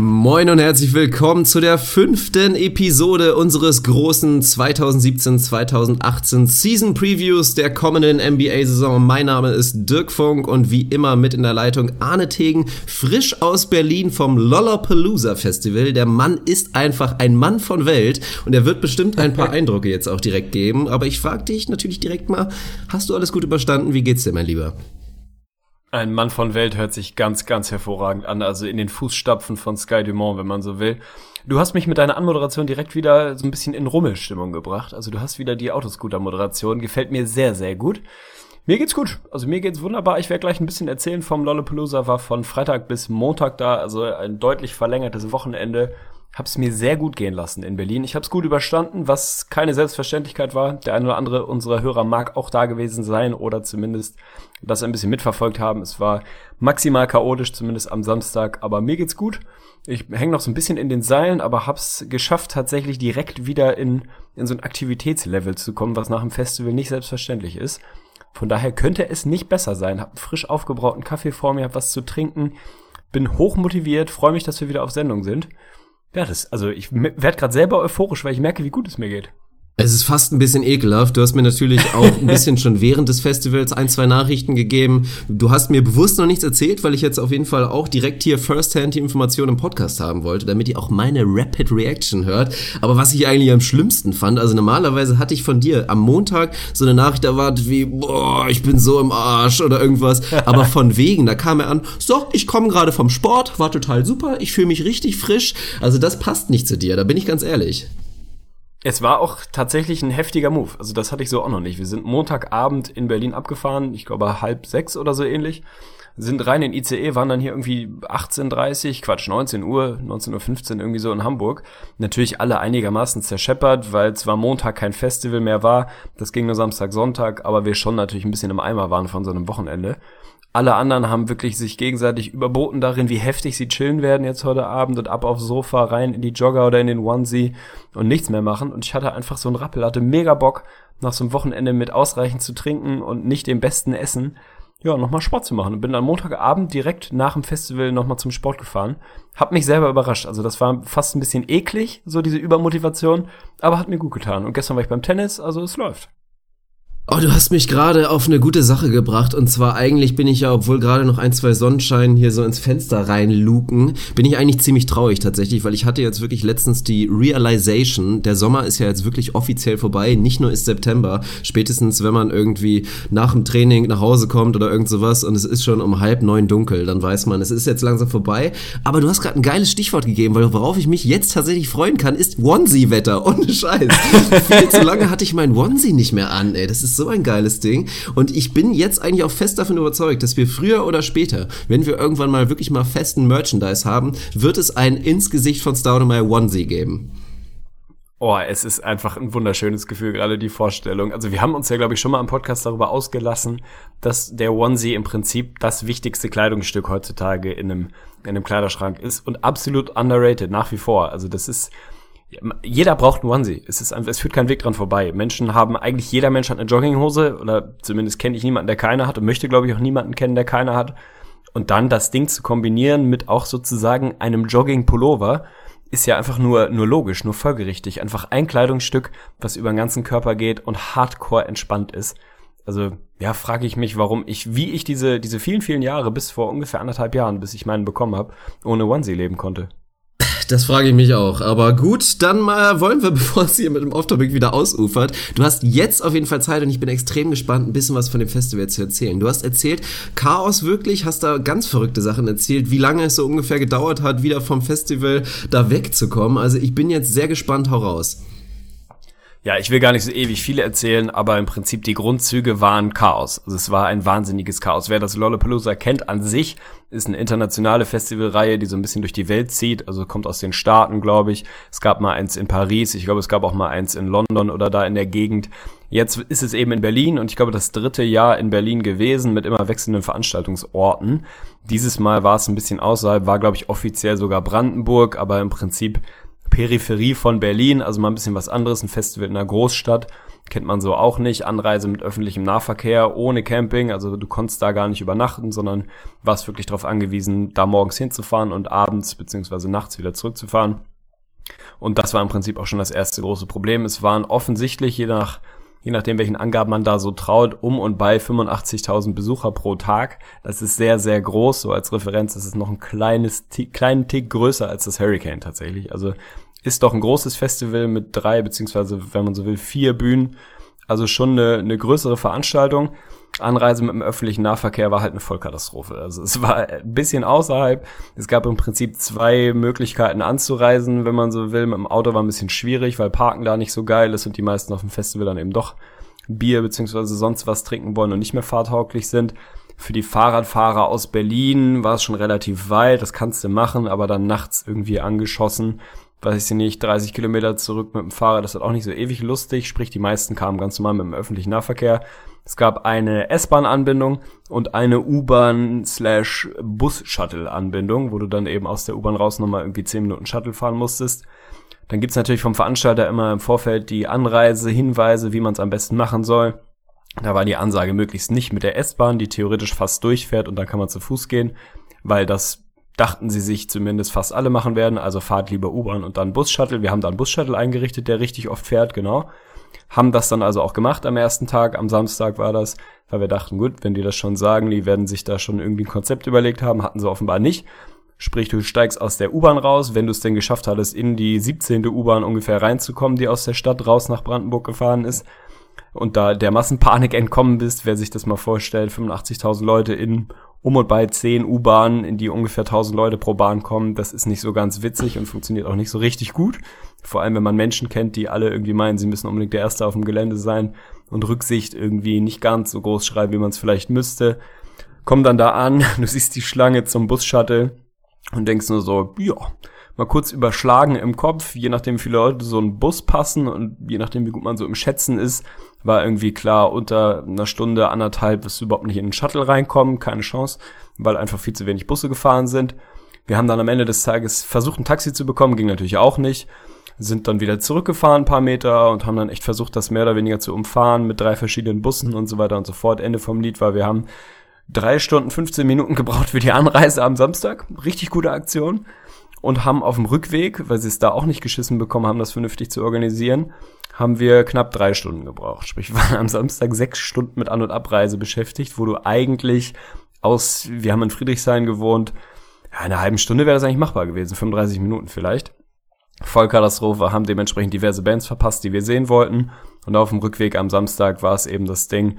Moin und herzlich willkommen zu der fünften Episode unseres großen 2017-2018 Season Previews der kommenden NBA-Saison. Mein Name ist Dirk Funk und wie immer mit in der Leitung Arne Tegen, frisch aus Berlin vom Lollapalooza Festival. Der Mann ist einfach ein Mann von Welt und er wird bestimmt ein paar Eindrücke jetzt auch direkt geben. Aber ich frage dich natürlich direkt mal, hast du alles gut überstanden? Wie geht's dir, mein Lieber? Ein Mann von Welt hört sich ganz, ganz hervorragend an, also in den Fußstapfen von Sky Dumont, wenn man so will. Du hast mich mit deiner Anmoderation direkt wieder so ein bisschen in Rummelstimmung gebracht. Also du hast wieder die Autoscooter-Moderation, gefällt mir sehr, sehr gut. Mir geht's gut, also mir geht's wunderbar. Ich werde gleich ein bisschen erzählen vom Lollapalooza, war von Freitag bis Montag da, also ein deutlich verlängertes Wochenende hab's mir sehr gut gehen lassen in Berlin. Ich hab's gut überstanden, was keine Selbstverständlichkeit war. Der eine oder andere unserer Hörer mag auch da gewesen sein oder zumindest das ein bisschen mitverfolgt haben. Es war maximal chaotisch, zumindest am Samstag, aber mir geht's gut. Ich hänge noch so ein bisschen in den Seilen, aber hab's geschafft, tatsächlich direkt wieder in, in so ein Aktivitätslevel zu kommen, was nach dem Festival nicht selbstverständlich ist. Von daher könnte es nicht besser sein. Hab einen frisch aufgebrauten Kaffee vor mir, hab was zu trinken, bin hochmotiviert, freue mich, dass wir wieder auf Sendung sind. Ja, das, also ich werde gerade selber euphorisch, weil ich merke, wie gut es mir geht. Es ist fast ein bisschen ekelhaft. Du hast mir natürlich auch ein bisschen schon während des Festivals ein, zwei Nachrichten gegeben. Du hast mir bewusst noch nichts erzählt, weil ich jetzt auf jeden Fall auch direkt hier First-Hand die Information im Podcast haben wollte, damit ihr auch meine Rapid Reaction hört. Aber was ich eigentlich am schlimmsten fand, also normalerweise hatte ich von dir am Montag so eine Nachricht erwartet wie, boah, ich bin so im Arsch oder irgendwas. Aber von wegen, da kam er an, so, ich komme gerade vom Sport, war total super, ich fühle mich richtig frisch. Also das passt nicht zu dir, da bin ich ganz ehrlich. Es war auch tatsächlich ein heftiger Move. Also das hatte ich so auch noch nicht. Wir sind Montagabend in Berlin abgefahren, ich glaube halb sechs oder so ähnlich. Sind rein in ICE, waren dann hier irgendwie 18.30, Quatsch, 19 Uhr, 19.15 Uhr irgendwie so in Hamburg. Natürlich alle einigermaßen zerscheppert, weil zwar Montag kein Festival mehr war, das ging nur Samstag, Sonntag, aber wir schon natürlich ein bisschen im Eimer waren von so einem Wochenende. Alle anderen haben wirklich sich gegenseitig überboten darin, wie heftig sie chillen werden jetzt heute Abend und ab aufs Sofa rein in die Jogger oder in den Onesie und nichts mehr machen. Und ich hatte einfach so einen Rappel, hatte mega Bock, nach so einem Wochenende mit ausreichend zu trinken und nicht dem besten Essen, ja, nochmal Sport zu machen. Und bin dann Montagabend direkt nach dem Festival nochmal zum Sport gefahren. Hab mich selber überrascht. Also das war fast ein bisschen eklig, so diese Übermotivation, aber hat mir gut getan. Und gestern war ich beim Tennis, also es läuft. Oh, du hast mich gerade auf eine gute Sache gebracht. Und zwar eigentlich bin ich ja, obwohl gerade noch ein, zwei Sonnenschein hier so ins Fenster reinluken, bin ich eigentlich ziemlich traurig tatsächlich, weil ich hatte jetzt wirklich letztens die Realization, der Sommer ist ja jetzt wirklich offiziell vorbei. Nicht nur ist September, spätestens wenn man irgendwie nach dem Training nach Hause kommt oder irgend sowas und es ist schon um halb neun dunkel, dann weiß man, es ist jetzt langsam vorbei. Aber du hast gerade ein geiles Stichwort gegeben, weil worauf ich mich jetzt tatsächlich freuen kann, ist Onesie-Wetter. Ohne Scheiß. Viel zu lange hatte ich mein Onesie nicht mehr an, ey. Das ist so ein geiles Ding. Und ich bin jetzt eigentlich auch fest davon überzeugt, dass wir früher oder später, wenn wir irgendwann mal wirklich mal festen Merchandise haben, wird es ein ins Gesicht von Staudemeyer Onesie geben. Oh, es ist einfach ein wunderschönes Gefühl, gerade die Vorstellung. Also wir haben uns ja, glaube ich, schon mal im Podcast darüber ausgelassen, dass der Onesie im Prinzip das wichtigste Kleidungsstück heutzutage in einem, in einem Kleiderschrank ist und absolut underrated, nach wie vor. Also das ist, jeder braucht einen Onesie. Es ist einfach, es führt kein Weg dran vorbei. Menschen haben, eigentlich jeder Mensch hat eine Jogginghose oder zumindest kenne ich niemanden, der keine hat und möchte, glaube ich, auch niemanden kennen, der keine hat. Und dann das Ding zu kombinieren mit auch sozusagen einem Jogging-Pullover ist ja einfach nur, nur logisch, nur folgerichtig. Einfach ein Kleidungsstück, was über den ganzen Körper geht und hardcore entspannt ist. Also, ja, frage ich mich, warum ich, wie ich diese, diese vielen, vielen Jahre bis vor ungefähr anderthalb Jahren, bis ich meinen bekommen habe, ohne Onesie leben konnte. Das frage ich mich auch. Aber gut, dann mal wollen wir, bevor es hier mit dem Off-Topic wieder ausufert. Du hast jetzt auf jeden Fall Zeit und ich bin extrem gespannt, ein bisschen was von dem Festival zu erzählen. Du hast erzählt, Chaos wirklich, hast da ganz verrückte Sachen erzählt, wie lange es so ungefähr gedauert hat, wieder vom Festival da wegzukommen. Also ich bin jetzt sehr gespannt, hau raus. Ja, ich will gar nicht so ewig viele erzählen, aber im Prinzip die Grundzüge waren Chaos. Also es war ein wahnsinniges Chaos. Wer das Lollapalooza kennt an sich, ist eine internationale Festivalreihe, die so ein bisschen durch die Welt zieht. Also kommt aus den Staaten, glaube ich. Es gab mal eins in Paris. Ich glaube, es gab auch mal eins in London oder da in der Gegend. Jetzt ist es eben in Berlin und ich glaube das dritte Jahr in Berlin gewesen mit immer wechselnden Veranstaltungsorten. Dieses Mal war es ein bisschen außerhalb, war glaube ich offiziell sogar Brandenburg, aber im Prinzip Peripherie von Berlin, also mal ein bisschen was anderes, ein Festival in einer Großstadt. Kennt man so auch nicht. Anreise mit öffentlichem Nahverkehr, ohne Camping. Also du konntest da gar nicht übernachten, sondern warst wirklich darauf angewiesen, da morgens hinzufahren und abends beziehungsweise nachts wieder zurückzufahren. Und das war im Prinzip auch schon das erste große Problem. Es waren offensichtlich, je nach je nachdem, welchen Angaben man da so traut, um und bei 85.000 Besucher pro Tag. Das ist sehr, sehr groß. So als Referenz ist noch ein kleines, kleinen Tick größer als das Hurricane tatsächlich. Also ist doch ein großes Festival mit drei, beziehungsweise, wenn man so will, vier Bühnen. Also schon eine, eine größere Veranstaltung. Anreise mit dem öffentlichen Nahverkehr war halt eine Vollkatastrophe. Also es war ein bisschen außerhalb. Es gab im Prinzip zwei Möglichkeiten anzureisen, wenn man so will. Mit dem Auto war ein bisschen schwierig, weil Parken da nicht so geil ist und die meisten auf dem Festival dann eben doch Bier beziehungsweise sonst was trinken wollen und nicht mehr fahrtauglich sind. Für die Fahrradfahrer aus Berlin war es schon relativ weit, das kannst du machen, aber dann nachts irgendwie angeschossen weiß ich nicht, 30 Kilometer zurück mit dem Fahrrad, das ist auch nicht so ewig lustig, sprich die meisten kamen ganz normal mit dem öffentlichen Nahverkehr. Es gab eine S-Bahn-Anbindung und eine U-Bahn slash Bus-Shuttle-Anbindung, wo du dann eben aus der U-Bahn raus nochmal irgendwie 10 Minuten Shuttle fahren musstest. Dann gibt's natürlich vom Veranstalter immer im Vorfeld die Anreise, Hinweise, wie man es am besten machen soll. Da war die Ansage möglichst nicht mit der S-Bahn, die theoretisch fast durchfährt und dann kann man zu Fuß gehen, weil das dachten sie sich zumindest fast alle machen werden. Also fahrt lieber U-Bahn und dann Bus-Shuttle. Wir haben da einen Bus-Shuttle eingerichtet, der richtig oft fährt, genau. Haben das dann also auch gemacht am ersten Tag. Am Samstag war das, weil wir dachten, gut, wenn die das schon sagen, die werden sich da schon irgendwie ein Konzept überlegt haben. Hatten sie offenbar nicht. Sprich, du steigst aus der U-Bahn raus, wenn du es denn geschafft hattest, in die 17. U-Bahn ungefähr reinzukommen, die aus der Stadt raus nach Brandenburg gefahren ist und da der Massenpanik entkommen bist, wer sich das mal vorstellt, 85.000 Leute in um und bei 10 U-Bahnen, in die ungefähr 1000 Leute pro Bahn kommen, das ist nicht so ganz witzig und funktioniert auch nicht so richtig gut. Vor allem, wenn man Menschen kennt, die alle irgendwie meinen, sie müssen unbedingt der Erste auf dem Gelände sein und Rücksicht irgendwie nicht ganz so groß schreiben, wie man es vielleicht müsste. Komm dann da an, du siehst die Schlange zum Bus-Shuttle und denkst nur so, ja, mal kurz überschlagen im Kopf, je nachdem wie viele Leute so einen Bus passen und je nachdem wie gut man so im Schätzen ist, war irgendwie klar, unter einer Stunde, anderthalb wirst du überhaupt nicht in den Shuttle reinkommen, keine Chance, weil einfach viel zu wenig Busse gefahren sind. Wir haben dann am Ende des Tages versucht, ein Taxi zu bekommen, ging natürlich auch nicht. Sind dann wieder zurückgefahren, ein paar Meter, und haben dann echt versucht, das mehr oder weniger zu umfahren mit drei verschiedenen Bussen und so weiter und so fort. Ende vom Lied war, wir haben drei Stunden, 15 Minuten gebraucht für die Anreise am Samstag. Richtig gute Aktion und haben auf dem Rückweg, weil sie es da auch nicht geschissen bekommen haben, das vernünftig zu organisieren, haben wir knapp drei Stunden gebraucht. Sprich, wir waren am Samstag sechs Stunden mit An- und Abreise beschäftigt, wo du eigentlich aus, wir haben in Friedrichshain gewohnt, ja, in einer halben Stunde wäre das eigentlich machbar gewesen, 35 Minuten vielleicht. Vollkatastrophe, haben dementsprechend diverse Bands verpasst, die wir sehen wollten. Und auf dem Rückweg am Samstag war es eben das Ding,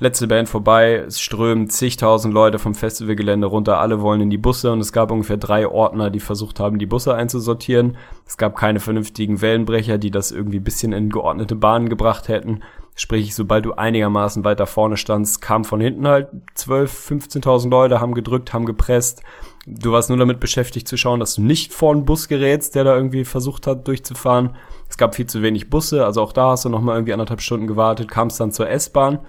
letzte Band vorbei, es strömen zigtausend Leute vom Festivalgelände runter, alle wollen in die Busse und es gab ungefähr drei Ordner, die versucht haben, die Busse einzusortieren. Es gab keine vernünftigen Wellenbrecher, die das irgendwie bisschen in geordnete Bahnen gebracht hätten. Sprich, sobald du einigermaßen weiter vorne standst, kam von hinten halt 12, 15.000 Leute, haben gedrückt, haben gepresst. Du warst nur damit beschäftigt zu schauen, dass du nicht vor einen Bus gerätst, der da irgendwie versucht hat durchzufahren. Es gab viel zu wenig Busse, also auch da hast du nochmal irgendwie anderthalb Stunden gewartet, kamst dann zur S-Bahn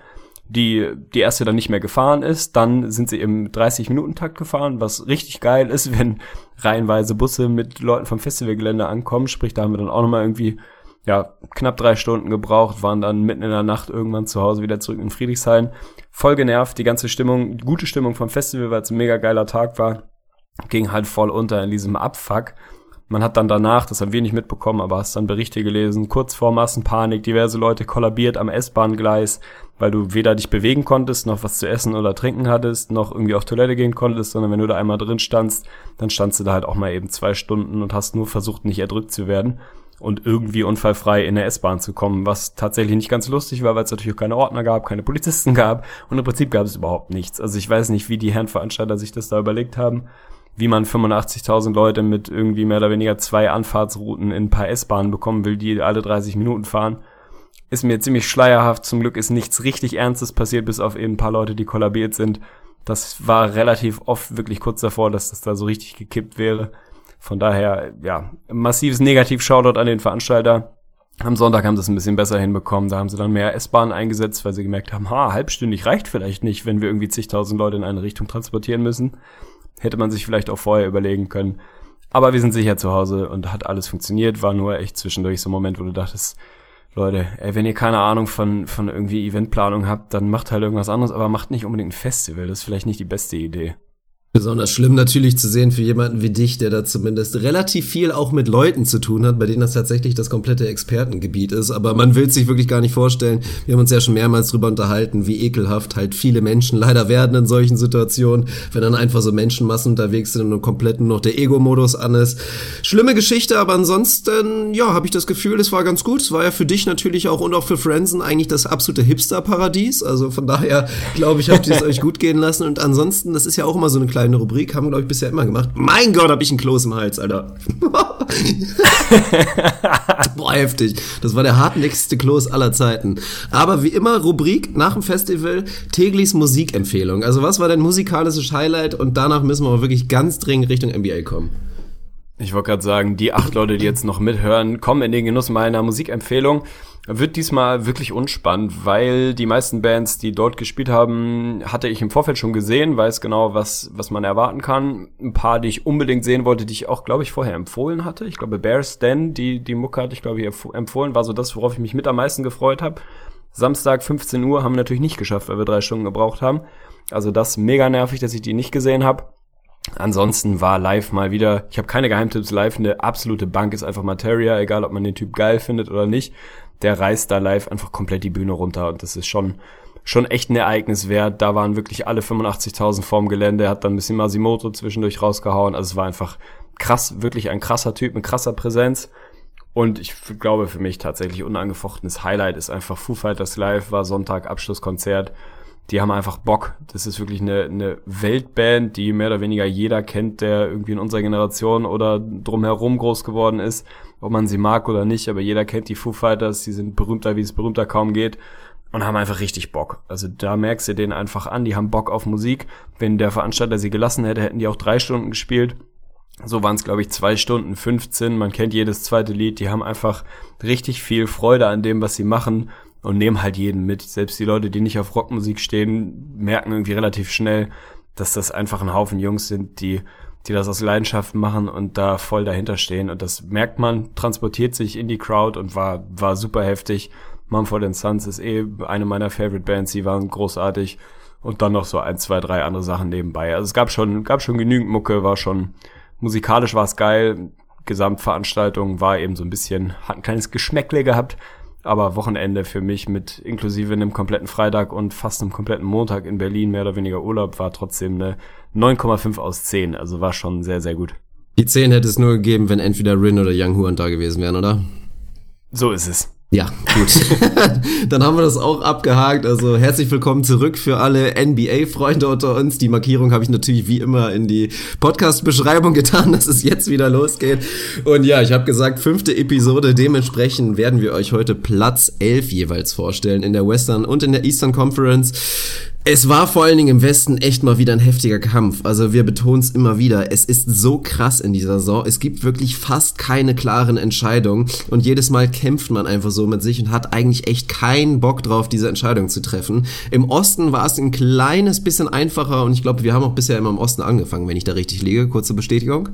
die die erste dann nicht mehr gefahren ist. Dann sind sie im 30-Minuten-Takt gefahren, was richtig geil ist, wenn reihenweise Busse mit Leuten vom Festivalgelände ankommen. Sprich, da haben wir dann auch nochmal irgendwie ja, knapp drei Stunden gebraucht, waren dann mitten in der Nacht irgendwann zu Hause wieder zurück in Friedrichshain. Voll genervt, die ganze Stimmung, gute Stimmung vom Festival, weil es ein mega geiler Tag war, ging halt voll unter in diesem Abfuck. Man hat dann danach, das haben wir nicht mitbekommen, aber hast dann Berichte gelesen, kurz vor Massenpanik, diverse Leute kollabiert am S-Bahn-Gleis, weil du weder dich bewegen konntest, noch was zu essen oder trinken hattest, noch irgendwie auf Toilette gehen konntest, sondern wenn du da einmal drin standst, dann standst du da halt auch mal eben zwei Stunden und hast nur versucht, nicht erdrückt zu werden und irgendwie unfallfrei in der S-Bahn zu kommen, was tatsächlich nicht ganz lustig war, weil es natürlich auch keine Ordner gab, keine Polizisten gab und im Prinzip gab es überhaupt nichts. Also ich weiß nicht, wie die Herren Veranstalter sich das da überlegt haben wie man 85.000 Leute mit irgendwie mehr oder weniger zwei Anfahrtsrouten in ein paar S-Bahnen bekommen will, die alle 30 Minuten fahren, ist mir ziemlich schleierhaft. Zum Glück ist nichts richtig Ernstes passiert, bis auf eben ein paar Leute, die kollabiert sind. Das war relativ oft wirklich kurz davor, dass das da so richtig gekippt wäre. Von daher, ja, massives Negativ-Shoutout an den Veranstalter. Am Sonntag haben sie es ein bisschen besser hinbekommen. Da haben sie dann mehr S-Bahn eingesetzt, weil sie gemerkt haben, ha, halbstündig reicht vielleicht nicht, wenn wir irgendwie zigtausend Leute in eine Richtung transportieren müssen. Hätte man sich vielleicht auch vorher überlegen können. Aber wir sind sicher zu Hause und hat alles funktioniert. War nur echt zwischendurch so ein Moment, wo du dachtest, Leute, ey, wenn ihr keine Ahnung von, von irgendwie Eventplanung habt, dann macht halt irgendwas anderes, aber macht nicht unbedingt ein Festival. Das ist vielleicht nicht die beste Idee. Besonders schlimm natürlich zu sehen für jemanden wie dich, der da zumindest relativ viel auch mit Leuten zu tun hat, bei denen das tatsächlich das komplette Expertengebiet ist. Aber man will sich wirklich gar nicht vorstellen. Wir haben uns ja schon mehrmals drüber unterhalten, wie ekelhaft halt viele Menschen leider werden in solchen Situationen, wenn dann einfach so Menschenmassen unterwegs sind und komplett nur noch der Ego-Modus an ist. Schlimme Geschichte, aber ansonsten, ja, habe ich das Gefühl, es war ganz gut. Es war ja für dich natürlich auch und auch für Frenzen eigentlich das absolute Hipster-Paradies. Also von daher, glaube ich, habt ihr es euch gut gehen lassen. Und ansonsten, das ist ja auch immer so eine kleine Rubrik, haben wir, glaube ich, bisher immer gemacht. Mein Gott, hab ich ein Kloß im Hals, Alter. Boah, heftig. Das war der hartnäckigste Kloß aller Zeiten. Aber wie immer, Rubrik nach dem Festival, Teglis Musikempfehlung. Also was war dein musikalisches Highlight? Und danach müssen wir aber wirklich ganz dringend Richtung NBA kommen. Ich wollte gerade sagen, die acht Leute, die jetzt noch mithören, kommen in den Genuss meiner Musikempfehlung. Wird diesmal wirklich unspannend, weil die meisten Bands, die dort gespielt haben, hatte ich im Vorfeld schon gesehen, weiß genau, was, was man erwarten kann. Ein paar, die ich unbedingt sehen wollte, die ich auch, glaube ich, vorher empfohlen hatte. Ich glaube, Bears Den, die, die Mucke hatte ich, glaube ich, empfohlen, war so das, worauf ich mich mit am meisten gefreut habe. Samstag 15 Uhr haben wir natürlich nicht geschafft, weil wir drei Stunden gebraucht haben. Also das mega nervig, dass ich die nicht gesehen habe. Ansonsten war live mal wieder, ich habe keine Geheimtipps live, eine absolute Bank ist einfach Materia, egal ob man den Typ geil findet oder nicht der reißt da live einfach komplett die Bühne runter und das ist schon schon echt ein Ereignis wert. Da waren wirklich alle 85.000 vorm Gelände, hat dann ein bisschen Masimoto zwischendurch rausgehauen. Also es war einfach krass, wirklich ein krasser Typ mit krasser Präsenz. Und ich glaube für mich tatsächlich unangefochtenes Highlight ist einfach Foo Fighters Live, war Sonntag Abschlusskonzert. Die haben einfach Bock. Das ist wirklich eine, eine Weltband, die mehr oder weniger jeder kennt, der irgendwie in unserer Generation oder drumherum groß geworden ist ob man sie mag oder nicht, aber jeder kennt die Foo Fighters, die sind berühmter, wie es berühmter kaum geht und haben einfach richtig Bock. Also da merkst du denen einfach an, die haben Bock auf Musik. Wenn der Veranstalter sie gelassen hätte, hätten die auch drei Stunden gespielt. So waren es, glaube ich, zwei Stunden 15. Man kennt jedes zweite Lied. Die haben einfach richtig viel Freude an dem, was sie machen und nehmen halt jeden mit. Selbst die Leute, die nicht auf Rockmusik stehen, merken irgendwie relativ schnell, dass das einfach ein Haufen Jungs sind, die die das aus Leidenschaft machen und da voll dahinter stehen. Und das merkt man, transportiert sich in die Crowd und war, war super heftig. Mumford Sons ist eh eine meiner Favorite Bands, die waren großartig. Und dann noch so ein, zwei, drei andere Sachen nebenbei. Also es gab schon, gab schon genügend Mucke, war schon, musikalisch war es geil. Gesamtveranstaltung war eben so ein bisschen, hat ein kleines Geschmäckle gehabt. Aber Wochenende für mich mit inklusive einem kompletten Freitag und fast einem kompletten Montag in Berlin, mehr oder weniger Urlaub, war trotzdem eine 9,5 aus 10. Also war schon sehr, sehr gut. Die 10 hätte es nur gegeben, wenn entweder Rin oder Young Huan da gewesen wären, oder? So ist es. Ja, gut. Dann haben wir das auch abgehakt. Also herzlich willkommen zurück für alle NBA-Freunde unter uns. Die Markierung habe ich natürlich wie immer in die Podcast-Beschreibung getan, dass es jetzt wieder losgeht. Und ja, ich habe gesagt, fünfte Episode. Dementsprechend werden wir euch heute Platz 11 jeweils vorstellen in der Western und in der Eastern Conference. Es war vor allen Dingen im Westen echt mal wieder ein heftiger Kampf. Also wir betonen es immer wieder. Es ist so krass in dieser Saison. Es gibt wirklich fast keine klaren Entscheidungen. Und jedes Mal kämpft man einfach so mit sich und hat eigentlich echt keinen Bock drauf, diese Entscheidung zu treffen. Im Osten war es ein kleines bisschen einfacher und ich glaube, wir haben auch bisher immer im Osten angefangen, wenn ich da richtig liege. Kurze Bestätigung.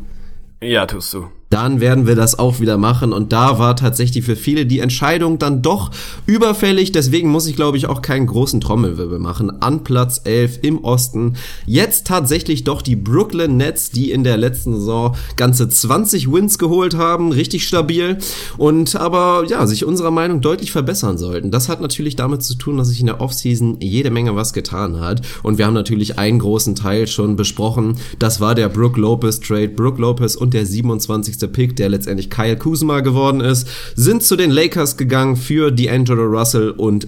Ja, tust du dann werden wir das auch wieder machen. Und da war tatsächlich für viele die Entscheidung dann doch überfällig. Deswegen muss ich, glaube ich, auch keinen großen Trommelwirbel machen. An Platz 11 im Osten. Jetzt tatsächlich doch die Brooklyn Nets, die in der letzten Saison ganze 20 Wins geholt haben. Richtig stabil. Und aber ja, sich unserer Meinung deutlich verbessern sollten. Das hat natürlich damit zu tun, dass sich in der Offseason jede Menge was getan hat. Und wir haben natürlich einen großen Teil schon besprochen. Das war der Brook Lopez Trade. Brook Lopez und der 27 Pick, der letztendlich Kyle Kuzma geworden ist, sind zu den Lakers gegangen für D'Angelo Russell und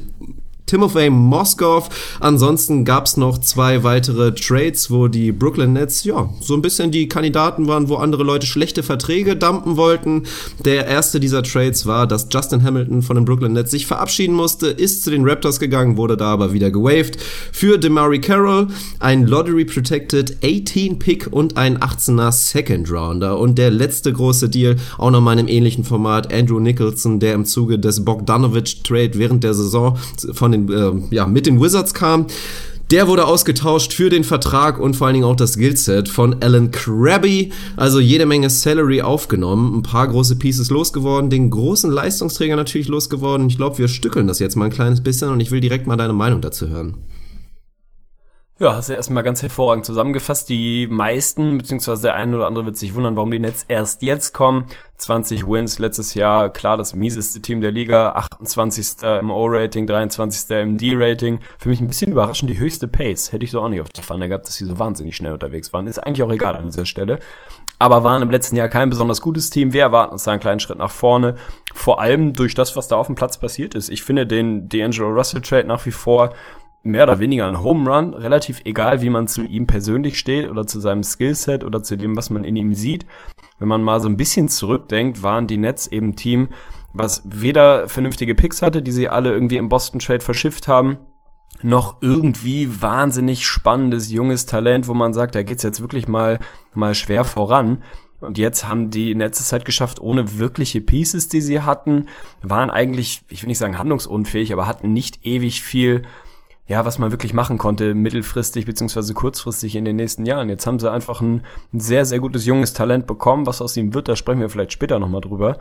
Timofey Moskov. Ansonsten gab's noch zwei weitere Trades, wo die Brooklyn Nets ja so ein bisschen die Kandidaten waren, wo andere Leute schlechte Verträge dumpen wollten. Der erste dieser Trades war, dass Justin Hamilton von den Brooklyn Nets sich verabschieden musste, ist zu den Raptors gegangen, wurde da aber wieder gewaved. Für DeMarie Carroll ein Lottery Protected 18 Pick und ein 18er Second Rounder. Und der letzte große Deal, auch nochmal in einem ähnlichen Format, Andrew Nicholson, der im Zuge des Bogdanovich Trade während der Saison von den den, äh, ja, mit den Wizards kam. Der wurde ausgetauscht für den Vertrag und vor allen Dingen auch das Skillset von Alan Krabby. Also jede Menge Salary aufgenommen, ein paar große Pieces losgeworden, den großen Leistungsträger natürlich losgeworden. Ich glaube, wir stückeln das jetzt mal ein kleines bisschen und ich will direkt mal deine Meinung dazu hören. Ja, hast du ja erstmal ganz hervorragend zusammengefasst. Die meisten, beziehungsweise der eine oder andere wird sich wundern, warum die Nets erst jetzt kommen. 20 Wins letztes Jahr, klar das mieseste Team der Liga, 28. im O-Rating, 23. im D-Rating. Für mich ein bisschen überraschend die höchste Pace. Hätte ich so auch nicht auf der Pfanne gehabt, dass sie so wahnsinnig schnell unterwegs waren. Ist eigentlich auch egal an dieser Stelle. Aber waren im letzten Jahr kein besonders gutes Team. Wir erwarten uns da einen kleinen Schritt nach vorne. Vor allem durch das, was da auf dem Platz passiert ist. Ich finde den D'Angelo Russell Trade nach wie vor mehr oder weniger ein Home Run, relativ egal, wie man zu ihm persönlich steht oder zu seinem Skillset oder zu dem, was man in ihm sieht. Wenn man mal so ein bisschen zurückdenkt, waren die Nets eben Team, was weder vernünftige Picks hatte, die sie alle irgendwie im Boston Trade verschifft haben, noch irgendwie wahnsinnig spannendes junges Talent, wo man sagt, da geht's jetzt wirklich mal mal schwer voran. Und jetzt haben die Nets es halt geschafft, ohne wirkliche Pieces, die sie hatten, waren eigentlich, ich will nicht sagen handlungsunfähig, aber hatten nicht ewig viel ja, was man wirklich machen konnte, mittelfristig beziehungsweise kurzfristig in den nächsten Jahren. Jetzt haben sie einfach ein, sehr, sehr gutes junges Talent bekommen. Was aus ihm wird, da sprechen wir vielleicht später nochmal drüber.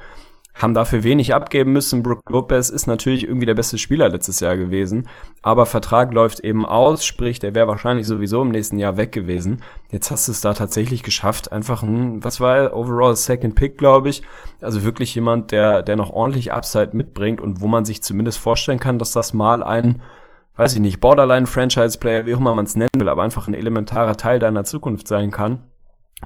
Haben dafür wenig abgeben müssen. Brook Lopez ist natürlich irgendwie der beste Spieler letztes Jahr gewesen. Aber Vertrag läuft eben aus, sprich, der wäre wahrscheinlich sowieso im nächsten Jahr weg gewesen. Jetzt hast du es da tatsächlich geschafft. Einfach ein, was war er? Overall Second Pick, glaube ich. Also wirklich jemand, der, der noch ordentlich Upside mitbringt und wo man sich zumindest vorstellen kann, dass das mal ein weiß ich nicht, Borderline-Franchise-Player, wie auch immer man es nennen will, aber einfach ein elementarer Teil deiner Zukunft sein kann.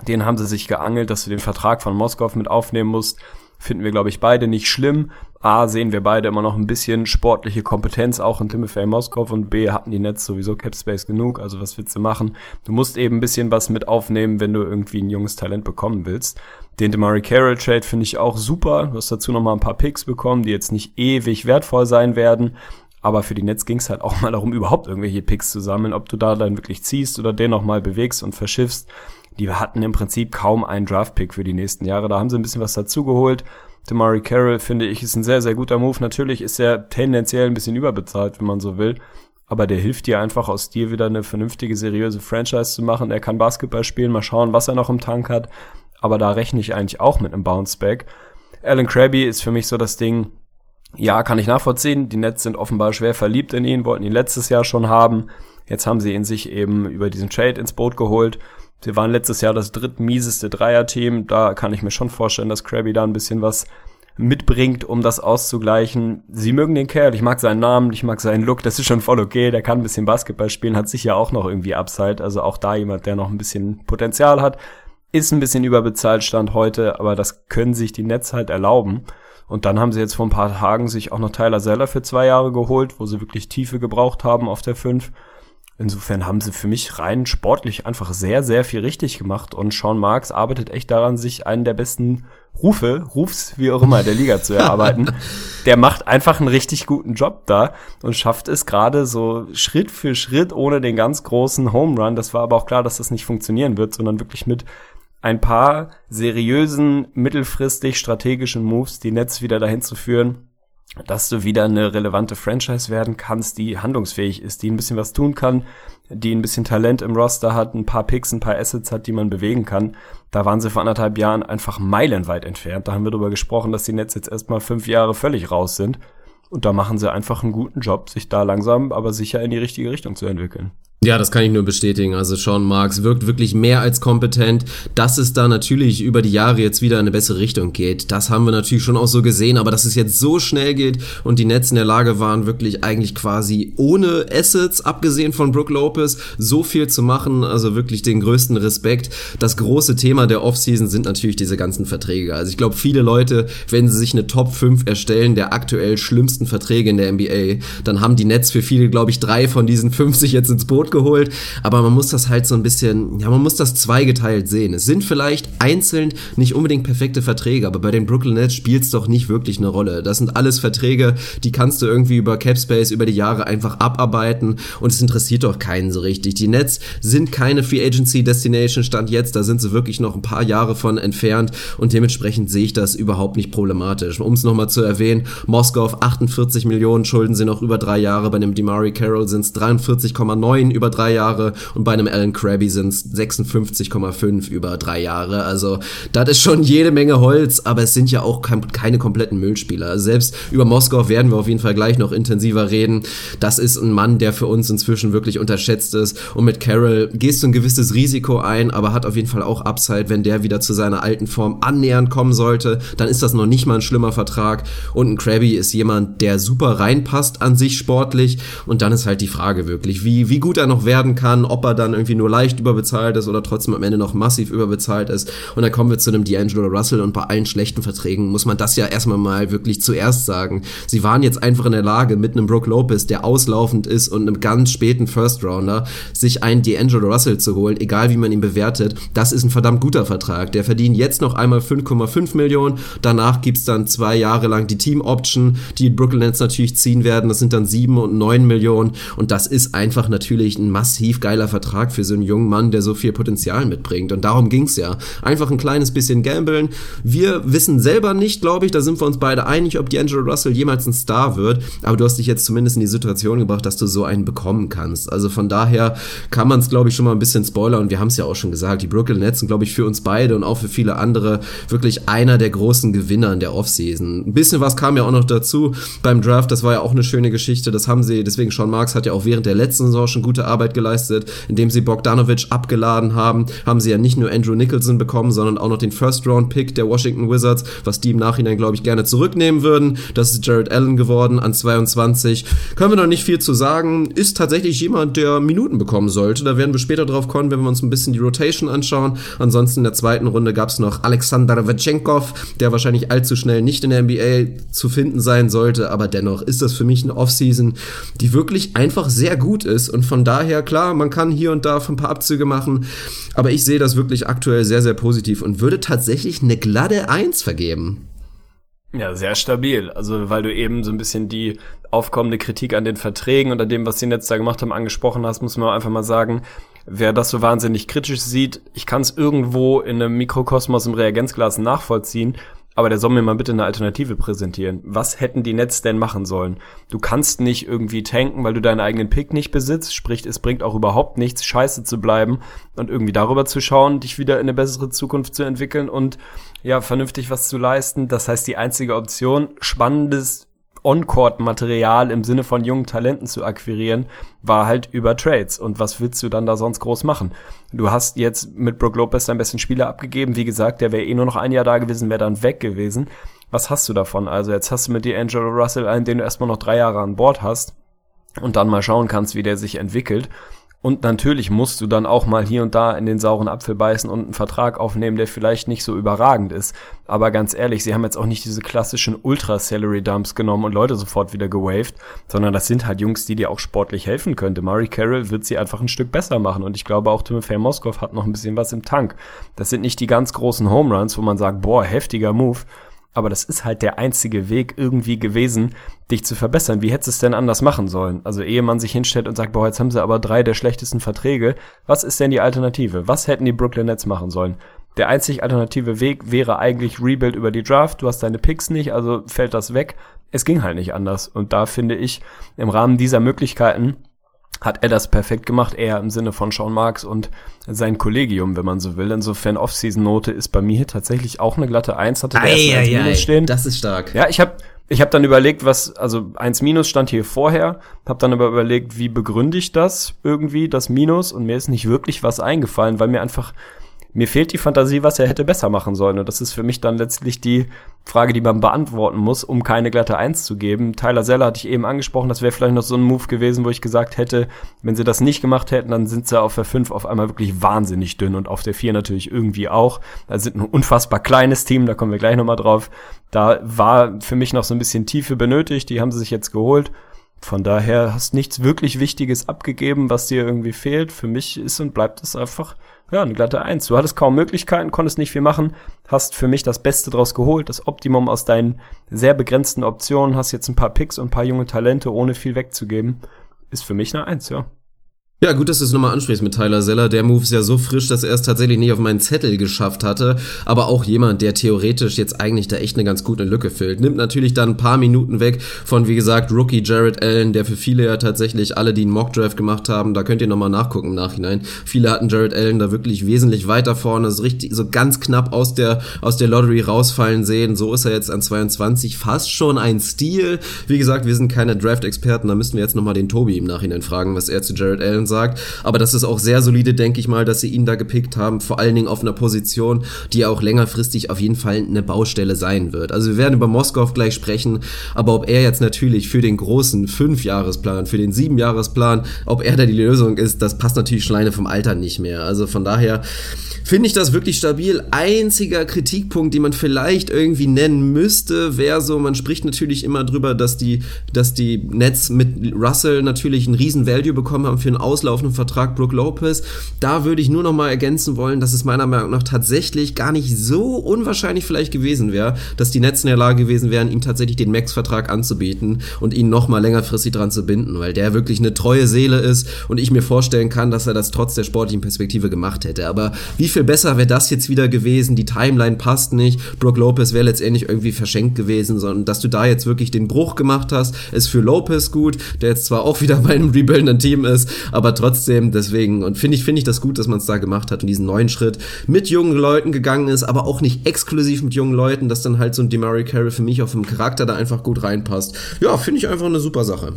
Den haben sie sich geangelt, dass du den Vertrag von Moskau mit aufnehmen musst. Finden wir, glaube ich, beide nicht schlimm. A, sehen wir beide immer noch ein bisschen sportliche Kompetenz auch in Timothy Moskau und B, hatten die Netz sowieso Capspace genug. Also was willst du machen? Du musst eben ein bisschen was mit aufnehmen, wenn du irgendwie ein junges Talent bekommen willst. Den DeMarie Carroll Trade finde ich auch super. Du hast dazu noch mal ein paar Picks bekommen, die jetzt nicht ewig wertvoll sein werden, aber für die Netz ging es halt auch mal darum, überhaupt irgendwelche Picks zu sammeln, ob du da dann wirklich ziehst oder den nochmal bewegst und verschiffst. Die hatten im Prinzip kaum einen Draft-Pick für die nächsten Jahre. Da haben sie ein bisschen was dazugeholt. Demari Carroll, finde ich, ist ein sehr, sehr guter Move. Natürlich ist er tendenziell ein bisschen überbezahlt, wenn man so will. Aber der hilft dir einfach aus dir wieder eine vernünftige, seriöse Franchise zu machen. Er kann Basketball spielen, mal schauen, was er noch im Tank hat. Aber da rechne ich eigentlich auch mit einem Bounceback. Alan Krabby ist für mich so das Ding, ja, kann ich nachvollziehen. Die Nets sind offenbar schwer verliebt in ihn, wollten ihn letztes Jahr schon haben. Jetzt haben sie ihn sich eben über diesen Trade ins Boot geholt. Sie waren letztes Jahr das drittmieseste Dreierteam. Da kann ich mir schon vorstellen, dass Krabby da ein bisschen was mitbringt, um das auszugleichen. Sie mögen den Kerl, ich mag seinen Namen, ich mag seinen Look, das ist schon voll okay. Der kann ein bisschen Basketball spielen, hat sicher auch noch irgendwie Upside. Also auch da jemand, der noch ein bisschen Potenzial hat. Ist ein bisschen überbezahlt Stand heute, aber das können sich die Nets halt erlauben. Und dann haben sie jetzt vor ein paar Tagen sich auch noch Tyler Zeller für zwei Jahre geholt, wo sie wirklich Tiefe gebraucht haben auf der 5. Insofern haben sie für mich rein sportlich einfach sehr, sehr viel richtig gemacht. Und Sean Marks arbeitet echt daran, sich einen der besten Rufe, Rufs, wie auch immer, der Liga zu erarbeiten. der macht einfach einen richtig guten Job da und schafft es gerade so Schritt für Schritt ohne den ganz großen Home Run. Das war aber auch klar, dass das nicht funktionieren wird, sondern wirklich mit ein paar seriösen, mittelfristig strategischen Moves, die Netz wieder dahin zu führen, dass du wieder eine relevante Franchise werden kannst, die handlungsfähig ist, die ein bisschen was tun kann, die ein bisschen Talent im Roster hat, ein paar Picks, ein paar Assets hat, die man bewegen kann. Da waren sie vor anderthalb Jahren einfach meilenweit entfernt. Da haben wir darüber gesprochen, dass die Nets jetzt erstmal fünf Jahre völlig raus sind. Und da machen sie einfach einen guten Job, sich da langsam, aber sicher in die richtige Richtung zu entwickeln. Ja, das kann ich nur bestätigen. Also Sean Marks wirkt wirklich mehr als kompetent. Dass es da natürlich über die Jahre jetzt wieder in eine bessere Richtung geht, das haben wir natürlich schon auch so gesehen. Aber dass es jetzt so schnell geht und die Nets in der Lage waren, wirklich eigentlich quasi ohne Assets, abgesehen von Brook Lopez, so viel zu machen, also wirklich den größten Respekt. Das große Thema der Offseason sind natürlich diese ganzen Verträge. Also ich glaube, viele Leute, wenn sie sich eine Top 5 erstellen der aktuell schlimmsten Verträge in der NBA, dann haben die Nets für viele, glaube ich, drei von diesen 50 jetzt ins Boot geholt, aber man muss das halt so ein bisschen, ja, man muss das zweigeteilt sehen. Es sind vielleicht einzeln nicht unbedingt perfekte Verträge, aber bei den Brooklyn Nets spielt es doch nicht wirklich eine Rolle. Das sind alles Verträge, die kannst du irgendwie über Capspace über die Jahre einfach abarbeiten und es interessiert doch keinen so richtig. Die Nets sind keine Free Agency Destination Stand jetzt, da sind sie wirklich noch ein paar Jahre von entfernt und dementsprechend sehe ich das überhaupt nicht problematisch. Um es nochmal zu erwähnen, Moskau auf 48 Millionen schulden sie noch über drei Jahre, bei einem Demari Carroll sind es 43,9 über drei Jahre und bei einem Alan Krabby sind es 56,5 über drei Jahre. Also das ist schon jede Menge Holz, aber es sind ja auch keine kompletten Müllspieler. Also selbst über Moskau werden wir auf jeden Fall gleich noch intensiver reden. Das ist ein Mann, der für uns inzwischen wirklich unterschätzt ist. Und mit Carroll gehst du ein gewisses Risiko ein, aber hat auf jeden Fall auch Upside, wenn der wieder zu seiner alten Form annähernd kommen sollte. Dann ist das noch nicht mal ein schlimmer Vertrag. Und ein Krabby ist jemand, der super reinpasst an sich sportlich. Und dann ist halt die Frage wirklich, wie, wie gut er noch werden kann, ob er dann irgendwie nur leicht überbezahlt ist oder trotzdem am Ende noch massiv überbezahlt ist. Und dann kommen wir zu einem D'Angelo Russell und bei allen schlechten Verträgen muss man das ja erstmal mal wirklich zuerst sagen. Sie waren jetzt einfach in der Lage, mit einem Brook Lopez, der auslaufend ist und einem ganz späten First Rounder, sich einen D'Angelo Russell zu holen, egal wie man ihn bewertet. Das ist ein verdammt guter Vertrag. Der verdient jetzt noch einmal 5,5 Millionen. Danach gibt's dann zwei Jahre lang die Team Option, die Brooklyn Nets natürlich ziehen werden. Das sind dann sieben und neun Millionen. Und das ist einfach natürlich ein massiv geiler Vertrag für so einen jungen Mann, der so viel Potenzial mitbringt. Und darum ging's ja. Einfach ein kleines bisschen gambeln. Wir wissen selber nicht, glaube ich, da sind wir uns beide einig, ob D'Angelo Russell jemals ein Star wird. Aber du hast dich jetzt zumindest in die Situation gebracht, dass du so einen bekommen kannst. Also von daher kann man es, glaube ich, schon mal ein bisschen spoilern. Und wir haben es ja auch schon gesagt. Die Brooklyn Nets sind, glaube ich, für uns beide und auch für viele andere wirklich einer der großen Gewinner in der Offseason. Ein bisschen was kam ja auch noch dazu beim Draft. Das war ja auch eine schöne Geschichte. Das haben sie, deswegen Sean Marks hat ja auch während der letzten Saison schon gute Arbeit geleistet, indem sie Bogdanovic abgeladen haben. Haben sie ja nicht nur Andrew Nicholson bekommen, sondern auch noch den First-Round-Pick der Washington Wizards, was die im Nachhinein, glaube ich, gerne zurücknehmen würden. Das ist Jared Allen geworden an 22. Können wir noch nicht viel zu sagen. Ist tatsächlich jemand, der Minuten bekommen sollte. Da werden wir später drauf kommen, wenn wir uns ein bisschen die Rotation anschauen. Ansonsten in der zweiten Runde gab es noch Alexander Vechenkov, der wahrscheinlich allzu schnell nicht in der NBA zu finden sein sollte, aber dennoch ist das für mich eine Offseason, die wirklich einfach sehr gut ist und von daher klar, man kann hier und da ein paar Abzüge machen, aber ich sehe das wirklich aktuell sehr, sehr positiv und würde tatsächlich eine glatte Eins vergeben. Ja, sehr stabil. Also, weil du eben so ein bisschen die aufkommende Kritik an den Verträgen und an dem, was sie jetzt da gemacht haben, angesprochen hast, muss man einfach mal sagen, wer das so wahnsinnig kritisch sieht, ich kann es irgendwo in einem Mikrokosmos im Reagenzglas nachvollziehen, aber der soll mir mal bitte eine Alternative präsentieren. Was hätten die Nets denn machen sollen? Du kannst nicht irgendwie tanken, weil du deinen eigenen Pick nicht besitzt, sprich, es bringt auch überhaupt nichts, scheiße zu bleiben und irgendwie darüber zu schauen, dich wieder in eine bessere Zukunft zu entwickeln und ja, vernünftig was zu leisten. Das heißt, die einzige Option, spannendes On-Court-Material im Sinne von jungen Talenten zu akquirieren, war halt über Trades. Und was willst du dann da sonst groß machen? Du hast jetzt mit Brook Lopez deinen besten Spieler abgegeben. Wie gesagt, der wäre eh nur noch ein Jahr da gewesen, wäre dann weg gewesen. Was hast du davon? Also jetzt hast du mit dir Angelo Russell einen, den du erstmal noch drei Jahre an Bord hast und dann mal schauen kannst, wie der sich entwickelt. Und natürlich musst du dann auch mal hier und da in den sauren Apfel beißen und einen Vertrag aufnehmen, der vielleicht nicht so überragend ist. Aber ganz ehrlich, sie haben jetzt auch nicht diese klassischen Ultra-Salary-Dumps genommen und Leute sofort wieder gewaved, sondern das sind halt Jungs, die dir auch sportlich helfen könnte. Murray Carroll wird sie einfach ein Stück besser machen und ich glaube auch Timothy Moskov hat noch ein bisschen was im Tank. Das sind nicht die ganz großen Home Runs, wo man sagt, boah, heftiger Move, aber das ist halt der einzige Weg irgendwie gewesen, dich zu verbessern. Wie hättest du es denn anders machen sollen? Also ehe man sich hinstellt und sagt, boah, jetzt haben sie aber drei der schlechtesten Verträge. Was ist denn die Alternative? Was hätten die Brooklyn Nets machen sollen? Der einzig alternative Weg wäre eigentlich Rebuild über die Draft. Du hast deine Picks nicht, also fällt das weg. Es ging halt nicht anders. Und da finde ich, im Rahmen dieser Möglichkeiten hat er das perfekt gemacht, eher im Sinne von Sean Marks und sein Kollegium, wenn man so will. Insofern Off-Season-Note ist bei mir tatsächlich auch eine glatte Eins, hatte der ei, ei, ei, stehen. Das ist stark. Ja, ich habe ich habe dann überlegt, was, also eins Minus stand hier vorher, habe dann aber überlegt, wie begründe ich das irgendwie, das Minus, und mir ist nicht wirklich was eingefallen, weil mir einfach mir fehlt die Fantasie, was er hätte besser machen sollen. Und das ist für mich dann letztlich die Frage, die man beantworten muss, um keine glatte Eins zu geben. Tyler Zeller hatte ich eben angesprochen, das wäre vielleicht noch so ein Move gewesen, wo ich gesagt hätte, wenn sie das nicht gemacht hätten, dann sind sie auf der 5 auf einmal wirklich wahnsinnig dünn und auf der 4 natürlich irgendwie auch. Da sind ein unfassbar kleines Team, da kommen wir gleich nochmal drauf. Da war für mich noch so ein bisschen Tiefe benötigt, die haben sie sich jetzt geholt. Von daher hast nichts wirklich Wichtiges abgegeben, was dir irgendwie fehlt. Für mich ist und bleibt es einfach ja, eine glatte Eins. Du hattest kaum Möglichkeiten, konntest nicht viel machen, hast für mich das Beste draus geholt, das Optimum aus deinen sehr begrenzten Optionen, hast jetzt ein paar Picks und ein paar junge Talente, ohne viel wegzugeben. Ist für mich eine Eins, ja. Ja, gut, dass du es nochmal ansprichst mit Tyler Seller. Der Move ist ja so frisch, dass er es tatsächlich nicht auf meinen Zettel geschafft hatte. Aber auch jemand, der theoretisch jetzt eigentlich da echt eine ganz gute Lücke füllt. Nimmt natürlich dann ein paar Minuten weg von, wie gesagt, Rookie Jared Allen, der für viele ja tatsächlich alle, die einen Mockdraft gemacht haben, da könnt ihr nochmal nachgucken im Nachhinein. Viele hatten Jared Allen da wirklich wesentlich weiter vorne, so richtig, so ganz knapp aus der, aus der Lottery rausfallen sehen. So ist er jetzt an 22 fast schon ein Stil. Wie gesagt, wir sind keine Draft-Experten, da müssten wir jetzt nochmal den Tobi im Nachhinein fragen, was er zu Jared Allen sagt. Aber das ist auch sehr solide, denke ich mal, dass sie ihn da gepickt haben. Vor allen Dingen auf einer Position, die auch längerfristig auf jeden Fall eine Baustelle sein wird. Also wir werden über Moskau gleich sprechen, aber ob er jetzt natürlich für den großen Fünfjahresplan, für den Siebenjahresplan, ob er da die Lösung ist, das passt natürlich Schleine vom Alter nicht mehr. Also von daher finde ich das wirklich stabil. Einziger Kritikpunkt, den man vielleicht irgendwie nennen müsste, wäre so, man spricht natürlich immer drüber, dass die, dass die Nets mit Russell natürlich einen riesen Value bekommen haben für einen auslaufenden Vertrag Brook Lopez. Da würde ich nur noch mal ergänzen wollen, dass es meiner Meinung nach tatsächlich gar nicht so unwahrscheinlich vielleicht gewesen wäre, dass die Nets in der Lage gewesen wären, ihm tatsächlich den Max-Vertrag anzubieten und ihn noch mal längerfristig dran zu binden, weil der wirklich eine treue Seele ist und ich mir vorstellen kann, dass er das trotz der sportlichen Perspektive gemacht hätte. Aber wie viel besser wäre das jetzt wieder gewesen? Die Timeline passt nicht. Brook Lopez wäre letztendlich irgendwie verschenkt gewesen, sondern dass du da jetzt wirklich den Bruch gemacht hast, ist für Lopez gut, der jetzt zwar auch wieder bei einem rebuildenden Team ist, aber trotzdem deswegen und finde ich finde ich das gut, dass man es da gemacht hat und diesen neuen Schritt mit jungen Leuten gegangen ist, aber auch nicht exklusiv mit jungen Leuten, dass dann halt so ein Demary Carroll für mich auf dem Charakter da einfach gut reinpasst. Ja, finde ich einfach eine super Sache.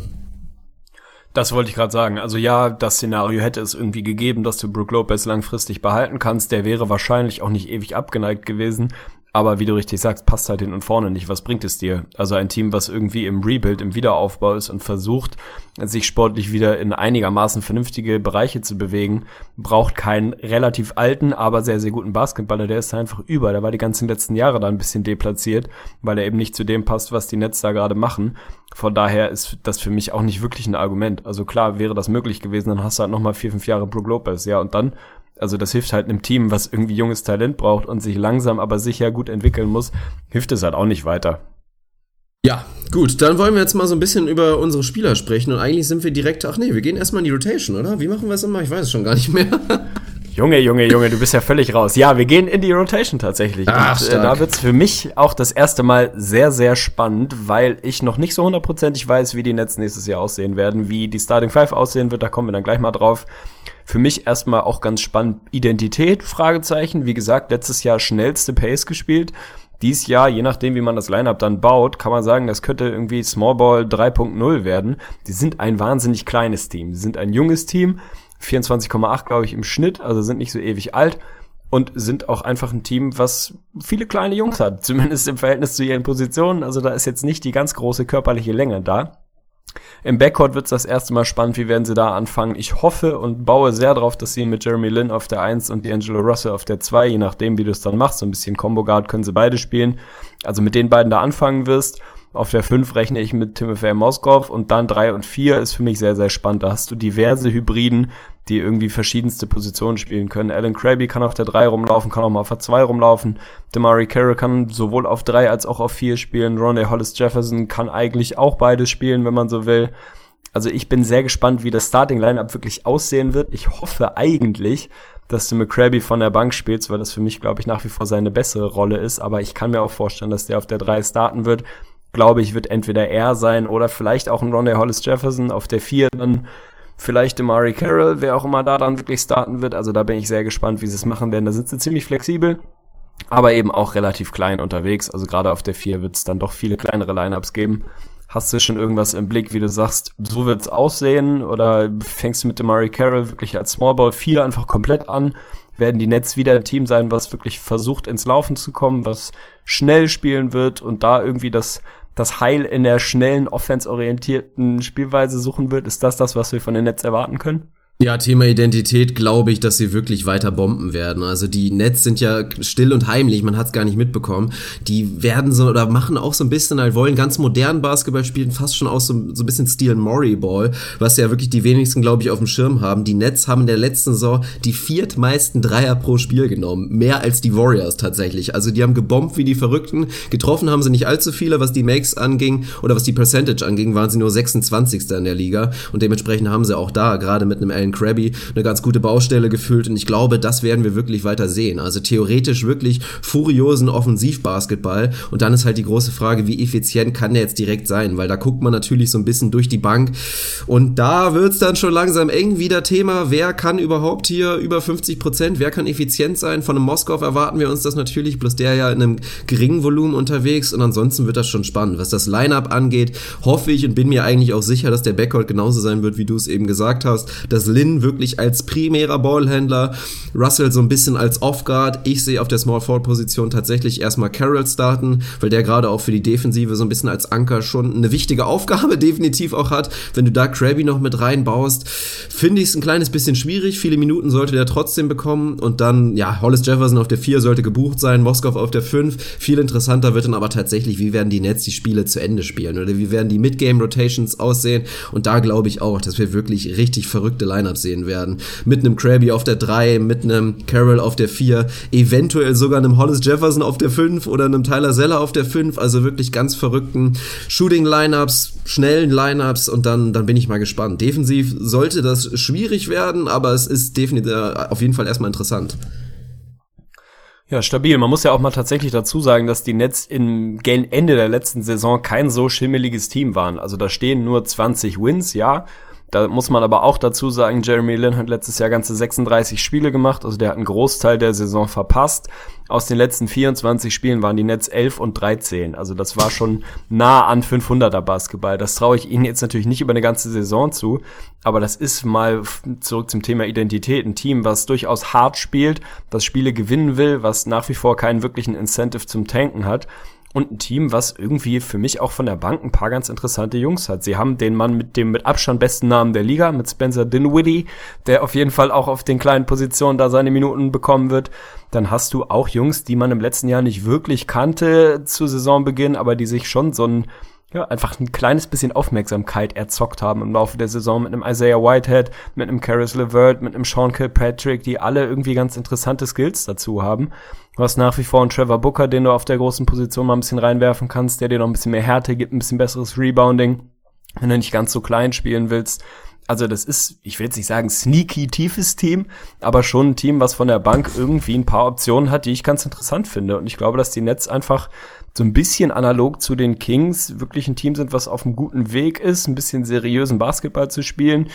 Das wollte ich gerade sagen. Also ja, das Szenario hätte es irgendwie gegeben, dass du Brook Lopez langfristig behalten kannst. Der wäre wahrscheinlich auch nicht ewig abgeneigt gewesen. Aber wie du richtig sagst, passt halt hin und vorne nicht. Was bringt es dir? Also ein Team, was irgendwie im Rebuild, im Wiederaufbau ist und versucht, sich sportlich wieder in einigermaßen vernünftige Bereiche zu bewegen, braucht keinen relativ alten, aber sehr, sehr guten Basketballer. Der ist einfach über. Der war die ganzen letzten Jahre da ein bisschen deplatziert, weil er eben nicht zu dem passt, was die Nets da gerade machen. Von daher ist das für mich auch nicht wirklich ein Argument. Also klar wäre das möglich gewesen, dann hast du halt nochmal vier, fünf Jahre Brook Lopez. Ja, und dann also das hilft halt einem Team, was irgendwie junges Talent braucht und sich langsam aber sicher gut entwickeln muss, hilft es halt auch nicht weiter. Ja, gut, dann wollen wir jetzt mal so ein bisschen über unsere Spieler sprechen und eigentlich sind wir direkt, ach nee, wir gehen erstmal in die Rotation, oder? Wie machen wir es immer? Ich weiß es schon gar nicht mehr. Junge, Junge, Junge, du bist ja völlig raus. Ja, wir gehen in die Rotation tatsächlich. Ach, und äh, da wird's für mich auch das erste Mal sehr, sehr spannend, weil ich noch nicht so hundertprozentig weiß, wie die Nets nächstes Jahr aussehen werden, wie die Starting Five aussehen wird, da kommen wir dann gleich mal drauf. Für mich erstmal auch ganz spannend Identität, Fragezeichen. Wie gesagt, letztes Jahr schnellste Pace gespielt. Dies Jahr, je nachdem, wie man das Lineup dann baut, kann man sagen, das könnte irgendwie Smallball 3.0 werden. Die sind ein wahnsinnig kleines Team. Sie sind ein junges Team. 24,8 glaube ich im Schnitt, also sind nicht so ewig alt und sind auch einfach ein Team, was viele kleine Jungs hat, zumindest im Verhältnis zu ihren Positionen. Also da ist jetzt nicht die ganz große körperliche Länge da. Im Backcourt wird es das erste Mal spannend, wie werden sie da anfangen. Ich hoffe und baue sehr darauf, dass sie mit Jeremy Lin auf der 1 und D'Angelo Russell auf der 2, je nachdem, wie du es dann machst, so ein bisschen Combo Guard können sie beide spielen. Also mit den beiden da anfangen wirst. Auf der 5 rechne ich mit Timothy Moskov und dann 3 und 4 ist für mich sehr, sehr spannend. Da hast du diverse Hybriden, die irgendwie verschiedenste Positionen spielen können. Alan Krabby kann auf der 3 rumlaufen, kann auch mal auf der 2 rumlaufen. Demari Carroll kann sowohl auf 3 als auch auf 4 spielen. Ronnie Hollis Jefferson kann eigentlich auch beides spielen, wenn man so will. Also ich bin sehr gespannt, wie das Starting Lineup wirklich aussehen wird. Ich hoffe eigentlich, dass du McCraby von der Bank spielst, weil das für mich, glaube ich, nach wie vor seine bessere Rolle ist. Aber ich kann mir auch vorstellen, dass der auf der 3 starten wird. Glaube ich, wird entweder er sein oder vielleicht auch ein Ronnie Hollis Jefferson auf der 4 dann vielleicht Demari Carroll, wer auch immer da dann wirklich starten wird. Also da bin ich sehr gespannt, wie sie es machen werden. Da sind sie ziemlich flexibel. aber eben auch relativ klein unterwegs. Also gerade auf der 4 wird es dann doch viele kleinere Lineups geben. Hast du schon irgendwas im Blick, wie du sagst, so wird's aussehen? Oder fängst du mit dem Murray Carroll wirklich als Small Ball 4 einfach komplett an? Werden die Nets wieder ein Team sein, was wirklich versucht ins Laufen zu kommen, was schnell spielen wird und da irgendwie das, das Heil in der schnellen, offensorientierten Spielweise suchen wird? Ist das das, was wir von den Nets erwarten können? Ja, Thema Identität glaube ich, dass sie wirklich weiter bomben werden. Also die Nets sind ja still und heimlich, man hat es gar nicht mitbekommen. Die werden so oder machen auch so ein bisschen, halt wollen ganz modern Basketball spielen, fast schon aus so, so ein bisschen Steel Murray Ball, was ja wirklich die wenigsten, glaube ich, auf dem Schirm haben. Die Nets haben in der letzten Saison die viertmeisten Dreier pro Spiel genommen, mehr als die Warriors tatsächlich. Also die haben gebombt wie die Verrückten. Getroffen haben sie nicht allzu viele, was die Makes anging oder was die Percentage anging, waren sie nur 26. in der Liga und dementsprechend haben sie auch da gerade mit einem Allen Krabby eine ganz gute Baustelle gefüllt und ich glaube, das werden wir wirklich weiter sehen. Also theoretisch wirklich furiosen Offensivbasketball und dann ist halt die große Frage, wie effizient kann der jetzt direkt sein, weil da guckt man natürlich so ein bisschen durch die Bank und da wird's dann schon langsam eng wieder Thema, wer kann überhaupt hier über 50 Prozent, wer kann effizient sein? Von einem Moskau erwarten wir uns das natürlich, bloß der ja in einem geringen Volumen unterwegs und ansonsten wird das schon spannend. Was das Lineup angeht, hoffe ich und bin mir eigentlich auch sicher, dass der Backcourt genauso sein wird, wie du es eben gesagt hast, dass Lin wirklich als primärer Ballhändler, Russell so ein bisschen als Off-Guard. Ich sehe auf der Small Forward Position tatsächlich erstmal Carroll starten, weil der gerade auch für die Defensive so ein bisschen als Anker schon eine wichtige Aufgabe definitiv auch hat. Wenn du da Krabby noch mit reinbaust, finde ich es ein kleines bisschen schwierig. Viele Minuten sollte der trotzdem bekommen und dann, ja, Hollis Jefferson auf der 4 sollte gebucht sein, Moskov auf der 5. Viel interessanter wird dann aber tatsächlich, wie werden die Nets die Spiele zu Ende spielen oder wie werden die Mid-Game Rotations aussehen und da glaube ich auch, dass wir wirklich richtig verrückte Line Lineup sehen werden. Mit einem Krabby auf der 3, mit einem Carroll auf der 4, eventuell sogar einem Hollis Jefferson auf der 5 oder einem Tyler Zeller auf der 5. Also wirklich ganz verrückten Shooting-Lineups, schnellen Lineups und dann, dann bin ich mal gespannt. Defensiv sollte das schwierig werden, aber es ist definitiv äh, auf jeden Fall erstmal interessant. Ja, stabil. Man muss ja auch mal tatsächlich dazu sagen, dass die Nets im Ende der letzten Saison kein so schimmeliges Team waren. Also da stehen nur 20 Wins, ja. Da muss man aber auch dazu sagen, Jeremy Lin hat letztes Jahr ganze 36 Spiele gemacht, also der hat einen Großteil der Saison verpasst. Aus den letzten 24 Spielen waren die Nets 11 und 13, also das war schon nah an 500er Basketball. Das traue ich ihnen jetzt natürlich nicht über eine ganze Saison zu, aber das ist mal zurück zum Thema Identität, ein Team, was durchaus hart spielt, was Spiele gewinnen will, was nach wie vor keinen wirklichen Incentive zum Tanken hat und ein Team, was irgendwie für mich auch von der Bank ein paar ganz interessante Jungs hat. Sie haben den Mann mit dem mit Abstand besten Namen der Liga, mit Spencer Dinwiddie, der auf jeden Fall auch auf den kleinen Positionen da seine Minuten bekommen wird. Dann hast du auch Jungs, die man im letzten Jahr nicht wirklich kannte zu Saisonbeginn, aber die sich schon so ein ja, einfach ein kleines bisschen Aufmerksamkeit erzockt haben im Laufe der Saison mit einem Isaiah Whitehead, mit einem Karis LeVert, mit einem Sean Kilpatrick, die alle irgendwie ganz interessante Skills dazu haben. Du hast nach wie vor einen Trevor Booker, den du auf der großen Position mal ein bisschen reinwerfen kannst, der dir noch ein bisschen mehr Härte gibt, ein bisschen besseres Rebounding, wenn du nicht ganz so klein spielen willst. Also das ist, ich will jetzt nicht sagen sneaky tiefes Team, aber schon ein Team, was von der Bank irgendwie ein paar Optionen hat, die ich ganz interessant finde. Und ich glaube, dass die Nets einfach so ein bisschen analog zu den Kings wirklich ein Team sind, was auf einem guten Weg ist, ein bisschen seriösen Basketball zu spielen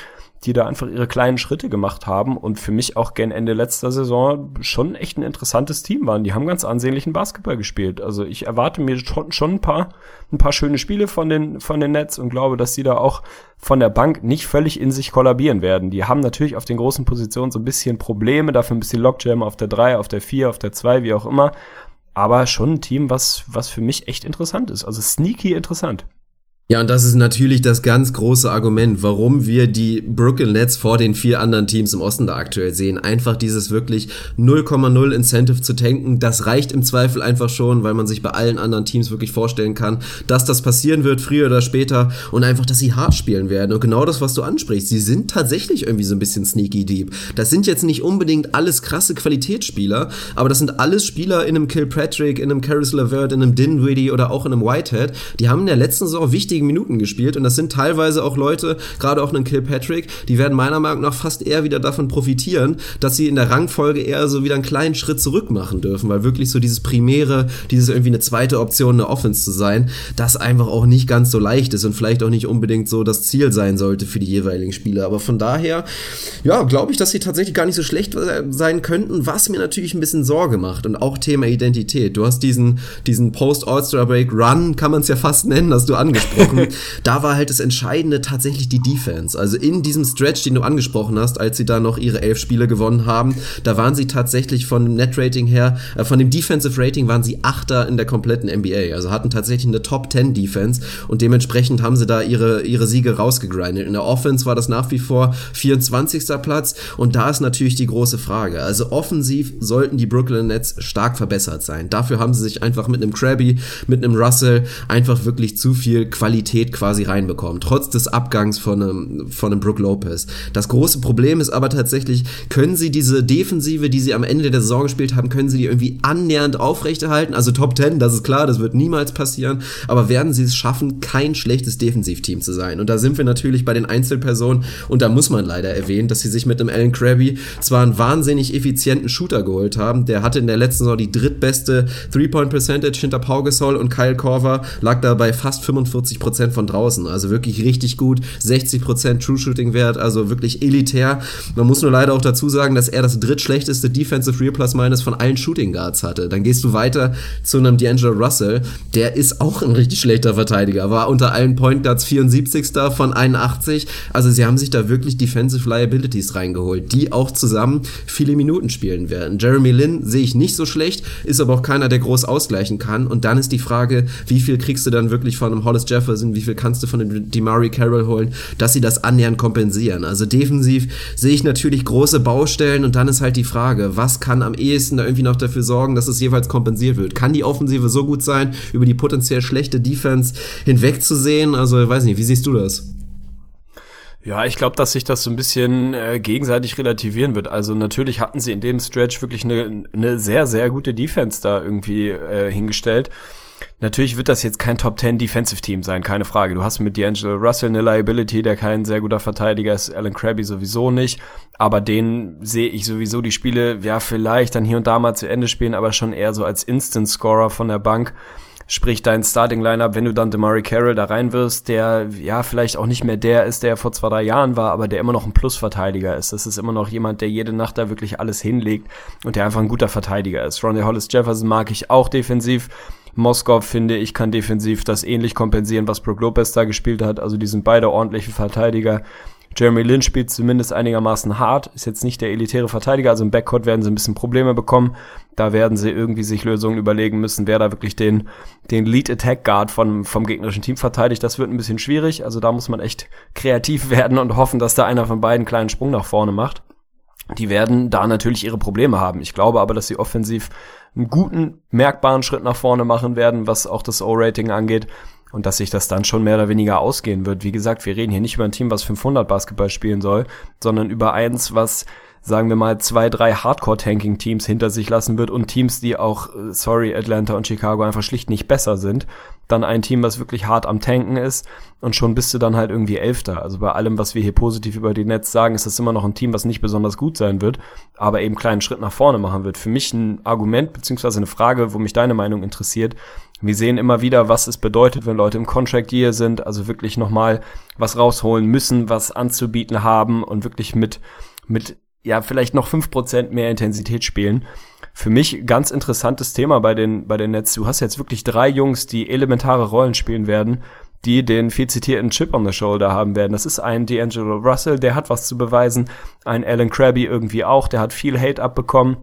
die da einfach ihre kleinen Schritte gemacht haben und für mich auch gen Ende letzter Saison schon echt ein interessantes Team waren. Die haben ganz ansehnlichen Basketball gespielt. Also ich erwarte mir schon, schon ein paar, ein paar schöne Spiele von den, von den Nets und glaube, dass die da auch von der Bank nicht völlig in sich kollabieren werden. Die haben natürlich auf den großen Positionen so ein bisschen Probleme, dafür ein bisschen Lockjam auf der 3, auf der 4, auf der 2, wie auch immer. Aber schon ein Team, was, was für mich echt interessant ist. Also sneaky interessant. Ja, und das ist natürlich das ganz große Argument, warum wir die Brooklyn Nets vor den vier anderen Teams im Osten da aktuell sehen. Einfach dieses wirklich 0,0 Incentive zu tanken, das reicht im Zweifel einfach schon, weil man sich bei allen anderen Teams wirklich vorstellen kann, dass das passieren wird, früher oder später, und einfach, dass sie hart spielen werden. Und genau das, was du ansprichst, sie sind tatsächlich irgendwie so ein bisschen sneaky deep. Das sind jetzt nicht unbedingt alles krasse Qualitätsspieler, aber das sind alles Spieler in einem Kilpatrick, in einem Caris LeVert, in einem Dinwiddie oder auch in einem Whitehead. Die haben in der letzten Saison wichtige dreckigen Minuten gespielt und das sind teilweise auch Leute, gerade auch einen Kilpatrick, die werden meiner Meinung nach fast eher wieder davon profitieren, dass sie in der Rangfolge eher so wieder einen kleinen Schritt zurück machen dürfen, weil wirklich so dieses Primäre, dieses irgendwie eine zweite Option, eine Offense zu sein, das einfach auch nicht ganz so leicht ist und vielleicht auch nicht unbedingt so das Ziel sein sollte für die jeweiligen Spieler. Aber von daher, ja, glaube ich, dass sie tatsächlich gar nicht so schlecht sein könnten, was mir natürlich ein bisschen Sorge macht und auch Thema Identität. Du hast diesen, diesen Post-All-Star-Break-Run, kann man es ja fast nennen, hast du angesprochen. da war halt das Entscheidende tatsächlich die Defense. Also in diesem Stretch, den du angesprochen hast, als sie da noch ihre elf Spiele gewonnen haben, da waren sie tatsächlich von dem Net-Rating her, äh, von dem Defensive Rating waren sie Achter in der kompletten NBA. Also hatten tatsächlich eine Top 10 Defense und dementsprechend haben sie da ihre, ihre Siege rausgegrindet. In der Offense war das nach wie vor 24. Platz und da ist natürlich die große Frage. Also offensiv sollten die Brooklyn Nets stark verbessert sein. Dafür haben sie sich einfach mit einem Krabby, mit einem Russell einfach wirklich zu viel Qualität quasi reinbekommen. Trotz des Abgangs von einem, von einem Brook Lopez. Das große Problem ist aber tatsächlich, können sie diese Defensive, die sie am Ende der Saison gespielt haben, können sie die irgendwie annähernd aufrechterhalten? Also Top 10, das ist klar, das wird niemals passieren. Aber werden sie es schaffen, kein schlechtes Defensivteam zu sein? Und da sind wir natürlich bei den Einzelpersonen und da muss man leider erwähnen, dass sie sich mit einem Alan Krabby zwar einen wahnsinnig effizienten Shooter geholt haben, der hatte in der letzten Saison die drittbeste Three-Point-Percentage hinter Pau Gasol und Kyle Korver lag da bei fast 45% von draußen. Also wirklich richtig gut. 60% True Shooting Wert, also wirklich elitär. Man muss nur leider auch dazu sagen, dass er das drittschlechteste Defensive Real Plus Minus von allen Shooting Guards hatte. Dann gehst du weiter zu einem D'Angelo Russell, der ist auch ein richtig schlechter Verteidiger, war unter allen Point Guards 74. von 81. Also sie haben sich da wirklich Defensive Liabilities reingeholt, die auch zusammen viele Minuten spielen werden. Jeremy Lin sehe ich nicht so schlecht, ist aber auch keiner, der groß ausgleichen kann. Und dann ist die Frage, wie viel kriegst du dann wirklich von einem Hollis Jefferson, wie viel kannst du von dem Demari Carroll holen, dass sie das annähernd kompensieren. Also defensiv sehe ich natürlich große Baustellen und dann ist halt die Frage, was kann am ehesten da irgendwie noch dafür sorgen, dass es jeweils kompensiert wird? Kann die Offensive so gut sein, über die potenziell schlechte Defense hinwegzusehen? Also, weiß nicht, wie siehst du das? Ja, ich glaube, dass sich das so ein bisschen äh, gegenseitig relativieren wird. Also natürlich hatten sie in dem Stretch wirklich eine, eine sehr, sehr gute Defense da irgendwie äh, hingestellt. Natürlich wird das jetzt kein Top 10 Defensive Team sein, keine Frage. Du hast mit D'Angelo Russell eine Liability, der kein sehr guter Verteidiger ist, Alan Krabby sowieso nicht. Aber den sehe ich sowieso die Spiele, ja, vielleicht dann hier und da mal zu Ende spielen, aber schon eher so als Instant Scorer von der Bank. Sprich, dein Starting Lineup, wenn du dann DeMarie Carroll da rein wirst, der ja vielleicht auch nicht mehr der ist, der vor zwei, drei Jahren war, aber der immer noch ein Plusverteidiger ist. Das ist immer noch jemand, der jede Nacht da wirklich alles hinlegt und der einfach ein guter Verteidiger ist. Ronnie Hollis Jefferson mag ich auch defensiv. Moskov, finde ich, kann defensiv das ähnlich kompensieren, was Brook Lopez da gespielt hat. Also die sind beide ordentliche Verteidiger. Jeremy Lin spielt zumindest einigermaßen hart, ist jetzt nicht der elitäre Verteidiger, also im Backcourt werden sie ein bisschen Probleme bekommen. Da werden sie irgendwie sich Lösungen überlegen müssen, wer da wirklich den, den Lead Attack Guard von, vom gegnerischen Team verteidigt. Das wird ein bisschen schwierig, also da muss man echt kreativ werden und hoffen, dass da einer von beiden einen kleinen Sprung nach vorne macht. Die werden da natürlich ihre Probleme haben. Ich glaube aber, dass sie offensiv einen guten, merkbaren Schritt nach vorne machen werden, was auch das O-Rating angeht und dass sich das dann schon mehr oder weniger ausgehen wird. Wie gesagt, wir reden hier nicht über ein Team, was 500 Basketball spielen soll, sondern über eins, was sagen wir mal, zwei, drei Hardcore-Tanking-Teams hinter sich lassen wird und Teams, die auch, äh, sorry, Atlanta und Chicago einfach schlicht nicht besser sind. Dann ein Team, was wirklich hart am Tanken ist und schon bist du dann halt irgendwie Elfter. Also bei allem, was wir hier positiv über die Nets sagen, ist das immer noch ein Team, was nicht besonders gut sein wird, aber eben kleinen Schritt nach vorne machen wird. Für mich ein Argument beziehungsweise eine Frage, wo mich deine Meinung interessiert. Wir sehen immer wieder, was es bedeutet, wenn Leute im Contract Year sind, also wirklich nochmal was rausholen müssen, was anzubieten haben und wirklich mit, mit ja, vielleicht noch fünf Prozent mehr Intensität spielen. Für mich ganz interessantes Thema bei den, bei den Nets. Du hast jetzt wirklich drei Jungs, die elementare Rollen spielen werden, die den viel zitierten Chip on the Shoulder haben werden. Das ist ein D'Angelo Russell, der hat was zu beweisen. Ein Alan Krabby irgendwie auch, der hat viel Hate abbekommen,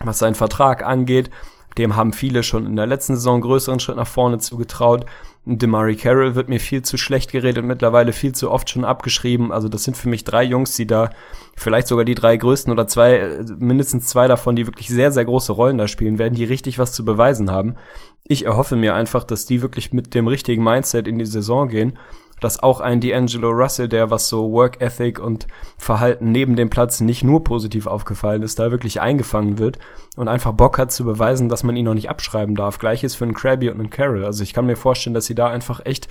was seinen Vertrag angeht. Dem haben viele schon in der letzten Saison größeren Schritt nach vorne zugetraut. Demari Carroll wird mir viel zu schlecht geredet, mittlerweile viel zu oft schon abgeschrieben. Also das sind für mich drei Jungs, die da vielleicht sogar die drei größten oder zwei, mindestens zwei davon, die wirklich sehr, sehr große Rollen da spielen werden, die richtig was zu beweisen haben. Ich erhoffe mir einfach, dass die wirklich mit dem richtigen Mindset in die Saison gehen dass auch ein D'Angelo Russell, der was so Work Ethic und Verhalten neben dem Platz nicht nur positiv aufgefallen ist, da wirklich eingefangen wird und einfach Bock hat zu beweisen, dass man ihn noch nicht abschreiben darf. Gleiches für einen Krabby und einen Carroll. Also ich kann mir vorstellen, dass sie da einfach echt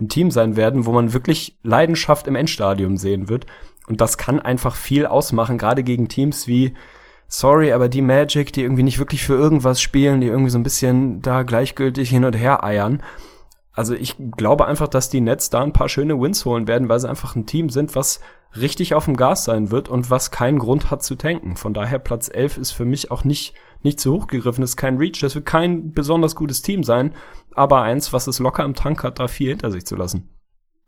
ein Team sein werden, wo man wirklich Leidenschaft im Endstadium sehen wird. Und das kann einfach viel ausmachen, gerade gegen Teams wie, sorry, aber die Magic, die irgendwie nicht wirklich für irgendwas spielen, die irgendwie so ein bisschen da gleichgültig hin und her eiern. Also ich glaube einfach, dass die Nets da ein paar schöne Wins holen werden, weil sie einfach ein Team sind, was richtig auf dem Gas sein wird und was keinen Grund hat zu tanken. Von daher Platz 11 ist für mich auch nicht, nicht zu hoch gegriffen, ist kein Reach, das wird kein besonders gutes Team sein, aber eins, was es locker im Tank hat, da viel hinter sich zu lassen.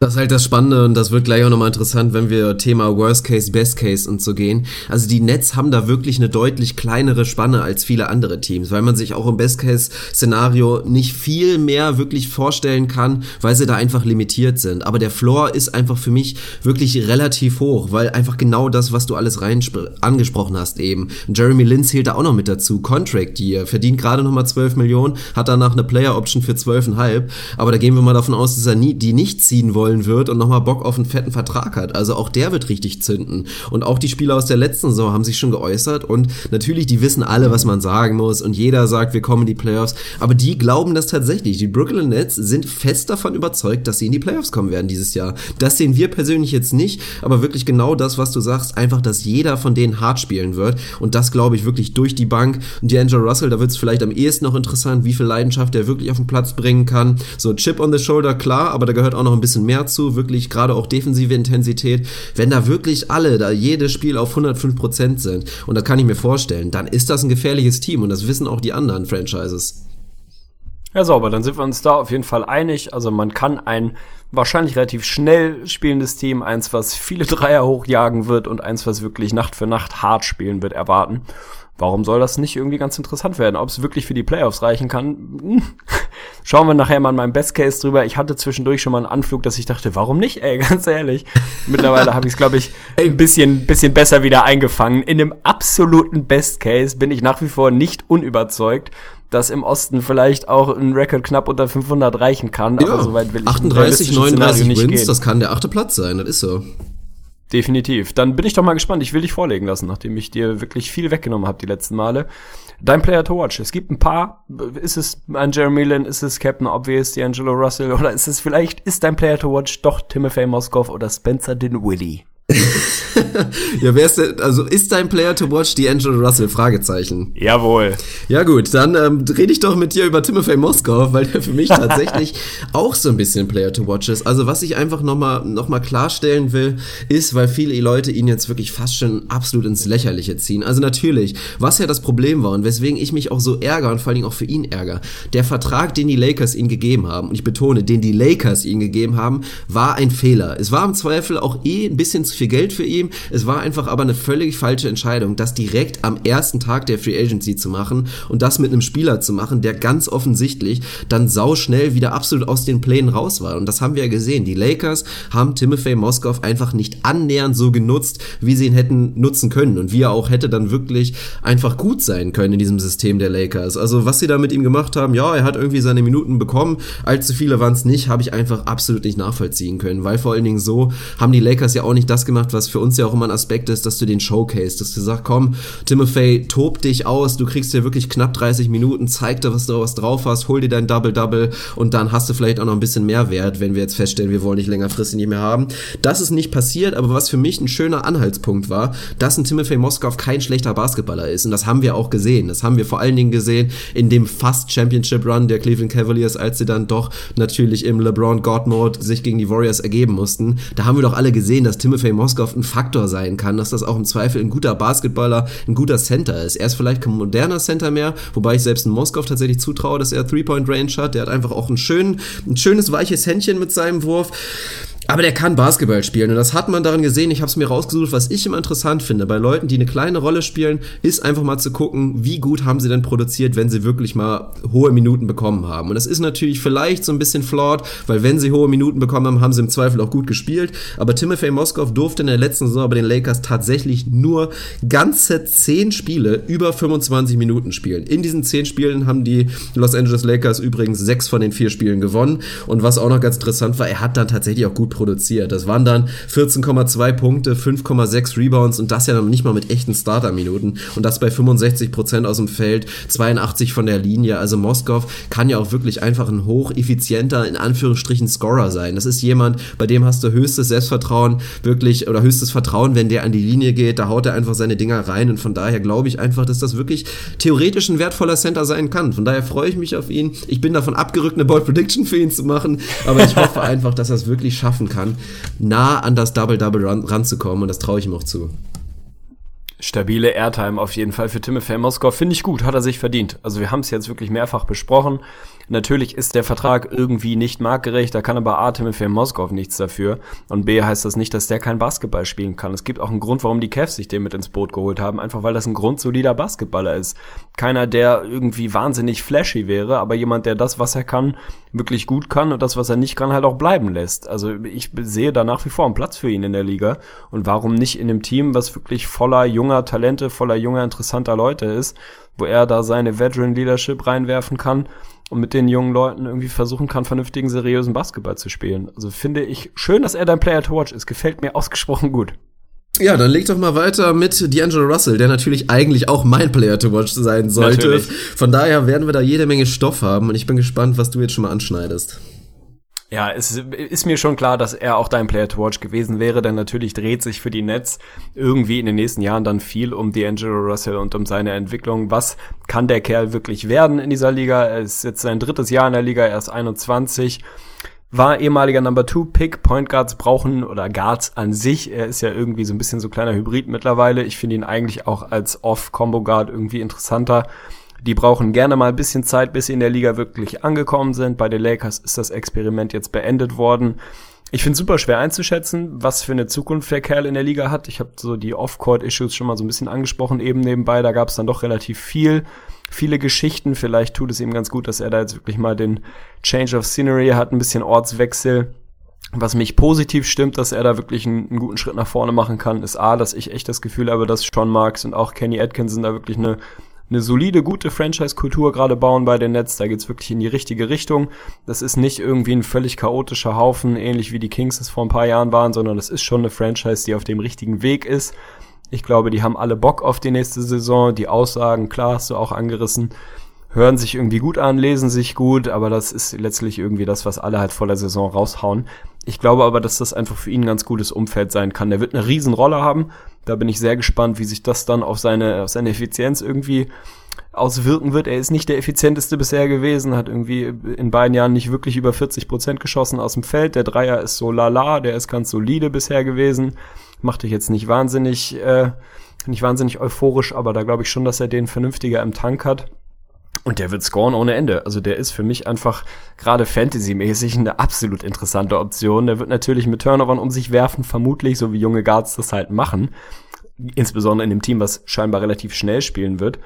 Das ist halt das Spannende und das wird gleich auch nochmal interessant, wenn wir Thema Worst Case, Best Case und so gehen. Also die Nets haben da wirklich eine deutlich kleinere Spanne als viele andere Teams, weil man sich auch im Best Case Szenario nicht viel mehr wirklich vorstellen kann, weil sie da einfach limitiert sind. Aber der Floor ist einfach für mich wirklich relativ hoch, weil einfach genau das, was du alles rein angesprochen hast eben. Jeremy Lin zählt da auch noch mit dazu. Contract Year, verdient gerade nochmal 12 Millionen, hat danach eine Player Option für 12,5. Aber da gehen wir mal davon aus, dass er nie, die nicht ziehen wollen wollen wird und nochmal Bock auf einen fetten Vertrag hat. Also auch der wird richtig zünden. Und auch die Spieler aus der letzten Saison haben sich schon geäußert und natürlich, die wissen alle, was man sagen muss und jeder sagt, wir kommen in die Playoffs. Aber die glauben das tatsächlich. Die Brooklyn Nets sind fest davon überzeugt, dass sie in die Playoffs kommen werden dieses Jahr. Das sehen wir persönlich jetzt nicht, aber wirklich genau das, was du sagst, einfach, dass jeder von denen hart spielen wird. Und das glaube ich wirklich durch die Bank. Und D'Angelo Russell, da wird es vielleicht am ehesten noch interessant, wie viel Leidenschaft er wirklich auf den Platz bringen kann. So Chip on the Shoulder, klar, aber da gehört auch noch ein bisschen mehr zu, wirklich gerade auch defensive Intensität. Wenn da wirklich alle, da jedes Spiel auf 105 Prozent sind, und da kann ich mir vorstellen, dann ist das ein gefährliches Team und das wissen auch die anderen Franchises. Ja, sauber, dann sind wir uns da auf jeden Fall einig. Also man kann ein wahrscheinlich relativ schnell spielendes Team, eins, was viele Dreier hochjagen wird und eins, was wirklich Nacht für Nacht hart spielen wird, erwarten. Warum soll das nicht irgendwie ganz interessant werden? Ob es wirklich für die Playoffs reichen kann, hm. schauen wir nachher mal in meinem Best Case drüber. Ich hatte zwischendurch schon mal einen Anflug, dass ich dachte, warum nicht? Ey, ganz ehrlich. Mittlerweile habe ich es, glaube ich, ein bisschen, bisschen besser wieder eingefangen. In dem absoluten Best Case bin ich nach wie vor nicht unüberzeugt, dass im Osten vielleicht auch ein Rekord knapp unter 500 reichen kann. Ja, aber soweit will ich 38, 39 nicht Wins, das kann der achte Platz sein, das ist so. Definitiv. Dann bin ich doch mal gespannt. Ich will dich vorlegen lassen, nachdem ich dir wirklich viel weggenommen habe die letzten Male. Dein Player to watch. Es gibt ein paar. Ist es ein Jeremy Lin? Ist es Captain Obvious, D'Angelo Russell? Oder ist es vielleicht, ist dein Player to watch doch Timothy Moskov oder Spencer Dinwiddie? ja, wer ist denn, also ist dein Player to watch die Angelo Russell? Fragezeichen. Jawohl. Ja gut, dann ähm, rede ich doch mit dir über Timothy Moskov, weil der für mich tatsächlich auch so ein bisschen Player to watch ist. Also was ich einfach nochmal noch mal klarstellen will, ist, weil viele Leute ihn jetzt wirklich fast schon absolut ins Lächerliche ziehen. Also natürlich, was ja das Problem war und weswegen ich mich auch so ärgere und vor allen Dingen auch für ihn ärgere, der Vertrag, den die Lakers ihm gegeben haben, und ich betone, den die Lakers ihm gegeben haben, war ein Fehler. Es war im Zweifel auch eh ein bisschen zu viel Geld für ihn. Es war einfach aber eine völlig falsche Entscheidung, das direkt am ersten Tag der Free Agency zu machen und das mit einem Spieler zu machen, der ganz offensichtlich dann sau schnell wieder absolut aus den Plänen raus war. Und das haben wir ja gesehen. Die Lakers haben Timothy Moskov einfach nicht annähernd so genutzt, wie sie ihn hätten nutzen können und wie er auch hätte dann wirklich einfach gut sein können in diesem System der Lakers. Also was sie da mit ihm gemacht haben, ja, er hat irgendwie seine Minuten bekommen, allzu viele waren es nicht, habe ich einfach absolut nicht nachvollziehen können, weil vor allen Dingen so haben die Lakers ja auch nicht das gemacht, was für uns ja auch immer ein Aspekt ist, dass du den showcase, dass du sagst, komm, Timothy, tob dich aus, du kriegst dir wirklich knapp 30 Minuten, zeig dir, was du was drauf hast, hol dir dein Double-Double und dann hast du vielleicht auch noch ein bisschen mehr Wert, wenn wir jetzt feststellen, wir wollen nicht längerfristig nicht mehr haben. Das ist nicht passiert, aber was für mich ein schöner Anhaltspunkt war, dass ein Timothy Moskov kein schlechter Basketballer ist und das haben wir auch gesehen. Das haben wir vor allen Dingen gesehen in dem fast Championship Run der Cleveland Cavaliers, als sie dann doch natürlich im LeBron God Mode sich gegen die Warriors ergeben mussten. Da haben wir doch alle gesehen, dass Timothy Moskov ein Faktor sein kann, dass das auch im Zweifel ein guter Basketballer, ein guter Center ist. Er ist vielleicht kein moderner Center mehr, wobei ich selbst in Moskov tatsächlich zutraue, dass er Three-Point-Range hat. Der hat einfach auch ein, schön, ein schönes, weiches Händchen mit seinem Wurf. Aber der kann Basketball spielen und das hat man darin gesehen. Ich habe es mir rausgesucht, was ich immer interessant finde bei Leuten, die eine kleine Rolle spielen, ist einfach mal zu gucken, wie gut haben sie denn produziert, wenn sie wirklich mal hohe Minuten bekommen haben. Und das ist natürlich vielleicht so ein bisschen flawed, weil wenn sie hohe Minuten bekommen haben, haben sie im Zweifel auch gut gespielt. Aber Timothy Moskov durfte in der letzten Saison bei den Lakers tatsächlich nur ganze 10 Spiele über 25 Minuten spielen. In diesen 10 Spielen haben die Los Angeles Lakers übrigens sechs von den vier Spielen gewonnen. Und was auch noch ganz interessant war, er hat dann tatsächlich auch gut produziert. Das waren dann 14,2 Punkte, 5,6 Rebounds und das ja noch nicht mal mit echten Starter-Minuten und das bei 65 Prozent aus dem Feld, 82 von der Linie. Also Moskov kann ja auch wirklich einfach ein hocheffizienter, in Anführungsstrichen, Scorer sein. Das ist jemand, bei dem hast du höchstes Selbstvertrauen, wirklich, oder höchstes Vertrauen, wenn der an die Linie geht, da haut er einfach seine Dinger rein und von daher glaube ich einfach, dass das wirklich theoretisch ein wertvoller Center sein kann. Von daher freue ich mich auf ihn. Ich bin davon abgerückt, eine Ball Prediction für ihn zu machen, aber ich hoffe einfach, dass er es wirklich schaffen kann, nah an das Double-Double ranzukommen und das traue ich ihm auch zu. Stabile Airtime auf jeden Fall für Timothy Moskau. Finde ich gut, hat er sich verdient. Also wir haben es jetzt wirklich mehrfach besprochen. Natürlich ist der Vertrag irgendwie nicht marktgerecht, da kann aber A, Timothy Moskov nichts dafür. Und B heißt das nicht, dass der kein Basketball spielen kann. Es gibt auch einen Grund, warum die Cavs sich den mit ins Boot geholt haben, einfach weil das ein grundsolider Basketballer ist. Keiner, der irgendwie wahnsinnig flashy wäre, aber jemand, der das, was er kann, wirklich gut kann und das, was er nicht kann, halt auch bleiben lässt. Also ich sehe da nach wie vor einen Platz für ihn in der Liga. Und warum nicht in einem Team, was wirklich voller junger Talente, voller junger, interessanter Leute ist, wo er da seine Veteran Leadership reinwerfen kann und mit den jungen Leuten irgendwie versuchen kann, vernünftigen, seriösen Basketball zu spielen. Also finde ich schön, dass er dein Player to watch ist. Gefällt mir ausgesprochen gut. Ja, dann leg doch mal weiter mit D'Angelo Russell, der natürlich eigentlich auch mein Player to watch sein sollte. Natürlich. Von daher werden wir da jede Menge Stoff haben und ich bin gespannt, was du jetzt schon mal anschneidest. Ja, es ist mir schon klar, dass er auch dein Player to watch gewesen wäre, denn natürlich dreht sich für die Nets irgendwie in den nächsten Jahren dann viel um D'Angelo Russell und um seine Entwicklung. Was kann der Kerl wirklich werden in dieser Liga? Er ist jetzt sein drittes Jahr in der Liga, er ist 21 war ehemaliger Number Two Pick. Point Guards brauchen oder Guards an sich. Er ist ja irgendwie so ein bisschen so kleiner Hybrid mittlerweile. Ich finde ihn eigentlich auch als Off-Combo Guard irgendwie interessanter. Die brauchen gerne mal ein bisschen Zeit, bis sie in der Liga wirklich angekommen sind. Bei den Lakers ist das Experiment jetzt beendet worden. Ich finde super schwer einzuschätzen, was für eine Zukunft der Kerl in der Liga hat. Ich habe so die Off-Court-Issues schon mal so ein bisschen angesprochen eben nebenbei. Da gab es dann doch relativ viel, viele Geschichten. Vielleicht tut es ihm ganz gut, dass er da jetzt wirklich mal den Change of Scenery hat, ein bisschen Ortswechsel. Was mich positiv stimmt, dass er da wirklich einen, einen, guten Schritt nach vorne machen kann, ist A, dass ich echt das Gefühl habe, dass Sean Marks und auch Kenny Atkinson da wirklich eine eine solide, gute Franchise-Kultur gerade bauen bei den Nets. Da geht's wirklich in die richtige Richtung. Das ist nicht irgendwie ein völlig chaotischer Haufen, ähnlich wie die Kings es vor ein paar Jahren waren, sondern das ist schon eine Franchise, die auf dem richtigen Weg ist. Ich glaube, die haben alle Bock auf die nächste Saison. Die Aussagen, klar, hast du auch angerissen, hören sich irgendwie gut an, lesen sich gut, aber das ist letztlich irgendwie das, was alle halt vor der Saison raushauen. Ich glaube aber, dass das einfach für ihn ein ganz gutes Umfeld sein kann. Der wird eine Riesenrolle haben. Da bin ich sehr gespannt, wie sich das dann auf seine, auf seine Effizienz irgendwie auswirken wird. Er ist nicht der effizienteste bisher gewesen, hat irgendwie in beiden Jahren nicht wirklich über 40 Prozent geschossen aus dem Feld. Der Dreier ist so lala, der ist ganz solide bisher gewesen. Macht dich jetzt nicht wahnsinnig, äh, nicht wahnsinnig euphorisch, aber da glaube ich schon, dass er den vernünftiger im Tank hat. Und der wird scoren ohne Ende. Also der ist für mich einfach gerade Fantasy-mäßig eine absolut interessante Option. Der wird natürlich mit Turnovern um sich werfen, vermutlich, so wie junge Guards das halt machen. Insbesondere in dem Team, was scheinbar relativ schnell spielen wird.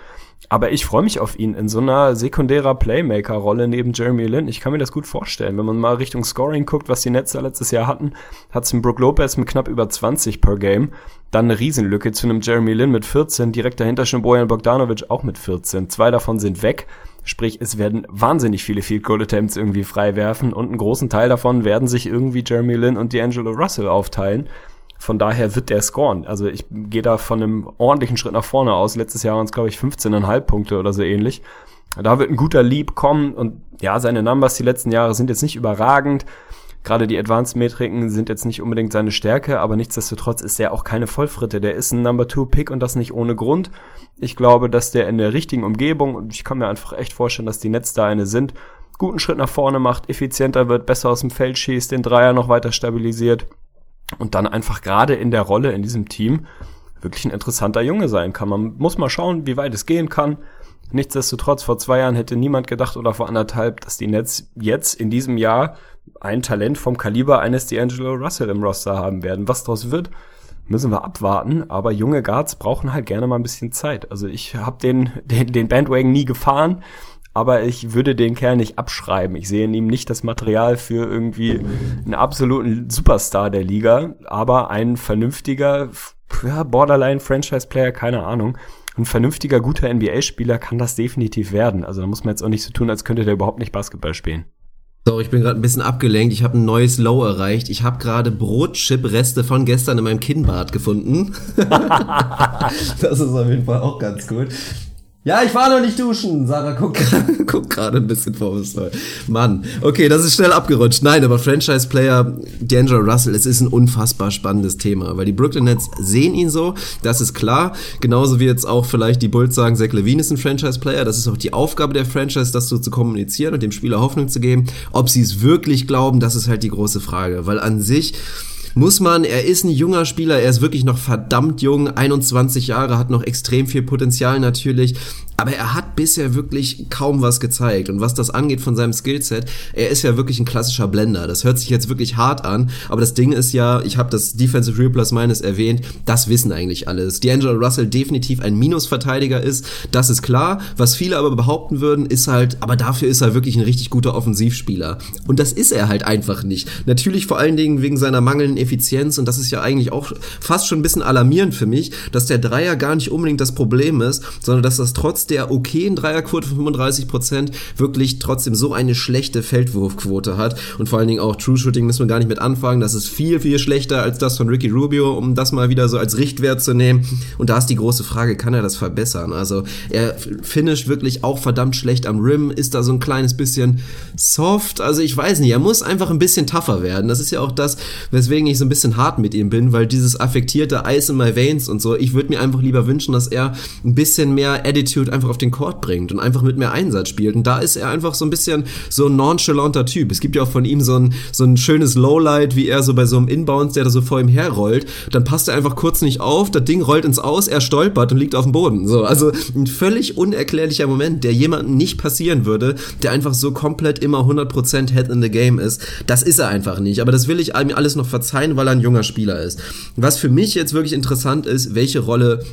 Aber ich freue mich auf ihn in so einer sekundärer Playmaker-Rolle neben Jeremy Lin. Ich kann mir das gut vorstellen. Wenn man mal Richtung Scoring guckt, was die Netzer letztes Jahr hatten, hat es Brook Lopez mit knapp über 20 per Game. Dann eine Riesenlücke zu einem Jeremy Lin mit 14. Direkt dahinter schon Bojan Bogdanovic auch mit 14. Zwei davon sind weg. Sprich, es werden wahnsinnig viele Field Goal Attempts irgendwie frei werfen und einen großen Teil davon werden sich irgendwie Jeremy Lin und D'Angelo Russell aufteilen. Von daher wird der scoren. Also ich gehe da von einem ordentlichen Schritt nach vorne aus. Letztes Jahr waren es, glaube ich, 15,5 Punkte oder so ähnlich. Da wird ein guter Leap kommen und ja, seine Numbers die letzten Jahre sind jetzt nicht überragend. Gerade die Advanced-Metriken sind jetzt nicht unbedingt seine Stärke, aber nichtsdestotrotz ist er auch keine Vollfritte. Der ist ein Number Two Pick und das nicht ohne Grund. Ich glaube, dass der in der richtigen Umgebung, und ich kann mir einfach echt vorstellen, dass die Netz da eine sind, guten Schritt nach vorne macht, effizienter wird, besser aus dem Feld schießt, den Dreier noch weiter stabilisiert und dann einfach gerade in der Rolle in diesem Team wirklich ein interessanter Junge sein kann. Man muss mal schauen, wie weit es gehen kann. Nichtsdestotrotz, vor zwei Jahren hätte niemand gedacht oder vor anderthalb, dass die Nets jetzt in diesem Jahr ein Talent vom Kaliber eines D'Angelo Russell im Roster haben werden. Was daraus wird, müssen wir abwarten. Aber junge Guards brauchen halt gerne mal ein bisschen Zeit. Also ich habe den, den, den Bandwagon nie gefahren aber ich würde den Kerl nicht abschreiben. Ich sehe in ihm nicht das Material für irgendwie einen absoluten Superstar der Liga, aber ein vernünftiger, ja, Borderline-Franchise-Player, keine Ahnung. Ein vernünftiger, guter NBA-Spieler kann das definitiv werden. Also da muss man jetzt auch nicht so tun, als könnte der überhaupt nicht Basketball spielen. So, ich bin gerade ein bisschen abgelenkt. Ich habe ein neues Low erreicht. Ich habe gerade Brotchip-Reste von gestern in meinem Kinnbad gefunden. das ist auf jeden Fall auch ganz gut. Ja, ich war noch nicht duschen. Sarah guckt, guckt gerade ein bisschen vorwurfsvoll. Mann, okay, das ist schnell abgerutscht. Nein, aber Franchise-Player D'Angelo Russell, es ist ein unfassbar spannendes Thema, weil die Brooklyn Nets sehen ihn so, das ist klar. Genauso wie jetzt auch vielleicht die Bulls sagen, Zach Levine ist ein Franchise-Player. Das ist auch die Aufgabe der Franchise, das so zu kommunizieren und dem Spieler Hoffnung zu geben. Ob sie es wirklich glauben, das ist halt die große Frage, weil an sich muss man, er ist ein junger Spieler, er ist wirklich noch verdammt jung, 21 Jahre, hat noch extrem viel Potenzial natürlich, aber er hat bisher wirklich kaum was gezeigt. Und was das angeht von seinem Skillset, er ist ja wirklich ein klassischer Blender. Das hört sich jetzt wirklich hart an, aber das Ding ist ja, ich habe das Defensive Real Plus Minus erwähnt, das wissen eigentlich alles. D'Angelo Russell definitiv ein Minusverteidiger ist, das ist klar. Was viele aber behaupten würden, ist halt, aber dafür ist er wirklich ein richtig guter Offensivspieler. Und das ist er halt einfach nicht. Natürlich vor allen Dingen wegen seiner mangelnden Effizienz und das ist ja eigentlich auch fast schon ein bisschen alarmierend für mich, dass der Dreier gar nicht unbedingt das Problem ist, sondern dass das trotz der okayen Dreierquote von 35% wirklich trotzdem so eine schlechte Feldwurfquote hat und vor allen Dingen auch True Shooting müssen wir gar nicht mit anfangen. Das ist viel, viel schlechter als das von Ricky Rubio, um das mal wieder so als Richtwert zu nehmen. Und da ist die große Frage, kann er das verbessern? Also er finisht wirklich auch verdammt schlecht am Rim, ist da so ein kleines bisschen soft. Also ich weiß nicht, er muss einfach ein bisschen tougher werden. Das ist ja auch das, weswegen ich so ein bisschen hart mit ihm bin, weil dieses affektierte Ice in my veins und so, ich würde mir einfach lieber wünschen, dass er ein bisschen mehr Attitude einfach auf den Court bringt und einfach mit mehr Einsatz spielt. Und da ist er einfach so ein bisschen so ein nonchalanter Typ. Es gibt ja auch von ihm so ein, so ein schönes Lowlight, wie er so bei so einem Inbounds, der da so vor ihm herrollt. Dann passt er einfach kurz nicht auf, das Ding rollt ins Aus, er stolpert und liegt auf dem Boden. So, also ein völlig unerklärlicher Moment, der jemandem nicht passieren würde, der einfach so komplett immer 100% Head in the Game ist. Das ist er einfach nicht. Aber das will ich mir alles noch verzeihen, weil er ein junger Spieler ist. Was für mich jetzt wirklich interessant ist, welche Rolle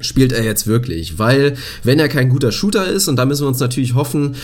spielt er jetzt wirklich? Weil, wenn er kein guter Shooter ist, und da müssen wir uns natürlich hoffen,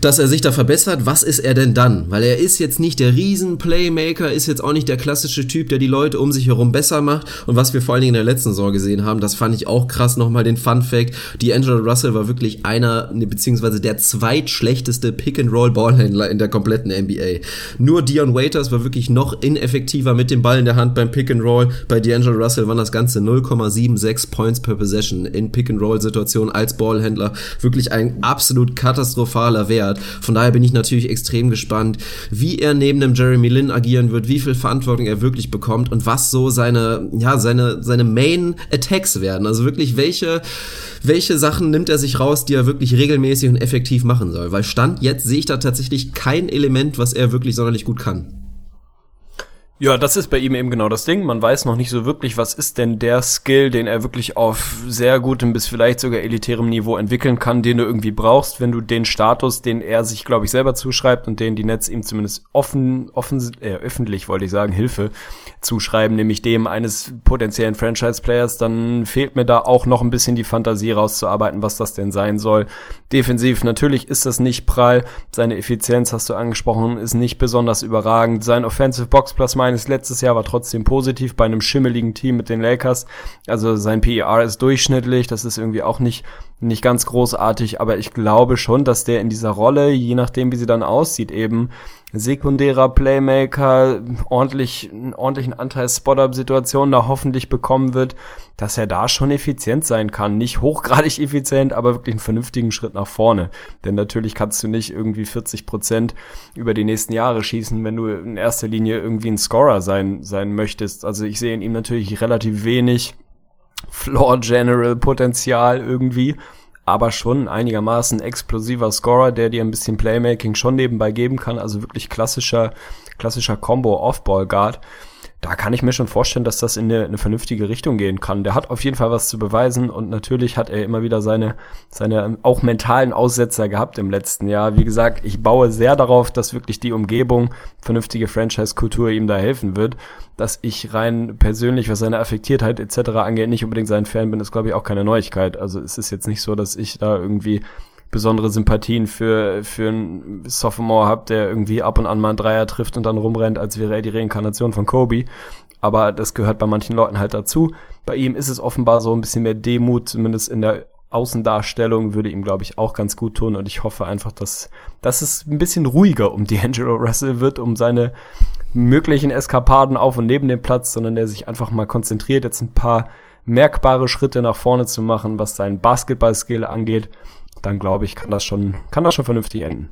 dass er sich da verbessert, was ist er denn dann? Weil er ist jetzt nicht der Riesen-Playmaker, ist jetzt auch nicht der klassische Typ, der die Leute um sich herum besser macht. Und was wir vor allen Dingen in der letzten Saison gesehen haben, das fand ich auch krass, nochmal den Fun-Fact. Die Angela Russell war wirklich einer, ne, beziehungsweise der zweitschlechteste Pick-and-Roll-Ballhändler in der kompletten NBA. Nur Dion Waiters war wirklich noch ineffektiver mit dem Ball in der Hand beim Pick-and-Roll. Bei D'Angelo Russell waren das Ganze 0,76 Points per Possession Possession in Pick-and-Roll-Situationen als Ballhändler wirklich ein absolut katastrophaler Wert. Von daher bin ich natürlich extrem gespannt, wie er neben dem Jeremy Lin agieren wird, wie viel Verantwortung er wirklich bekommt und was so seine, ja, seine, seine Main Attacks werden. Also wirklich welche, welche Sachen nimmt er sich raus, die er wirklich regelmäßig und effektiv machen soll. Weil Stand jetzt sehe ich da tatsächlich kein Element, was er wirklich sonderlich gut kann. Ja, das ist bei ihm eben genau das Ding. Man weiß noch nicht so wirklich, was ist denn der Skill, den er wirklich auf sehr gutem bis vielleicht sogar elitärem Niveau entwickeln kann, den du irgendwie brauchst, wenn du den Status, den er sich, glaube ich, selber zuschreibt und den die Netz ihm zumindest offen, offen, äh, öffentlich, wollte ich sagen, Hilfe zuschreiben, nämlich dem eines potenziellen Franchise-Players, dann fehlt mir da auch noch ein bisschen die Fantasie rauszuarbeiten, was das denn sein soll. Defensiv, natürlich ist das nicht prall. Seine Effizienz, hast du angesprochen, ist nicht besonders überragend. Sein Offensive Box Plus Minus letztes Jahr war trotzdem positiv bei einem schimmeligen Team mit den Lakers. Also sein PER ist durchschnittlich. Das ist irgendwie auch nicht, nicht ganz großartig. Aber ich glaube schon, dass der in dieser Rolle, je nachdem wie sie dann aussieht, eben sekundärer Playmaker ordentlich, einen ordentlichen Anteil Spot-Up-Situationen da hoffentlich bekommen wird, dass er da schon effizient sein kann. Nicht hochgradig effizient, aber wirklich einen vernünftigen Schritt nach vorne. Denn natürlich kannst du nicht irgendwie 40 Prozent über die nächsten Jahre schießen, wenn du in erster Linie irgendwie ein Scorer sein, sein möchtest. Also ich sehe in ihm natürlich relativ wenig Floor General Potenzial irgendwie aber schon einigermaßen explosiver Scorer, der dir ein bisschen Playmaking schon nebenbei geben kann, also wirklich klassischer, klassischer Combo Off-Ball Guard da kann ich mir schon vorstellen, dass das in eine, eine, vernünftige Richtung gehen kann. Der hat auf jeden Fall was zu beweisen und natürlich hat er immer wieder seine, seine auch mentalen Aussetzer gehabt im letzten Jahr. Wie gesagt, ich baue sehr darauf, dass wirklich die Umgebung, vernünftige Franchise-Kultur ihm da helfen wird. Dass ich rein persönlich, was seine Affektiertheit etc. angeht, nicht unbedingt sein Fan bin, ist glaube ich auch keine Neuigkeit. Also es ist jetzt nicht so, dass ich da irgendwie besondere Sympathien für, für einen Sophomore habe, der irgendwie ab und an mal einen Dreier trifft und dann rumrennt, als wäre er die Reinkarnation von Kobe. Aber das gehört bei manchen Leuten halt dazu. Bei ihm ist es offenbar so ein bisschen mehr Demut, zumindest in der Außendarstellung würde ihm, glaube ich, auch ganz gut tun. Und ich hoffe einfach, dass, dass es ein bisschen ruhiger um D'Angelo Russell wird, um seine möglichen Eskapaden auf und neben dem Platz, sondern der sich einfach mal konzentriert, jetzt ein paar merkbare Schritte nach vorne zu machen, was seinen Basketball-Skill angeht. Dann glaube ich, kann das schon, kann das schon vernünftig enden.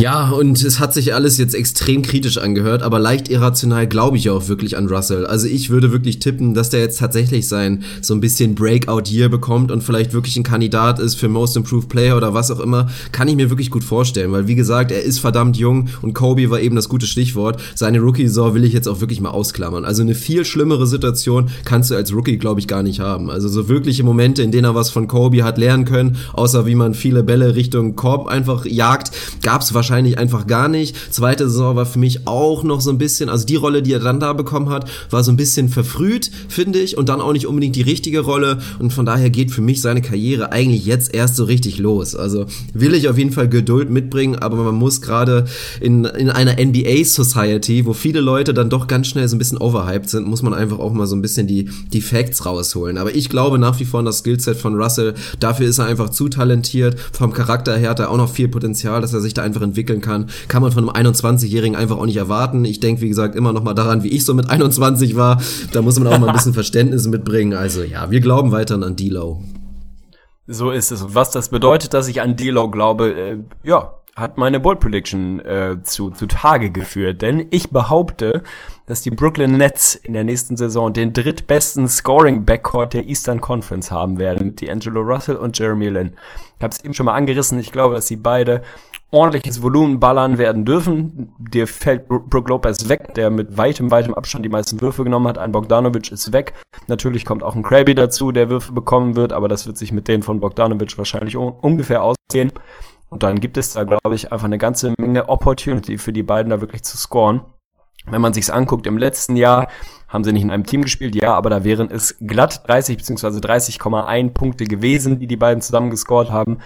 Ja, und es hat sich alles jetzt extrem kritisch angehört, aber leicht irrational glaube ich auch wirklich an Russell. Also ich würde wirklich tippen, dass der jetzt tatsächlich sein so ein bisschen Breakout Year bekommt und vielleicht wirklich ein Kandidat ist für Most Improved Player oder was auch immer, kann ich mir wirklich gut vorstellen, weil wie gesagt, er ist verdammt jung und Kobe war eben das gute Stichwort. Seine Rookie-Saison will ich jetzt auch wirklich mal ausklammern. Also eine viel schlimmere Situation kannst du als Rookie, glaube ich, gar nicht haben. Also so wirkliche Momente, in denen er was von Kobe hat lernen können, außer wie man viele Bälle Richtung Korb einfach jagt, gab es wahrscheinlich wahrscheinlich einfach gar nicht. Zweite Saison war für mich auch noch so ein bisschen, also die Rolle, die er dann da bekommen hat, war so ein bisschen verfrüht, finde ich, und dann auch nicht unbedingt die richtige Rolle. Und von daher geht für mich seine Karriere eigentlich jetzt erst so richtig los. Also will ich auf jeden Fall Geduld mitbringen, aber man muss gerade in, in einer NBA Society, wo viele Leute dann doch ganz schnell so ein bisschen overhyped sind, muss man einfach auch mal so ein bisschen die, die Facts rausholen. Aber ich glaube nach wie vor an das Skillset von Russell. Dafür ist er einfach zu talentiert. Vom Charakter her hat er auch noch viel Potenzial, dass er sich da einfach entwickelt entwickeln kann, kann man von einem 21-Jährigen einfach auch nicht erwarten. Ich denke, wie gesagt, immer noch mal daran, wie ich so mit 21 war. Da muss man auch mal ein bisschen Verständnis mitbringen. Also ja, wir glauben weiterhin an D-Low. So ist es. Und was das bedeutet, dass ich an D-Low glaube, äh, ja, hat meine Bold Prediction äh, zu, zu Tage geführt. Denn ich behaupte, dass die Brooklyn Nets in der nächsten Saison den drittbesten Scoring Backcourt der Eastern Conference haben werden. Die Angelo Russell und Jeremy Lin. Ich habe es eben schon mal angerissen. Ich glaube, dass sie beide ordentliches Volumen ballern werden dürfen. Dir fällt Brook Lopez weg, der mit weitem, weitem Abstand die meisten Würfe genommen hat. Ein Bogdanovic ist weg. Natürlich kommt auch ein Krabby dazu, der Würfe bekommen wird, aber das wird sich mit denen von Bogdanovic wahrscheinlich ungefähr ausgehen. Und dann gibt es da, glaube ich, einfach eine ganze Menge Opportunity für die beiden da wirklich zu scoren. Wenn man sich's anguckt, im letzten Jahr haben sie nicht in einem Team gespielt, ja, aber da wären es glatt 30 bzw. 30,1 Punkte gewesen, die die beiden zusammen gescored haben.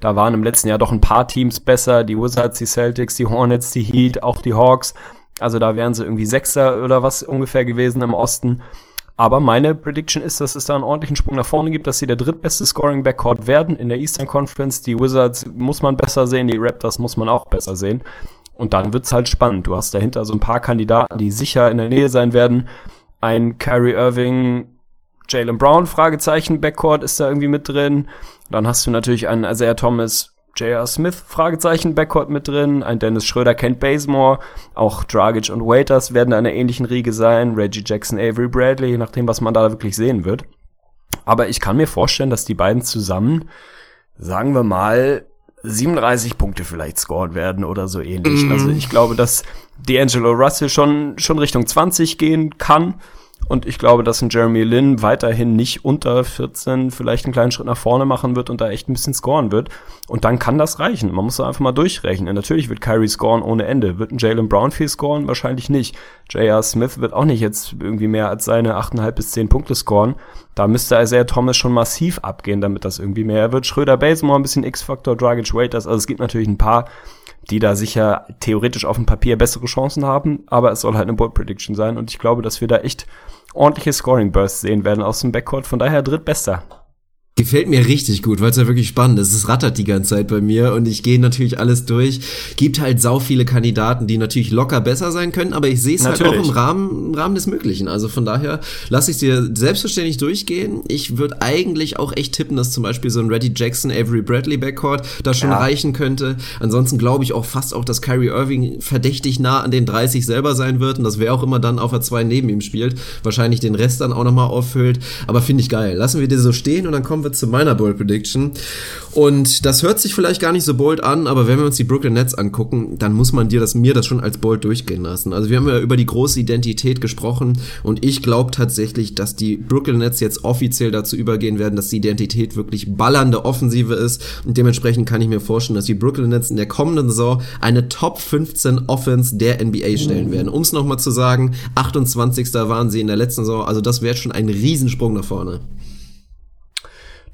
Da waren im letzten Jahr doch ein paar Teams besser, die Wizards, die Celtics, die Hornets, die Heat, auch die Hawks. Also da wären sie irgendwie Sechster oder was ungefähr gewesen im Osten. Aber meine Prediction ist, dass es da einen ordentlichen Sprung nach vorne gibt, dass sie der drittbeste Scoring Backcourt werden in der Eastern Conference. Die Wizards muss man besser sehen, die Raptors muss man auch besser sehen. Und dann wird's halt spannend. Du hast dahinter so ein paar Kandidaten, die sicher in der Nähe sein werden. Ein Kyrie Irving, Jalen Brown, Fragezeichen, Backcourt ist da irgendwie mit drin. Dann hast du natürlich einen Isaiah Thomas, J.R. Smith, Fragezeichen, Backcourt mit drin. Ein Dennis Schröder, Kent Bazemore. Auch Dragic und Waiters werden in einer ähnlichen Riege sein. Reggie Jackson, Avery Bradley, je nachdem, was man da wirklich sehen wird. Aber ich kann mir vorstellen, dass die beiden zusammen, sagen wir mal, 37 Punkte vielleicht scoren werden oder so ähnlich. Mhm. Also ich glaube, dass D'Angelo Russell schon, schon Richtung 20 gehen kann. Und ich glaube, dass ein Jeremy Lin weiterhin nicht unter 14 vielleicht einen kleinen Schritt nach vorne machen wird und da echt ein bisschen scoren wird. Und dann kann das reichen. Man muss da einfach mal durchrechnen. Natürlich wird Kyrie scoren ohne Ende. Wird ein Jalen Brown viel scoren? Wahrscheinlich nicht. J.R. Smith wird auch nicht jetzt irgendwie mehr als seine 8,5 bis 10 Punkte scoren. Da müsste Isaiah Thomas schon massiv abgehen, damit das irgendwie mehr wird. Schröder Bazemore ein bisschen X-Faktor, Dragic Waiters. Also es gibt natürlich ein paar, die da sicher theoretisch auf dem Papier bessere Chancen haben, aber es soll halt eine Bold Prediction sein und ich glaube, dass wir da echt ordentliche Scoring Bursts sehen werden aus dem Backcourt. Von daher drittbester. Gefällt mir richtig gut, weil es ja wirklich spannend ist. Es rattert die ganze Zeit bei mir und ich gehe natürlich alles durch. Gibt halt sau viele Kandidaten, die natürlich locker besser sein können, aber ich sehe es halt auch im Rahmen, im Rahmen des Möglichen. Also von daher lasse ich dir selbstverständlich durchgehen. Ich würde eigentlich auch echt tippen, dass zum Beispiel so ein Reddy Jackson, Avery Bradley Backcourt da schon ja. reichen könnte. Ansonsten glaube ich auch fast auch, dass Kyrie Irving verdächtig nah an den 30 selber sein wird und dass wer auch immer dann auf der 2 neben ihm spielt, wahrscheinlich den Rest dann auch nochmal auffüllt. Aber finde ich geil. Lassen wir dir so stehen und dann kommen wir zu meiner Bold Prediction. Und das hört sich vielleicht gar nicht so bold an, aber wenn wir uns die Brooklyn Nets angucken, dann muss man dir das, mir das schon als bold durchgehen lassen. Also wir haben ja über die große Identität gesprochen und ich glaube tatsächlich, dass die Brooklyn Nets jetzt offiziell dazu übergehen werden, dass die Identität wirklich ballernde Offensive ist und dementsprechend kann ich mir vorstellen, dass die Brooklyn Nets in der kommenden Saison eine Top 15 Offense der NBA stellen werden. Um es nochmal zu sagen, 28. waren sie in der letzten Saison, also das wäre schon ein Riesensprung nach vorne.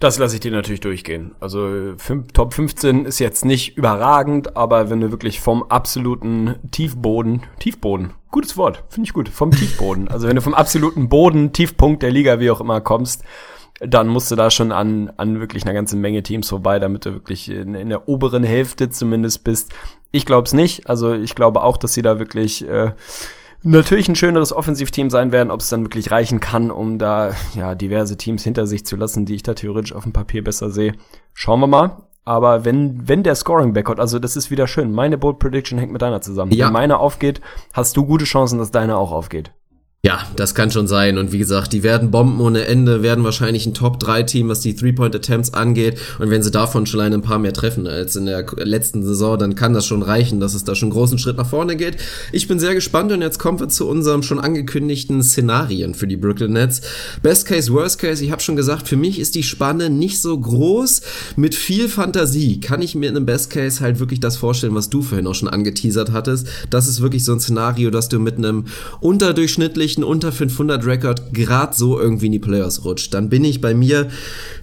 Das lasse ich dir natürlich durchgehen. Also fünf, Top 15 ist jetzt nicht überragend, aber wenn du wirklich vom absoluten Tiefboden, Tiefboden, gutes Wort, finde ich gut, vom Tiefboden, also wenn du vom absoluten Boden, Tiefpunkt der Liga, wie auch immer, kommst, dann musst du da schon an, an wirklich einer ganzen Menge Teams vorbei, damit du wirklich in, in der oberen Hälfte zumindest bist. Ich glaube es nicht. Also ich glaube auch, dass sie da wirklich äh, natürlich ein schöneres Offensivteam sein werden, ob es dann wirklich reichen kann, um da ja diverse Teams hinter sich zu lassen, die ich da theoretisch auf dem Papier besser sehe. Schauen wir mal. Aber wenn, wenn der Scoring backcourt, also das ist wieder schön. Meine Bold Prediction hängt mit deiner zusammen. Ja. Wenn meine aufgeht, hast du gute Chancen, dass deine auch aufgeht. Ja, das kann schon sein. Und wie gesagt, die werden Bomben ohne Ende, werden wahrscheinlich ein Top-3-Team, was die Three-Point-Attempts angeht. Und wenn sie davon schon ein paar mehr treffen als in der letzten Saison, dann kann das schon reichen, dass es da schon einen großen Schritt nach vorne geht. Ich bin sehr gespannt und jetzt kommen wir zu unserem schon angekündigten Szenarien für die Brooklyn Nets. Best Case, Worst Case, ich habe schon gesagt, für mich ist die Spanne nicht so groß. Mit viel Fantasie kann ich mir in einem Best Case halt wirklich das vorstellen, was du vorhin auch schon angeteasert hattest. Das ist wirklich so ein Szenario, dass du mit einem unterdurchschnittlichen unter 500 Rekord gerade so irgendwie in die Playoffs rutscht. Dann bin ich bei mir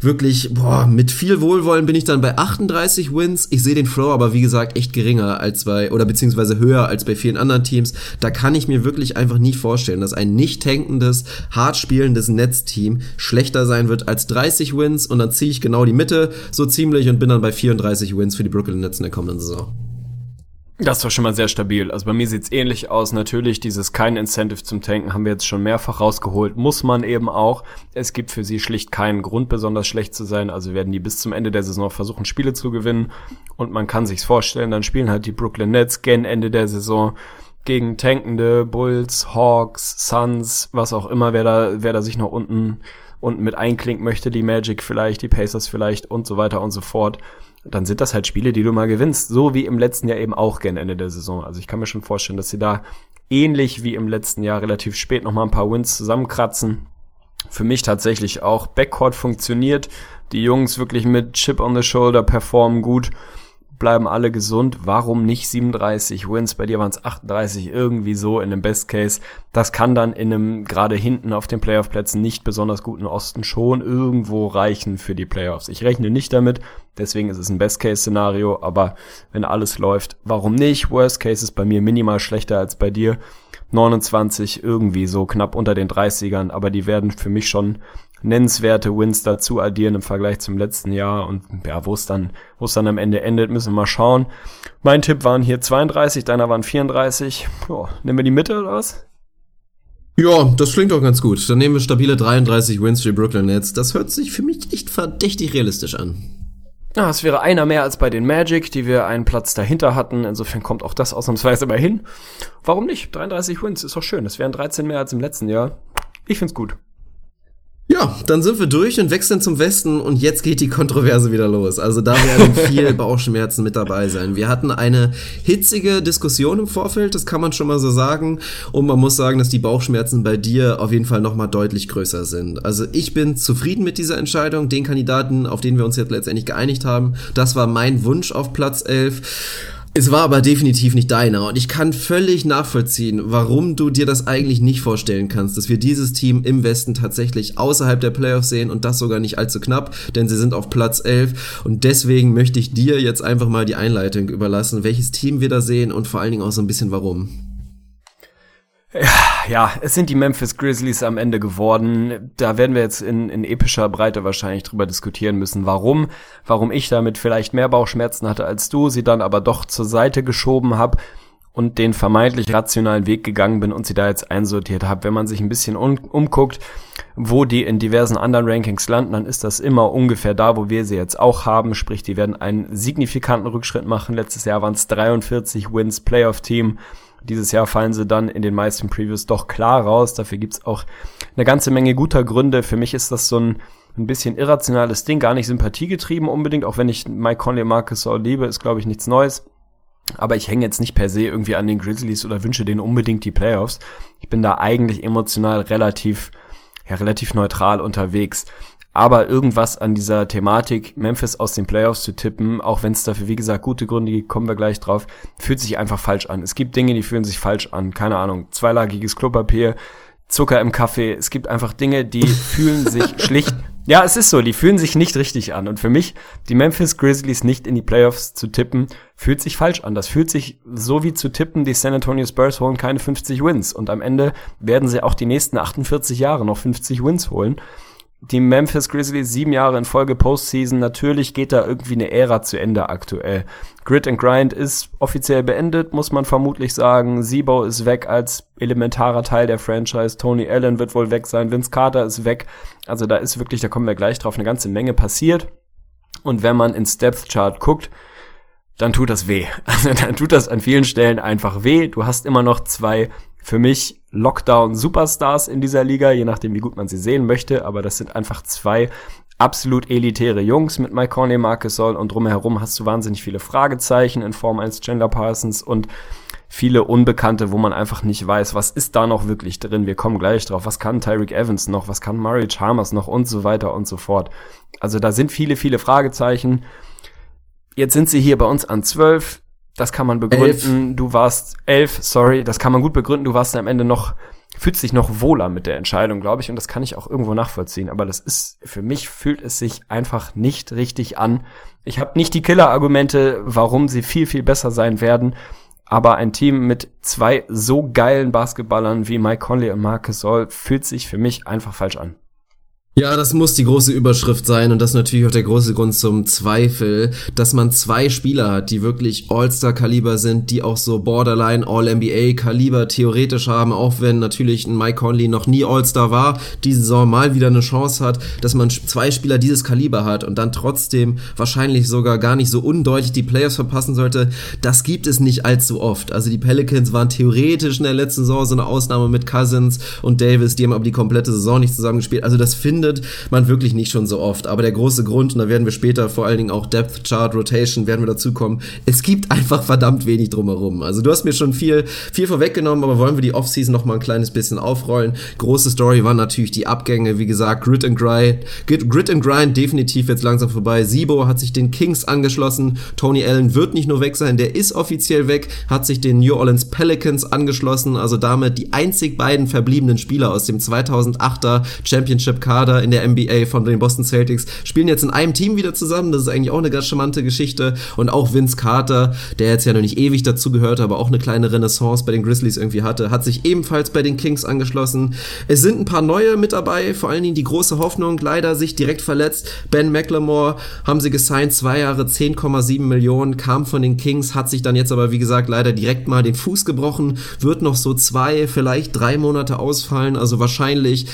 wirklich, boah, mit viel Wohlwollen bin ich dann bei 38 Wins. Ich sehe den Flow aber wie gesagt echt geringer als bei, oder beziehungsweise höher als bei vielen anderen Teams. Da kann ich mir wirklich einfach nicht vorstellen, dass ein nicht tankendes, hart spielendes Netzteam schlechter sein wird als 30 Wins und dann ziehe ich genau die Mitte so ziemlich und bin dann bei 34 Wins für die Brooklyn Nets in der kommenden Saison. Das war schon mal sehr stabil. Also bei mir sieht's ähnlich aus. Natürlich, dieses kein Incentive zum Tanken haben wir jetzt schon mehrfach rausgeholt. Muss man eben auch. Es gibt für sie schlicht keinen Grund, besonders schlecht zu sein. Also werden die bis zum Ende der Saison versuchen, Spiele zu gewinnen. Und man kann sich's vorstellen, dann spielen halt die Brooklyn Nets gen Ende der Saison gegen tankende Bulls, Hawks, Suns, was auch immer, wer da, wer da sich noch unten, unten mit einklinken möchte, die Magic vielleicht, die Pacers vielleicht und so weiter und so fort dann sind das halt Spiele, die du mal gewinnst, so wie im letzten Jahr eben auch gern Ende der Saison. Also ich kann mir schon vorstellen, dass sie da ähnlich wie im letzten Jahr relativ spät noch mal ein paar Wins zusammenkratzen. Für mich tatsächlich auch Backcourt funktioniert. Die Jungs wirklich mit Chip on the Shoulder performen gut bleiben alle gesund. Warum nicht 37 Wins? Bei dir waren es 38 irgendwie so in dem Best Case. Das kann dann in einem gerade hinten auf den Playoff-Plätzen nicht besonders guten Osten schon irgendwo reichen für die Playoffs. Ich rechne nicht damit, deswegen ist es ein Best Case-Szenario, aber wenn alles läuft, warum nicht? Worst Case ist bei mir minimal schlechter als bei dir. 29 irgendwie so knapp unter den 30ern, aber die werden für mich schon nennenswerte Wins dazu addieren im Vergleich zum letzten Jahr und ja, wo es dann, wo es dann am Ende endet, müssen wir mal schauen. Mein Tipp waren hier 32, deiner waren 34. Boah, nehmen wir die Mitte oder was? Ja, das klingt doch ganz gut. Dann nehmen wir stabile 33 Wins für die Brooklyn Nets. Das hört sich für mich echt verdächtig realistisch an. Ja, es wäre einer mehr als bei den Magic, die wir einen Platz dahinter hatten. Insofern kommt auch das ausnahmsweise mal hin. Warum nicht? 33 Wins ist doch schön. Das wären 13 mehr als im letzten Jahr. Ich find's gut. Ja, dann sind wir durch und wechseln zum Westen und jetzt geht die Kontroverse wieder los. Also da werden viel Bauchschmerzen mit dabei sein. Wir hatten eine hitzige Diskussion im Vorfeld, das kann man schon mal so sagen. Und man muss sagen, dass die Bauchschmerzen bei dir auf jeden Fall nochmal deutlich größer sind. Also ich bin zufrieden mit dieser Entscheidung. Den Kandidaten, auf den wir uns jetzt letztendlich geeinigt haben, das war mein Wunsch auf Platz 11. Es war aber definitiv nicht deiner und ich kann völlig nachvollziehen, warum du dir das eigentlich nicht vorstellen kannst, dass wir dieses Team im Westen tatsächlich außerhalb der Playoffs sehen und das sogar nicht allzu knapp, denn sie sind auf Platz 11 und deswegen möchte ich dir jetzt einfach mal die Einleitung überlassen, welches Team wir da sehen und vor allen Dingen auch so ein bisschen warum. Ja, es sind die Memphis Grizzlies am Ende geworden. Da werden wir jetzt in, in epischer Breite wahrscheinlich drüber diskutieren müssen, warum, warum ich damit vielleicht mehr Bauchschmerzen hatte als du, sie dann aber doch zur Seite geschoben habe und den vermeintlich rationalen Weg gegangen bin und sie da jetzt einsortiert habe. Wenn man sich ein bisschen um, umguckt, wo die in diversen anderen Rankings landen, dann ist das immer ungefähr da, wo wir sie jetzt auch haben. Sprich, die werden einen signifikanten Rückschritt machen. Letztes Jahr waren es 43 Wins Playoff-Team. Dieses Jahr fallen sie dann in den meisten Previews doch klar raus. Dafür gibt's auch eine ganze Menge guter Gründe. Für mich ist das so ein, ein bisschen irrationales Ding, gar nicht sympathiegetrieben unbedingt, auch wenn ich Mike Conley Marcus Saul liebe, ist glaube ich nichts Neues. Aber ich hänge jetzt nicht per se irgendwie an den Grizzlies oder wünsche denen unbedingt die Playoffs. Ich bin da eigentlich emotional relativ, ja, relativ neutral unterwegs. Aber irgendwas an dieser Thematik, Memphis aus den Playoffs zu tippen, auch wenn es dafür, wie gesagt, gute Gründe gibt, kommen wir gleich drauf, fühlt sich einfach falsch an. Es gibt Dinge, die fühlen sich falsch an. Keine Ahnung, zweilagiges Klopapier, Zucker im Kaffee. Es gibt einfach Dinge, die fühlen sich schlicht, ja, es ist so, die fühlen sich nicht richtig an. Und für mich, die Memphis Grizzlies nicht in die Playoffs zu tippen, fühlt sich falsch an. Das fühlt sich so wie zu tippen, die San Antonio Spurs holen keine 50 Wins. Und am Ende werden sie auch die nächsten 48 Jahre noch 50 Wins holen die Memphis Grizzlies sieben Jahre in Folge Postseason. Natürlich geht da irgendwie eine Ära zu Ende aktuell. Grit and Grind ist offiziell beendet, muss man vermutlich sagen. Sibo ist weg als elementarer Teil der Franchise. Tony Allen wird wohl weg sein. Vince Carter ist weg. Also da ist wirklich, da kommen wir gleich drauf, eine ganze Menge passiert. Und wenn man ins Depth Chart guckt, dann tut das weh. Also dann tut das an vielen Stellen einfach weh. Du hast immer noch zwei für mich Lockdown-Superstars in dieser Liga, je nachdem, wie gut man sie sehen möchte. Aber das sind einfach zwei absolut elitäre Jungs mit Mike Conley, Marcus Sol und drumherum hast du wahnsinnig viele Fragezeichen in Form eines Chandler Parsons und viele Unbekannte, wo man einfach nicht weiß, was ist da noch wirklich drin. Wir kommen gleich drauf. Was kann Tyreek Evans noch? Was kann Murray Chalmers noch? Und so weiter und so fort. Also da sind viele, viele Fragezeichen. Jetzt sind sie hier bei uns an zwölf. Das kann man begründen. Elf. Du warst elf, sorry. Das kann man gut begründen. Du warst am Ende noch, fühlst dich noch wohler mit der Entscheidung, glaube ich. Und das kann ich auch irgendwo nachvollziehen. Aber das ist, für mich fühlt es sich einfach nicht richtig an. Ich habe nicht die Killer-Argumente, warum sie viel, viel besser sein werden. Aber ein Team mit zwei so geilen Basketballern wie Mike Conley und Marcus Sol fühlt sich für mich einfach falsch an. Ja, das muss die große Überschrift sein und das ist natürlich auch der große Grund zum Zweifel, dass man zwei Spieler hat, die wirklich All-Star-Kaliber sind, die auch so Borderline All-NBA-Kaliber theoretisch haben, auch wenn natürlich ein Mike Conley noch nie All-Star war, diese Saison mal wieder eine Chance hat, dass man zwei Spieler dieses Kaliber hat und dann trotzdem wahrscheinlich sogar gar nicht so undeutlich die Players verpassen sollte, das gibt es nicht allzu oft. Also die Pelicans waren theoretisch in der letzten Saison so eine Ausnahme mit Cousins und Davis, die haben aber die komplette Saison nicht zusammengespielt. Also das finde findet man wirklich nicht schon so oft. Aber der große Grund, und da werden wir später vor allen Dingen auch Depth Chart Rotation werden wir dazu kommen, es gibt einfach verdammt wenig drumherum. Also du hast mir schon viel, viel vorweggenommen, aber wollen wir die Offseason noch mal ein kleines bisschen aufrollen. Große Story waren natürlich die Abgänge, wie gesagt, Grit and Grind, Grit and Grind definitiv jetzt langsam vorbei. Sibo hat sich den Kings angeschlossen. Tony Allen wird nicht nur weg sein, der ist offiziell weg, hat sich den New Orleans Pelicans angeschlossen, also damit die einzig beiden verbliebenen Spieler aus dem 2008er Championship Kader in der NBA von den Boston Celtics spielen jetzt in einem Team wieder zusammen. Das ist eigentlich auch eine ganz charmante Geschichte. Und auch Vince Carter, der jetzt ja noch nicht ewig dazu gehört, aber auch eine kleine Renaissance bei den Grizzlies irgendwie hatte, hat sich ebenfalls bei den Kings angeschlossen. Es sind ein paar neue mit dabei, vor allen Dingen die große Hoffnung, leider sich direkt verletzt. Ben McLemore haben sie gesigned, zwei Jahre 10,7 Millionen, kam von den Kings, hat sich dann jetzt aber wie gesagt leider direkt mal den Fuß gebrochen, wird noch so zwei, vielleicht drei Monate ausfallen, also wahrscheinlich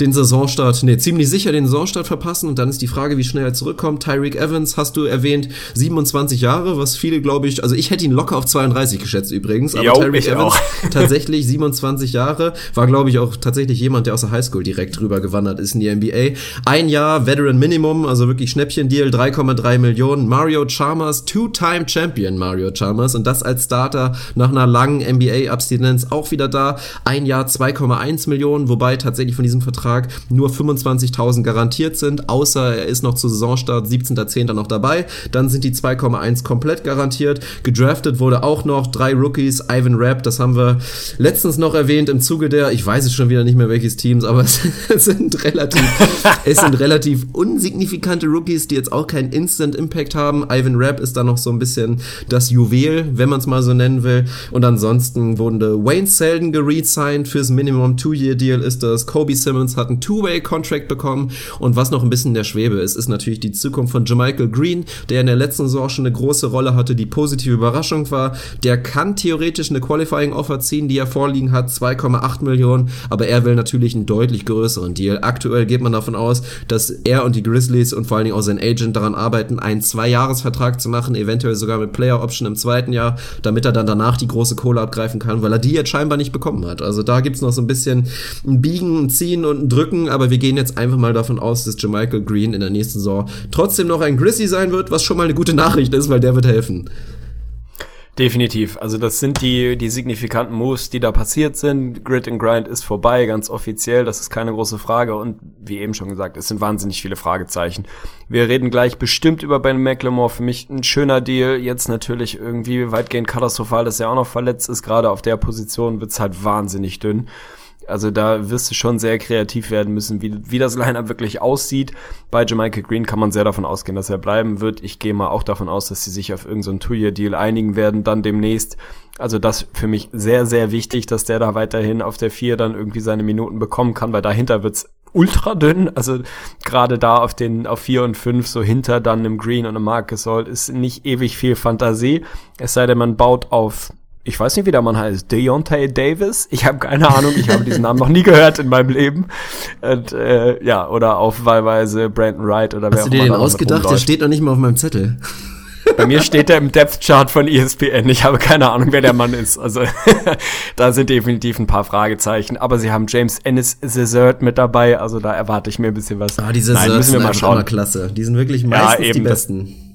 den Saisonstart, nee, ziemlich sicher den Saisonstart verpassen und dann ist die Frage, wie schnell er zurückkommt. Tyreek Evans hast du erwähnt, 27 Jahre, was viele, glaube ich, also ich hätte ihn locker auf 32 geschätzt übrigens, aber Tyreek Evans tatsächlich 27 Jahre, war glaube ich auch tatsächlich jemand, der aus der Highschool direkt rüber gewandert ist in die NBA. Ein Jahr Veteran Minimum, also wirklich Schnäppchen-Deal, 3,3 Millionen. Mario Chalmers, Two-Time Champion Mario Chalmers und das als Starter nach einer langen NBA-Abstinenz auch wieder da. Ein Jahr 2,1 Millionen, wobei tatsächlich von diesem Vertrag nur 25 50.000 garantiert sind, außer er ist noch zu Saisonstart 17.10. noch dabei. Dann sind die 2,1 komplett garantiert. Gedraftet wurde auch noch drei Rookies. Ivan Rapp, das haben wir letztens noch erwähnt im Zuge der, ich weiß es schon wieder nicht mehr welches Teams, aber es sind relativ, es sind relativ unsignifikante Rookies, die jetzt auch keinen Instant Impact haben. Ivan Rapp ist da noch so ein bisschen das Juwel, wenn man es mal so nennen will. Und ansonsten wurden Wayne Selden geresigned fürs Minimum Two-Year-Deal ist das. Kobe Simmons hat einen Two-Way-Contract bekommen. Und was noch ein bisschen in der Schwebe ist, ist natürlich die Zukunft von Jermichael Green, der in der letzten Saison schon eine große Rolle hatte, die positive Überraschung war. Der kann theoretisch eine Qualifying Offer ziehen, die er vorliegen hat, 2,8 Millionen, aber er will natürlich einen deutlich größeren Deal. Aktuell geht man davon aus, dass er und die Grizzlies und vor allen Dingen auch sein Agent daran arbeiten, einen Zwei-Jahres-Vertrag zu machen, eventuell sogar mit Player Option im zweiten Jahr, damit er dann danach die große Kohle abgreifen kann, weil er die jetzt scheinbar nicht bekommen hat. Also da gibt's noch so ein bisschen ein Biegen, ein Ziehen und ein Drücken, aber wir gehen jetzt einfach mal davon aus, dass Jermichael Green in der nächsten Saison trotzdem noch ein Grizzly sein wird, was schon mal eine gute Nachricht ist, weil der wird helfen. Definitiv. Also das sind die, die signifikanten Moves, die da passiert sind. Grid and Grind ist vorbei, ganz offiziell. Das ist keine große Frage. Und wie eben schon gesagt, es sind wahnsinnig viele Fragezeichen. Wir reden gleich bestimmt über Ben McLemore. Für mich ein schöner Deal. Jetzt natürlich irgendwie weitgehend katastrophal, dass er auch noch verletzt ist. Gerade auf der Position wird's halt wahnsinnig dünn. Also da wirst du schon sehr kreativ werden müssen, wie, wie das Lineup wirklich aussieht. Bei Jamaica Green kann man sehr davon ausgehen, dass er bleiben wird. Ich gehe mal auch davon aus, dass sie sich auf irgendeinen so Two-Year-Deal einigen werden, dann demnächst. Also das für mich sehr, sehr wichtig, dass der da weiterhin auf der vier dann irgendwie seine Minuten bekommen kann, weil dahinter wird's ultra dünn. Also gerade da auf den auf vier und fünf so hinter dann einem Green und einem Marcus Gasol ist nicht ewig viel Fantasie. Es sei denn, man baut auf ich weiß nicht, wie der Mann heißt, Deontay Davis. Ich habe keine Ahnung, ich habe diesen Namen noch nie gehört in meinem Leben. Und, äh, ja, oder auf wahlweise Brandon Wright oder Hast wer auch immer. Hast du dir den ausgedacht? Der steht noch nicht mal auf meinem Zettel. Bei mir steht er im Depth Chart von ESPN. Ich habe keine Ahnung, wer der Mann ist. Also da sind definitiv ein paar Fragezeichen. Aber sie haben James Ennis Zezert mit dabei. Also da erwarte ich mir ein bisschen was. Ah, diese Nein, müssen wir mal schauen. klasse. Die sind wirklich meistens ja, die besten.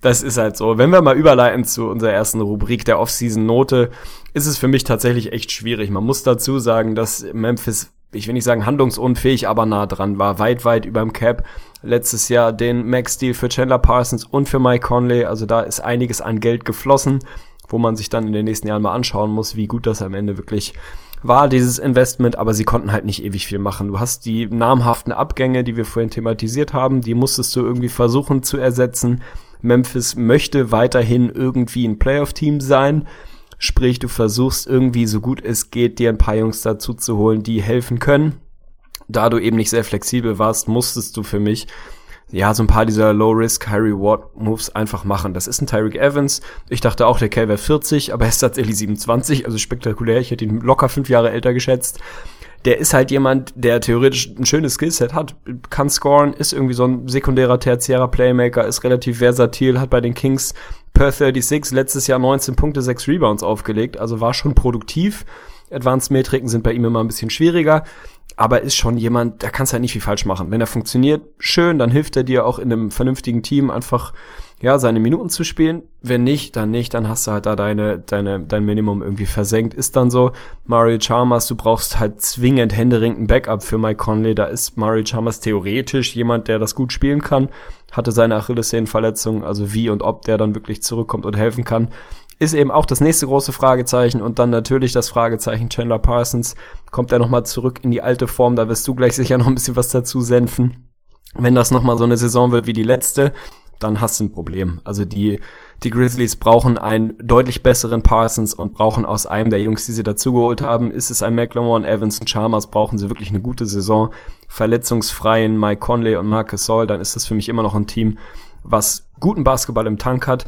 Das, ist halt so. Wenn wir mal überleiten zu unserer ersten Rubrik der Offseason-Note, ist es für mich tatsächlich echt schwierig. Man muss dazu sagen, dass Memphis ich will nicht sagen handlungsunfähig, aber nah dran war, weit, weit über dem Cap. Letztes Jahr den Max-Deal für Chandler Parsons und für Mike Conley, also da ist einiges an Geld geflossen, wo man sich dann in den nächsten Jahren mal anschauen muss, wie gut das am Ende wirklich war, dieses Investment, aber sie konnten halt nicht ewig viel machen. Du hast die namhaften Abgänge, die wir vorhin thematisiert haben, die musstest du irgendwie versuchen zu ersetzen. Memphis möchte weiterhin irgendwie ein Playoff-Team sein Sprich, du versuchst irgendwie so gut es geht, dir ein paar Jungs dazu zu holen, die helfen können. Da du eben nicht sehr flexibel warst, musstest du für mich ja, so ein paar dieser Low-Risk, High-Reward-Moves einfach machen. Das ist ein Tyreek Evans. Ich dachte auch, der Kerl wäre 40, aber er ist tatsächlich 27, also spektakulär. Ich hätte ihn locker fünf Jahre älter geschätzt. Der ist halt jemand, der theoretisch ein schönes Skillset hat, kann scoren, ist irgendwie so ein sekundärer, tertiärer Playmaker, ist relativ versatil, hat bei den Kings per 36 letztes Jahr 19 Punkte, 6 Rebounds aufgelegt, also war schon produktiv. Advanced-Metriken sind bei ihm immer ein bisschen schwieriger, aber ist schon jemand, da kannst du halt nicht viel falsch machen. Wenn er funktioniert, schön, dann hilft er dir auch in einem vernünftigen Team einfach ja, seine Minuten zu spielen. Wenn nicht, dann nicht, dann hast du halt da deine, deine, dein Minimum irgendwie versenkt. Ist dann so, Mario Chalmers, du brauchst halt zwingend händeringend Backup für Mike Conley. Da ist Mario Chalmers theoretisch jemand, der das gut spielen kann. Hatte seine Achillessehnenverletzung, also wie und ob der dann wirklich zurückkommt und helfen kann. Ist eben auch das nächste große Fragezeichen und dann natürlich das Fragezeichen Chandler Parsons. Kommt er nochmal zurück in die alte Form? Da wirst du gleich sicher noch ein bisschen was dazu senfen. Wenn das nochmal so eine Saison wird wie die letzte, dann hast du ein Problem. Also die, die Grizzlies brauchen einen deutlich besseren Parsons und brauchen aus einem der Jungs, die sie dazugeholt haben, ist es ein McLemore, Evans und Chalmers, brauchen sie wirklich eine gute Saison. Verletzungsfreien Mike Conley und Marcus Saul, dann ist das für mich immer noch ein Team, was guten Basketball im Tank hat.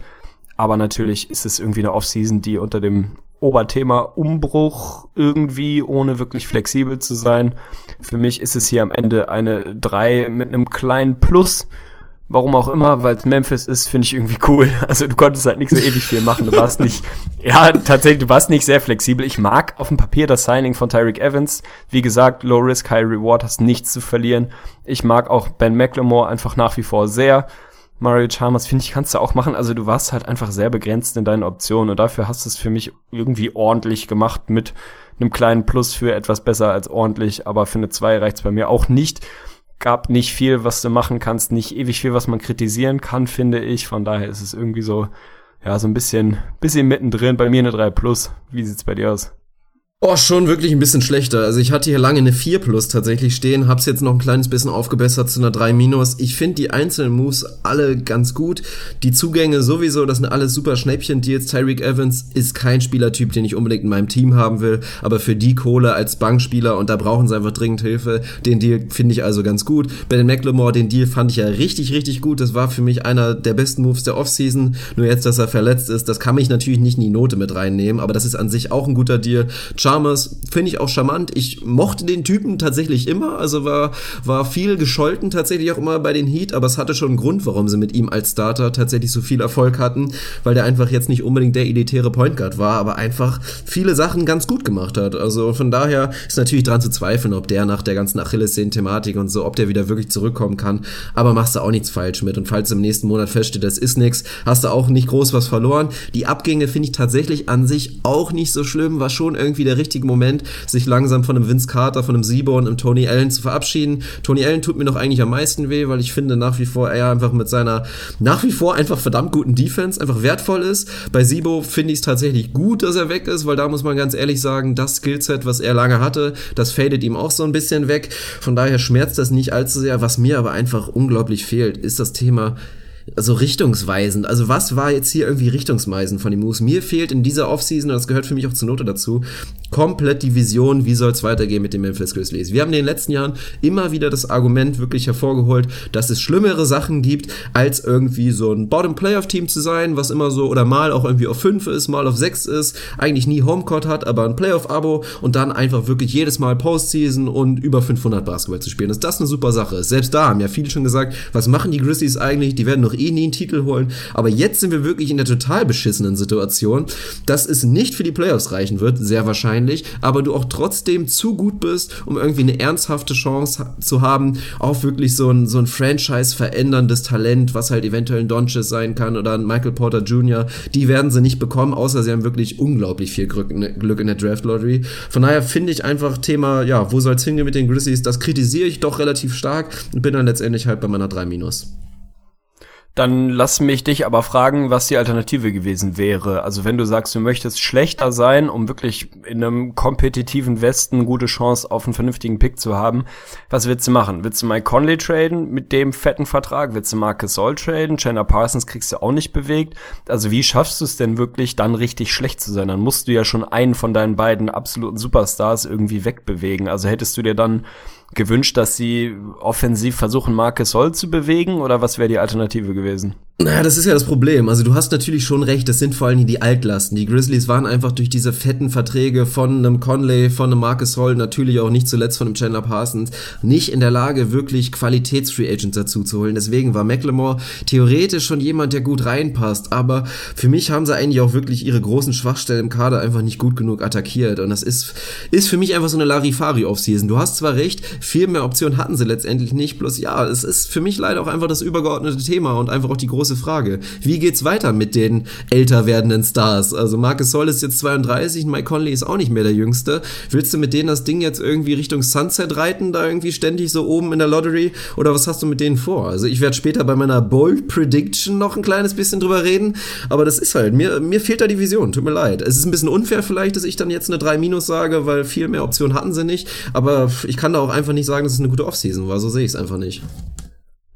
Aber natürlich ist es irgendwie eine Offseason, die unter dem Oberthema Umbruch irgendwie, ohne wirklich flexibel zu sein. Für mich ist es hier am Ende eine 3 mit einem kleinen Plus Warum auch immer, weil es Memphis ist, finde ich irgendwie cool. Also du konntest halt nicht so ewig viel machen. Du warst nicht, ja, tatsächlich, du warst nicht sehr flexibel. Ich mag auf dem Papier das Signing von Tyreek Evans. Wie gesagt, Low Risk, High Reward, hast nichts zu verlieren. Ich mag auch Ben McLemore einfach nach wie vor sehr. Mario Chalmers, finde ich, kannst du auch machen. Also du warst halt einfach sehr begrenzt in deinen Optionen und dafür hast du es für mich irgendwie ordentlich gemacht mit einem kleinen Plus für etwas besser als ordentlich, aber für eine 2 reicht's bei mir auch nicht gab nicht viel, was du machen kannst, nicht ewig viel, was man kritisieren kann, finde ich. Von daher ist es irgendwie so, ja, so ein bisschen, bisschen mittendrin. Bei mir eine 3 Plus. Wie sieht's bei dir aus? Oh, schon wirklich ein bisschen schlechter. Also ich hatte hier lange eine 4 plus tatsächlich stehen, hab's jetzt noch ein kleines bisschen aufgebessert zu einer 3 minus. Ich finde die einzelnen Moves alle ganz gut. Die Zugänge sowieso, das sind alles super Schnäppchen-Deals. Tyreek Evans ist kein Spielertyp, den ich unbedingt in meinem Team haben will, aber für die Kohle als Bankspieler und da brauchen sie einfach dringend Hilfe. Den Deal finde ich also ganz gut. Bei den McLemore, den Deal fand ich ja richtig, richtig gut. Das war für mich einer der besten Moves der Offseason. Nur jetzt, dass er verletzt ist, das kann mich natürlich nicht in die Note mit reinnehmen, aber das ist an sich auch ein guter Deal. Chalmers finde ich auch charmant. Ich mochte den Typen tatsächlich immer, also war, war viel gescholten tatsächlich auch immer bei den Heat, aber es hatte schon einen Grund, warum sie mit ihm als Starter tatsächlich so viel Erfolg hatten, weil der einfach jetzt nicht unbedingt der elitäre Point Guard war, aber einfach viele Sachen ganz gut gemacht hat. Also von daher ist natürlich dran zu zweifeln, ob der nach der ganzen Achillessehnen-Thematik und so, ob der wieder wirklich zurückkommen kann, aber machst du auch nichts falsch mit und falls im nächsten Monat feststeht, das ist nichts, hast du auch nicht groß was verloren. Die Abgänge finde ich tatsächlich an sich auch nicht so schlimm, war schon irgendwie der richtige Moment sich langsam von einem Vince Carter, von einem Sibo und einem Tony Allen zu verabschieden. Tony Allen tut mir noch eigentlich am meisten weh, weil ich finde nach wie vor er einfach mit seiner nach wie vor einfach verdammt guten Defense einfach wertvoll ist. Bei Sibo finde ich es tatsächlich gut, dass er weg ist, weil da muss man ganz ehrlich sagen, das Skillset, was er lange hatte, das fadet ihm auch so ein bisschen weg. Von daher schmerzt das nicht allzu sehr. Was mir aber einfach unglaublich fehlt, ist das Thema so richtungsweisend. Also was war jetzt hier irgendwie richtungsweisend von den Moves? Mir fehlt in dieser Offseason, und das gehört für mich auch zur Note dazu, komplett die Vision, wie soll es weitergehen mit den Memphis Grizzlies. Wir haben in den letzten Jahren immer wieder das Argument wirklich hervorgeholt, dass es schlimmere Sachen gibt, als irgendwie so ein Bottom-Playoff-Team zu sein, was immer so oder mal auch irgendwie auf 5 ist, mal auf 6 ist, eigentlich nie Homecourt hat, aber ein Playoff-Abo und dann einfach wirklich jedes Mal Postseason und über 500 Basketball zu spielen. Dass das eine super Sache ist. Selbst da haben ja viele schon gesagt, was machen die Grizzlies eigentlich? Die werden doch eh nie einen Titel holen. Aber jetzt sind wir wirklich in der total beschissenen Situation, dass es nicht für die Playoffs reichen wird, sehr wahrscheinlich, aber du auch trotzdem zu gut bist, um irgendwie eine ernsthafte Chance zu haben, auch wirklich so ein, so ein Franchise veränderndes Talent, was halt eventuell ein Doncic sein kann oder ein Michael Porter Jr., die werden sie nicht bekommen, außer sie haben wirklich unglaublich viel Glück in der Draft Lottery. Von daher finde ich einfach Thema, ja, wo soll's hingehen mit den Grizzlies, das kritisiere ich doch relativ stark und bin dann letztendlich halt bei meiner 3 Minus. Dann lass mich dich aber fragen, was die Alternative gewesen wäre. Also wenn du sagst, du möchtest schlechter sein, um wirklich in einem kompetitiven Westen gute Chance auf einen vernünftigen Pick zu haben, was willst du machen? Willst du Mike Conley traden mit dem fetten Vertrag? Willst du Marcus Soll traden? Chandler Parsons kriegst du auch nicht bewegt. Also wie schaffst du es denn wirklich, dann richtig schlecht zu sein? Dann musst du ja schon einen von deinen beiden absoluten Superstars irgendwie wegbewegen. Also hättest du dir dann gewünscht, dass sie offensiv versuchen, Marcus Soll zu bewegen oder was wäre die Alternative gewesen? Naja, das ist ja das Problem. Also du hast natürlich schon recht, das sind vor allem die Altlasten. Die Grizzlies waren einfach durch diese fetten Verträge von einem Conley, von einem Marcus Hall, natürlich auch nicht zuletzt von einem Chandler Parsons, nicht in der Lage, wirklich Qualitäts-Free Agents dazu zu holen. Deswegen war McLemore theoretisch schon jemand, der gut reinpasst. Aber für mich haben sie eigentlich auch wirklich ihre großen Schwachstellen im Kader einfach nicht gut genug attackiert. Und das ist, ist für mich einfach so eine Larifari-Offseason. Du hast zwar recht, viel mehr Optionen hatten sie letztendlich nicht. Bloß ja, es ist für mich leider auch einfach das übergeordnete Thema und einfach auch die große Frage. Wie geht's weiter mit den älter werdenden Stars? Also Marcus Soll ist jetzt 32, Mike Conley ist auch nicht mehr der Jüngste. Willst du mit denen das Ding jetzt irgendwie Richtung Sunset reiten, da irgendwie ständig so oben in der Lottery? Oder was hast du mit denen vor? Also ich werde später bei meiner Bold Prediction noch ein kleines bisschen drüber reden, aber das ist halt, mir, mir fehlt da die Vision, tut mir leid. Es ist ein bisschen unfair vielleicht, dass ich dann jetzt eine 3 Minus sage, weil viel mehr Optionen hatten sie nicht, aber ich kann da auch einfach nicht sagen, dass es eine gute Offseason war, so sehe ich es einfach nicht.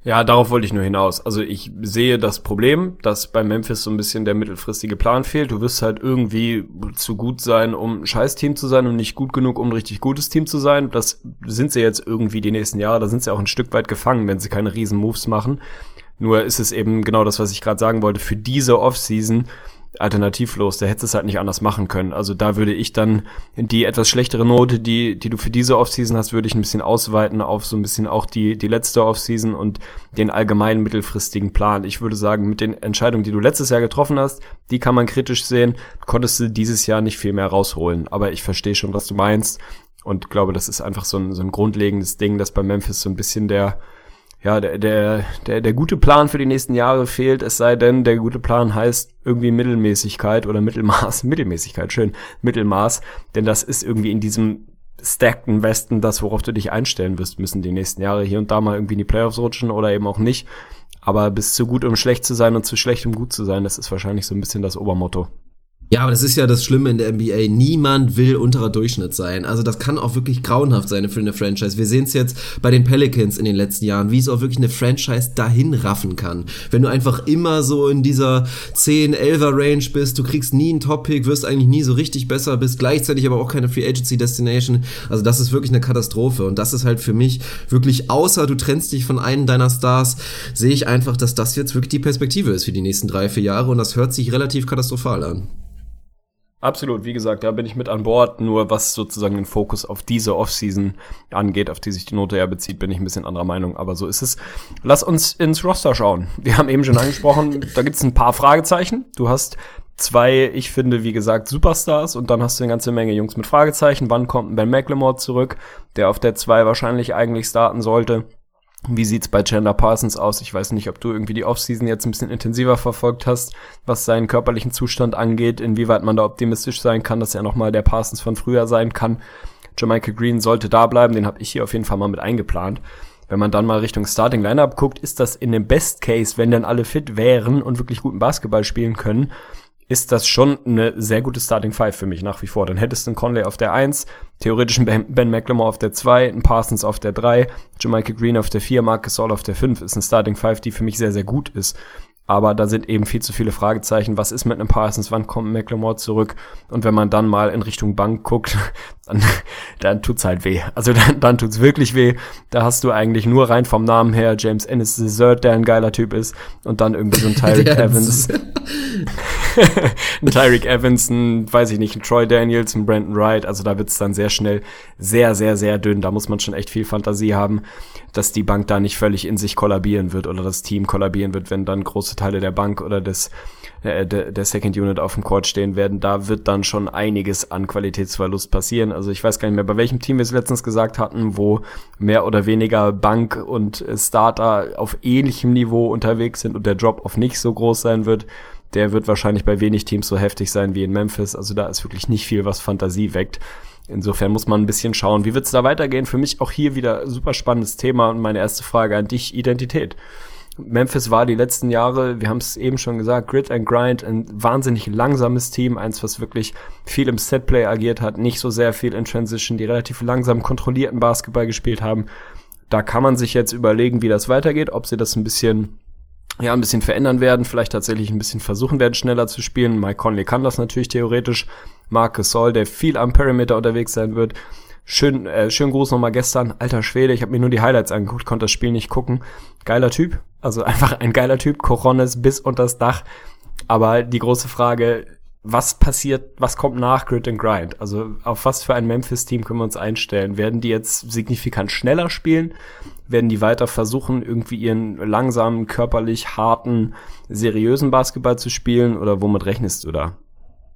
Ja, darauf wollte ich nur hinaus. Also ich sehe das Problem, dass bei Memphis so ein bisschen der mittelfristige Plan fehlt. Du wirst halt irgendwie zu gut sein, um ein Scheiß-Team zu sein und nicht gut genug, um ein richtig gutes Team zu sein. Das sind sie jetzt irgendwie die nächsten Jahre. Da sind sie auch ein Stück weit gefangen, wenn sie keine riesen Moves machen. Nur ist es eben genau das, was ich gerade sagen wollte. Für diese Offseason alternativlos. Da hättest du es halt nicht anders machen können. Also da würde ich dann die etwas schlechtere Note, die, die du für diese Offseason hast, würde ich ein bisschen ausweiten auf so ein bisschen auch die, die letzte Offseason und den allgemeinen mittelfristigen Plan. Ich würde sagen, mit den Entscheidungen, die du letztes Jahr getroffen hast, die kann man kritisch sehen, konntest du dieses Jahr nicht viel mehr rausholen. Aber ich verstehe schon, was du meinst und glaube, das ist einfach so ein, so ein grundlegendes Ding, dass bei Memphis so ein bisschen der, ja, der, der, der, der gute Plan für die nächsten Jahre fehlt, es sei denn, der gute Plan heißt irgendwie Mittelmäßigkeit oder Mittelmaß, Mittelmäßigkeit, schön, Mittelmaß, denn das ist irgendwie in diesem stackten Westen das, worauf du dich einstellen wirst müssen die nächsten Jahre. Hier und da mal irgendwie in die Playoffs rutschen oder eben auch nicht. Aber bis zu gut, um schlecht zu sein und zu schlecht, um gut zu sein, das ist wahrscheinlich so ein bisschen das Obermotto. Ja, aber das ist ja das Schlimme in der NBA. Niemand will unterer Durchschnitt sein. Also das kann auch wirklich grauenhaft sein für eine Franchise. Wir sehen es jetzt bei den Pelicans in den letzten Jahren, wie es auch wirklich eine Franchise dahin raffen kann. Wenn du einfach immer so in dieser 10, 11er Range bist, du kriegst nie einen Top-Pick, wirst eigentlich nie so richtig besser, bist gleichzeitig aber auch keine Free Agency Destination. Also das ist wirklich eine Katastrophe. Und das ist halt für mich wirklich, außer du trennst dich von einem deiner Stars, sehe ich einfach, dass das jetzt wirklich die Perspektive ist für die nächsten drei, vier Jahre. Und das hört sich relativ katastrophal an. Absolut, wie gesagt, da bin ich mit an Bord. Nur was sozusagen den Fokus auf diese Offseason angeht, auf die sich die Note ja bezieht, bin ich ein bisschen anderer Meinung. Aber so ist es. Lass uns ins Roster schauen. Wir haben eben schon angesprochen, da gibt es ein paar Fragezeichen. Du hast zwei, ich finde, wie gesagt, Superstars und dann hast du eine ganze Menge Jungs mit Fragezeichen. Wann kommt Ben McLemore zurück, der auf der zwei wahrscheinlich eigentlich starten sollte? Wie sieht's bei Chandler Parsons aus? Ich weiß nicht, ob du irgendwie die Offseason jetzt ein bisschen intensiver verfolgt hast, was seinen körperlichen Zustand angeht, inwieweit man da optimistisch sein kann, dass er nochmal der Parsons von früher sein kann. Jamaica Green sollte da bleiben, den habe ich hier auf jeden Fall mal mit eingeplant. Wenn man dann mal Richtung Starting Lineup guckt, ist das in dem Best Case, wenn dann alle fit wären und wirklich guten Basketball spielen können, ist das schon eine sehr gute Starting Five für mich nach wie vor. Dann hättest du einen Conley auf der 1, theoretisch einen Ben McLemore auf der 2, einen Parsons auf der 3, Jamaica Green auf der 4, Marcus All auf der 5. Ist eine Starting Five, die für mich sehr, sehr gut ist. Aber da sind eben viel zu viele Fragezeichen. Was ist mit einem Parsons? Wann kommt McLemore zurück? Und wenn man dann mal in Richtung Bank guckt, dann, dann tut's halt weh. Also dann, dann tut's wirklich weh. Da hast du eigentlich nur rein vom Namen her James Ennis Desert, der ein geiler Typ ist. Und dann irgendwie so ein Tyreek Evans. ein Tyreek Evans, ein, weiß ich nicht, ein Troy Daniels, ein Brandon Wright. Also da wird's dann sehr schnell sehr, sehr, sehr dünn. Da muss man schon echt viel Fantasie haben, dass die Bank da nicht völlig in sich kollabieren wird oder das Team kollabieren wird, wenn dann große Teile der Bank oder des äh, der, der Second Unit auf dem Court stehen werden. Da wird dann schon einiges an Qualitätsverlust passieren. Also ich weiß gar nicht mehr, bei welchem Team wir es letztens gesagt hatten, wo mehr oder weniger Bank und Starter auf ähnlichem Niveau unterwegs sind und der Drop-off nicht so groß sein wird der wird wahrscheinlich bei wenig Teams so heftig sein wie in Memphis. Also da ist wirklich nicht viel, was Fantasie weckt. Insofern muss man ein bisschen schauen, wie wird es da weitergehen. Für mich auch hier wieder super spannendes Thema und meine erste Frage an dich, Identität. Memphis war die letzten Jahre, wir haben es eben schon gesagt, Grit and Grind, ein wahnsinnig langsames Team, eins, was wirklich viel im Setplay agiert hat, nicht so sehr viel in Transition, die relativ langsam kontrollierten Basketball gespielt haben. Da kann man sich jetzt überlegen, wie das weitergeht, ob sie das ein bisschen ja, ein bisschen verändern werden, vielleicht tatsächlich ein bisschen versuchen werden, schneller zu spielen. Mike Conley kann das natürlich theoretisch. Marcus Sol, der viel am Perimeter unterwegs sein wird. Schön, äh, schönen Gruß nochmal gestern. Alter Schwede, ich habe mir nur die Highlights angeguckt, konnte das Spiel nicht gucken. Geiler Typ, also einfach ein geiler Typ. Corones bis unters Dach. Aber die große Frage, was passiert, was kommt nach Grid and Grind? Also auf was für ein Memphis-Team können wir uns einstellen? Werden die jetzt signifikant schneller spielen? Werden die weiter versuchen, irgendwie ihren langsamen, körperlich harten, seriösen Basketball zu spielen? Oder womit rechnest du da?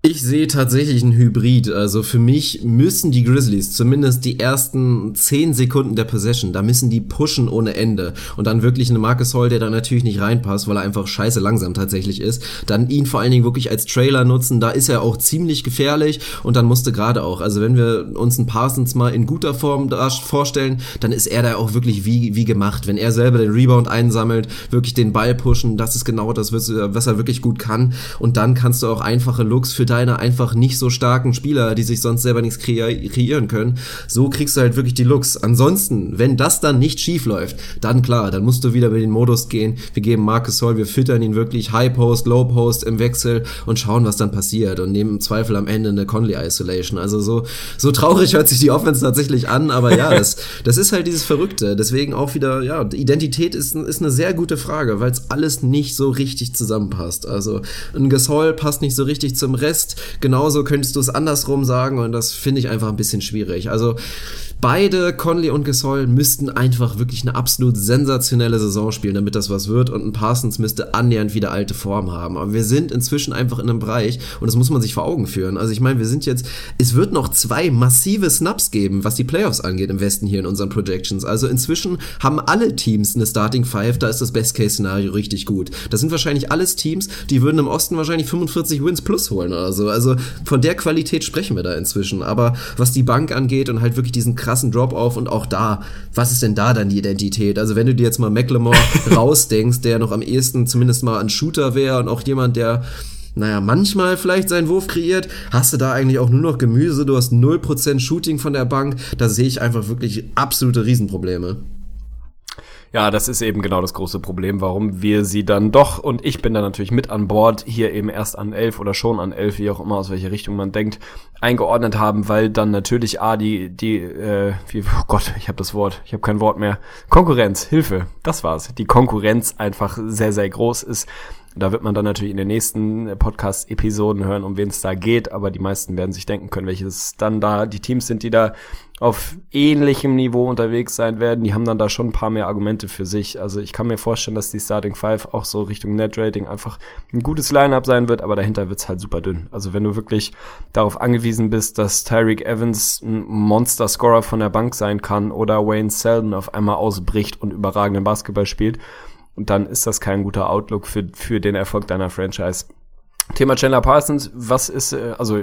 Ich sehe tatsächlich ein Hybrid. Also für mich müssen die Grizzlies zumindest die ersten zehn Sekunden der Possession, da müssen die pushen ohne Ende. Und dann wirklich eine Marcus Hall, der da natürlich nicht reinpasst, weil er einfach scheiße langsam tatsächlich ist. Dann ihn vor allen Dingen wirklich als Trailer nutzen. Da ist er auch ziemlich gefährlich. Und dann musste gerade auch. Also wenn wir uns einen Parsons mal in guter Form vorstellen, dann ist er da auch wirklich wie, wie gemacht. Wenn er selber den Rebound einsammelt, wirklich den Ball pushen, das ist genau das, was er wirklich gut kann. Und dann kannst du auch einfache Looks für deine einfach nicht so starken Spieler, die sich sonst selber nichts kreieren können. So kriegst du halt wirklich die Looks. Ansonsten, wenn das dann nicht schief läuft, dann klar, dann musst du wieder über den Modus gehen. Wir geben Marcus Soll, wir füttern ihn wirklich High Post, Low Post im Wechsel und schauen, was dann passiert und nehmen im Zweifel am Ende eine Conley Isolation. Also so, so traurig hört sich die Offense tatsächlich an, aber ja, das, das ist halt dieses Verrückte. Deswegen auch wieder, ja, Identität ist, ist eine sehr gute Frage, weil es alles nicht so richtig zusammenpasst. Also ein Gasol passt nicht so richtig zum Rest jetzt. Genauso könntest du es andersrum sagen und das finde ich einfach ein bisschen schwierig. Also Beide, Conley und Gasol, müssten einfach wirklich eine absolut sensationelle Saison spielen, damit das was wird. Und ein Parsons müsste annähernd wieder alte Form haben. Aber wir sind inzwischen einfach in einem Bereich und das muss man sich vor Augen führen. Also ich meine, wir sind jetzt, es wird noch zwei massive Snaps geben, was die Playoffs angeht im Westen hier in unseren Projections. Also inzwischen haben alle Teams eine Starting Five, da ist das Best-Case-Szenario richtig gut. Das sind wahrscheinlich alles Teams, die würden im Osten wahrscheinlich 45 Wins plus holen oder so. Also von der Qualität sprechen wir da inzwischen. Aber was die Bank angeht und halt wirklich diesen krassen Drop-off und auch da, was ist denn da dann die Identität? Also wenn du dir jetzt mal McLemore rausdenkst, der noch am ehesten zumindest mal ein Shooter wäre und auch jemand, der naja, manchmal vielleicht seinen Wurf kreiert, hast du da eigentlich auch nur noch Gemüse, du hast 0% Shooting von der Bank, da sehe ich einfach wirklich absolute Riesenprobleme. Ja, das ist eben genau das große Problem, warum wir sie dann doch, und ich bin da natürlich mit an Bord, hier eben erst an elf oder schon an elf, wie auch immer, aus welcher Richtung man denkt, eingeordnet haben, weil dann natürlich A, die, die, äh, wie, oh Gott, ich habe das Wort, ich habe kein Wort mehr. Konkurrenz, Hilfe, das war's. Die Konkurrenz einfach sehr, sehr groß ist. Da wird man dann natürlich in den nächsten Podcast-Episoden hören, um wen es da geht, aber die meisten werden sich denken können, welches dann da die Teams sind, die da auf ähnlichem Niveau unterwegs sein werden. Die haben dann da schon ein paar mehr Argumente für sich. Also ich kann mir vorstellen, dass die Starting Five auch so Richtung Net Rating einfach ein gutes Lineup sein wird, aber dahinter wird's halt super dünn. Also wenn du wirklich darauf angewiesen bist, dass Tyreek Evans ein Monster-Scorer von der Bank sein kann oder Wayne Selden auf einmal ausbricht und überragenden Basketball spielt, und dann ist das kein guter Outlook für, für den Erfolg deiner Franchise. Thema Chandler Parsons, was ist, äh, also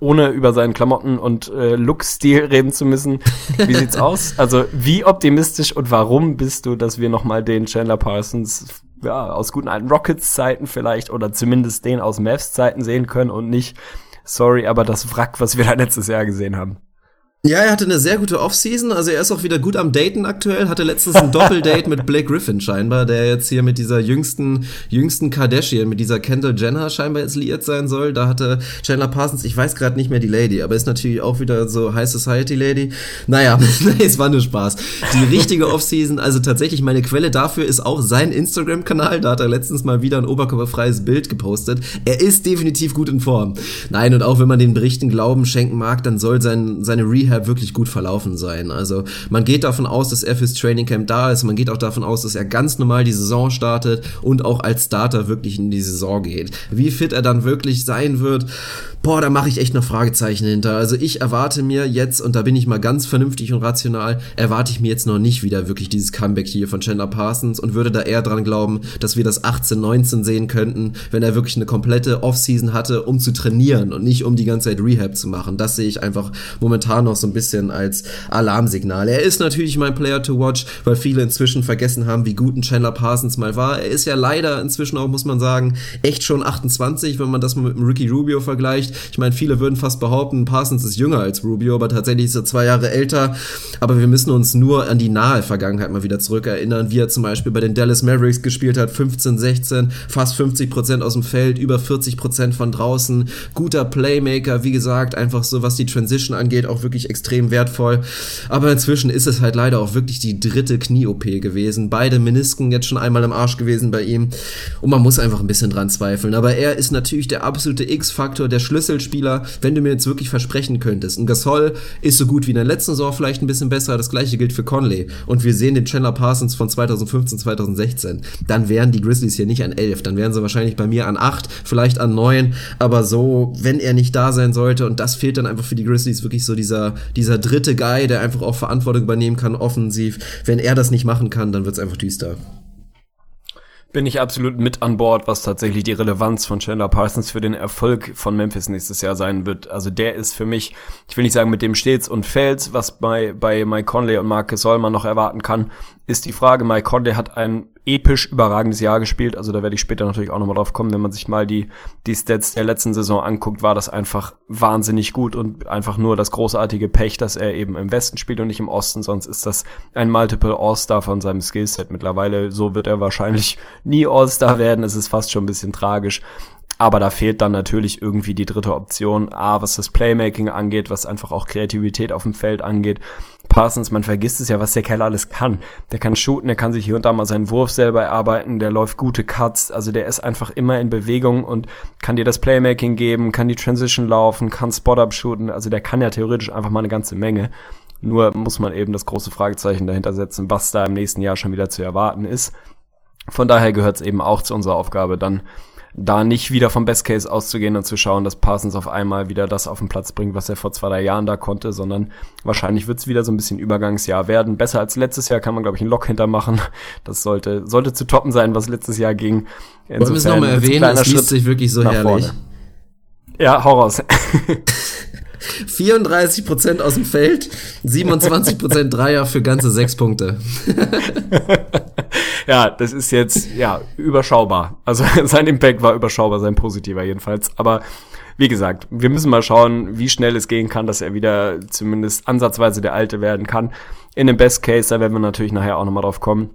ohne über seinen Klamotten und äh, Look-Stil reden zu müssen, wie sieht's aus? Also wie optimistisch und warum bist du, dass wir nochmal den Chandler Parsons ja, aus guten alten Rockets-Zeiten vielleicht oder zumindest den aus Mavs-Zeiten sehen können und nicht, sorry, aber das Wrack, was wir da letztes Jahr gesehen haben. Ja, er hatte eine sehr gute Offseason, also er ist auch wieder gut am Daten aktuell, hatte letztens ein Doppeldate mit Blake Griffin scheinbar, der jetzt hier mit dieser jüngsten, jüngsten Kardashian, mit dieser Kendall Jenner scheinbar jetzt liiert sein soll. Da hatte Chandler Parsons, ich weiß gerade nicht mehr die Lady, aber ist natürlich auch wieder so High Society Lady. Naja, es war nur Spaß. Die richtige Offseason, also tatsächlich meine Quelle dafür ist auch sein Instagram-Kanal, da hat er letztens mal wieder ein oberkörperfreies Bild gepostet. Er ist definitiv gut in Form. Nein, und auch wenn man den Berichten Glauben schenken mag, dann soll sein, seine Rehab Rehab wirklich gut verlaufen sein. Also man geht davon aus, dass er fürs Training Camp da ist. Man geht auch davon aus, dass er ganz normal die Saison startet und auch als Starter wirklich in die Saison geht. Wie fit er dann wirklich sein wird, boah, da mache ich echt noch Fragezeichen hinter. Also ich erwarte mir jetzt, und da bin ich mal ganz vernünftig und rational, erwarte ich mir jetzt noch nicht wieder wirklich dieses Comeback hier von Chandler Parsons und würde da eher dran glauben, dass wir das 18, 19 sehen könnten, wenn er wirklich eine komplette Offseason hatte, um zu trainieren und nicht um die ganze Zeit Rehab zu machen. Das sehe ich einfach momentan noch so ein bisschen als Alarmsignal. Er ist natürlich mein Player to watch, weil viele inzwischen vergessen haben, wie gut ein Chandler Parsons mal war. Er ist ja leider inzwischen auch, muss man sagen, echt schon 28, wenn man das mit Ricky Rubio vergleicht. Ich meine, viele würden fast behaupten, Parsons ist jünger als Rubio, aber tatsächlich ist er zwei Jahre älter. Aber wir müssen uns nur an die nahe Vergangenheit mal wieder zurückerinnern, wie er zum Beispiel bei den Dallas Mavericks gespielt hat, 15, 16, fast 50 Prozent aus dem Feld, über 40 Prozent von draußen, guter Playmaker, wie gesagt, einfach so, was die Transition angeht, auch wirklich extrem wertvoll. Aber inzwischen ist es halt leider auch wirklich die dritte Knie-OP gewesen. Beide Menisken jetzt schon einmal im Arsch gewesen bei ihm. Und man muss einfach ein bisschen dran zweifeln. Aber er ist natürlich der absolute X-Faktor, der Schlüssel Schlüsselspieler, wenn du mir jetzt wirklich versprechen könntest. Ein Gasol ist so gut wie in der letzten Saison vielleicht ein bisschen besser, das gleiche gilt für Conley. Und wir sehen den Chandler Parsons von 2015, 2016. Dann wären die Grizzlies hier nicht an 11, dann wären sie wahrscheinlich bei mir an 8, vielleicht an 9, aber so, wenn er nicht da sein sollte und das fehlt dann einfach für die Grizzlies wirklich so dieser, dieser dritte Guy, der einfach auch Verantwortung übernehmen kann, offensiv. Wenn er das nicht machen kann, dann wird es einfach düster bin ich absolut mit an Bord, was tatsächlich die Relevanz von Chandler Parsons für den Erfolg von Memphis nächstes Jahr sein wird. Also der ist für mich, ich will nicht sagen mit dem stets und fällt, was bei, bei Mike Conley und Marcus Soll noch erwarten kann, ist die Frage, Mike Conley hat ein episch überragendes Jahr gespielt. Also da werde ich später natürlich auch nochmal drauf kommen. Wenn man sich mal die, die Stats der letzten Saison anguckt, war das einfach wahnsinnig gut und einfach nur das großartige Pech, dass er eben im Westen spielt und nicht im Osten. Sonst ist das ein Multiple All-Star von seinem Skillset. Mittlerweile, so wird er wahrscheinlich nie All-Star werden. Es ist fast schon ein bisschen tragisch. Aber da fehlt dann natürlich irgendwie die dritte Option. A, was das Playmaking angeht, was einfach auch Kreativität auf dem Feld angeht. Parsons, man vergisst es ja, was der Kerl alles kann. Der kann shooten, der kann sich hier und da mal seinen Wurf selber erarbeiten, der läuft gute Cuts, also der ist einfach immer in Bewegung und kann dir das Playmaking geben, kann die Transition laufen, kann Spot-Up shooten, also der kann ja theoretisch einfach mal eine ganze Menge. Nur muss man eben das große Fragezeichen dahinter setzen, was da im nächsten Jahr schon wieder zu erwarten ist. Von daher gehört es eben auch zu unserer Aufgabe, dann da nicht wieder vom Best Case auszugehen und zu schauen, dass Parsons auf einmal wieder das auf den Platz bringt, was er vor zwei, drei Jahren da konnte, sondern wahrscheinlich wird es wieder so ein bisschen Übergangsjahr werden. Besser als letztes Jahr kann man, glaube ich, einen Lock hintermachen. Das sollte, sollte zu toppen sein, was letztes Jahr ging. Insofern, Wollen wir es nochmal erwähnen, es liest sich wirklich so herrlich. Vorne. Ja, hau raus. 34% aus dem Feld, 27% Dreier für ganze sechs Punkte. ja, das ist jetzt, ja, überschaubar. Also sein Impact war überschaubar, sein positiver jedenfalls. Aber wie gesagt, wir müssen mal schauen, wie schnell es gehen kann, dass er wieder zumindest ansatzweise der Alte werden kann. In dem Best Case, da werden wir natürlich nachher auch nochmal drauf kommen,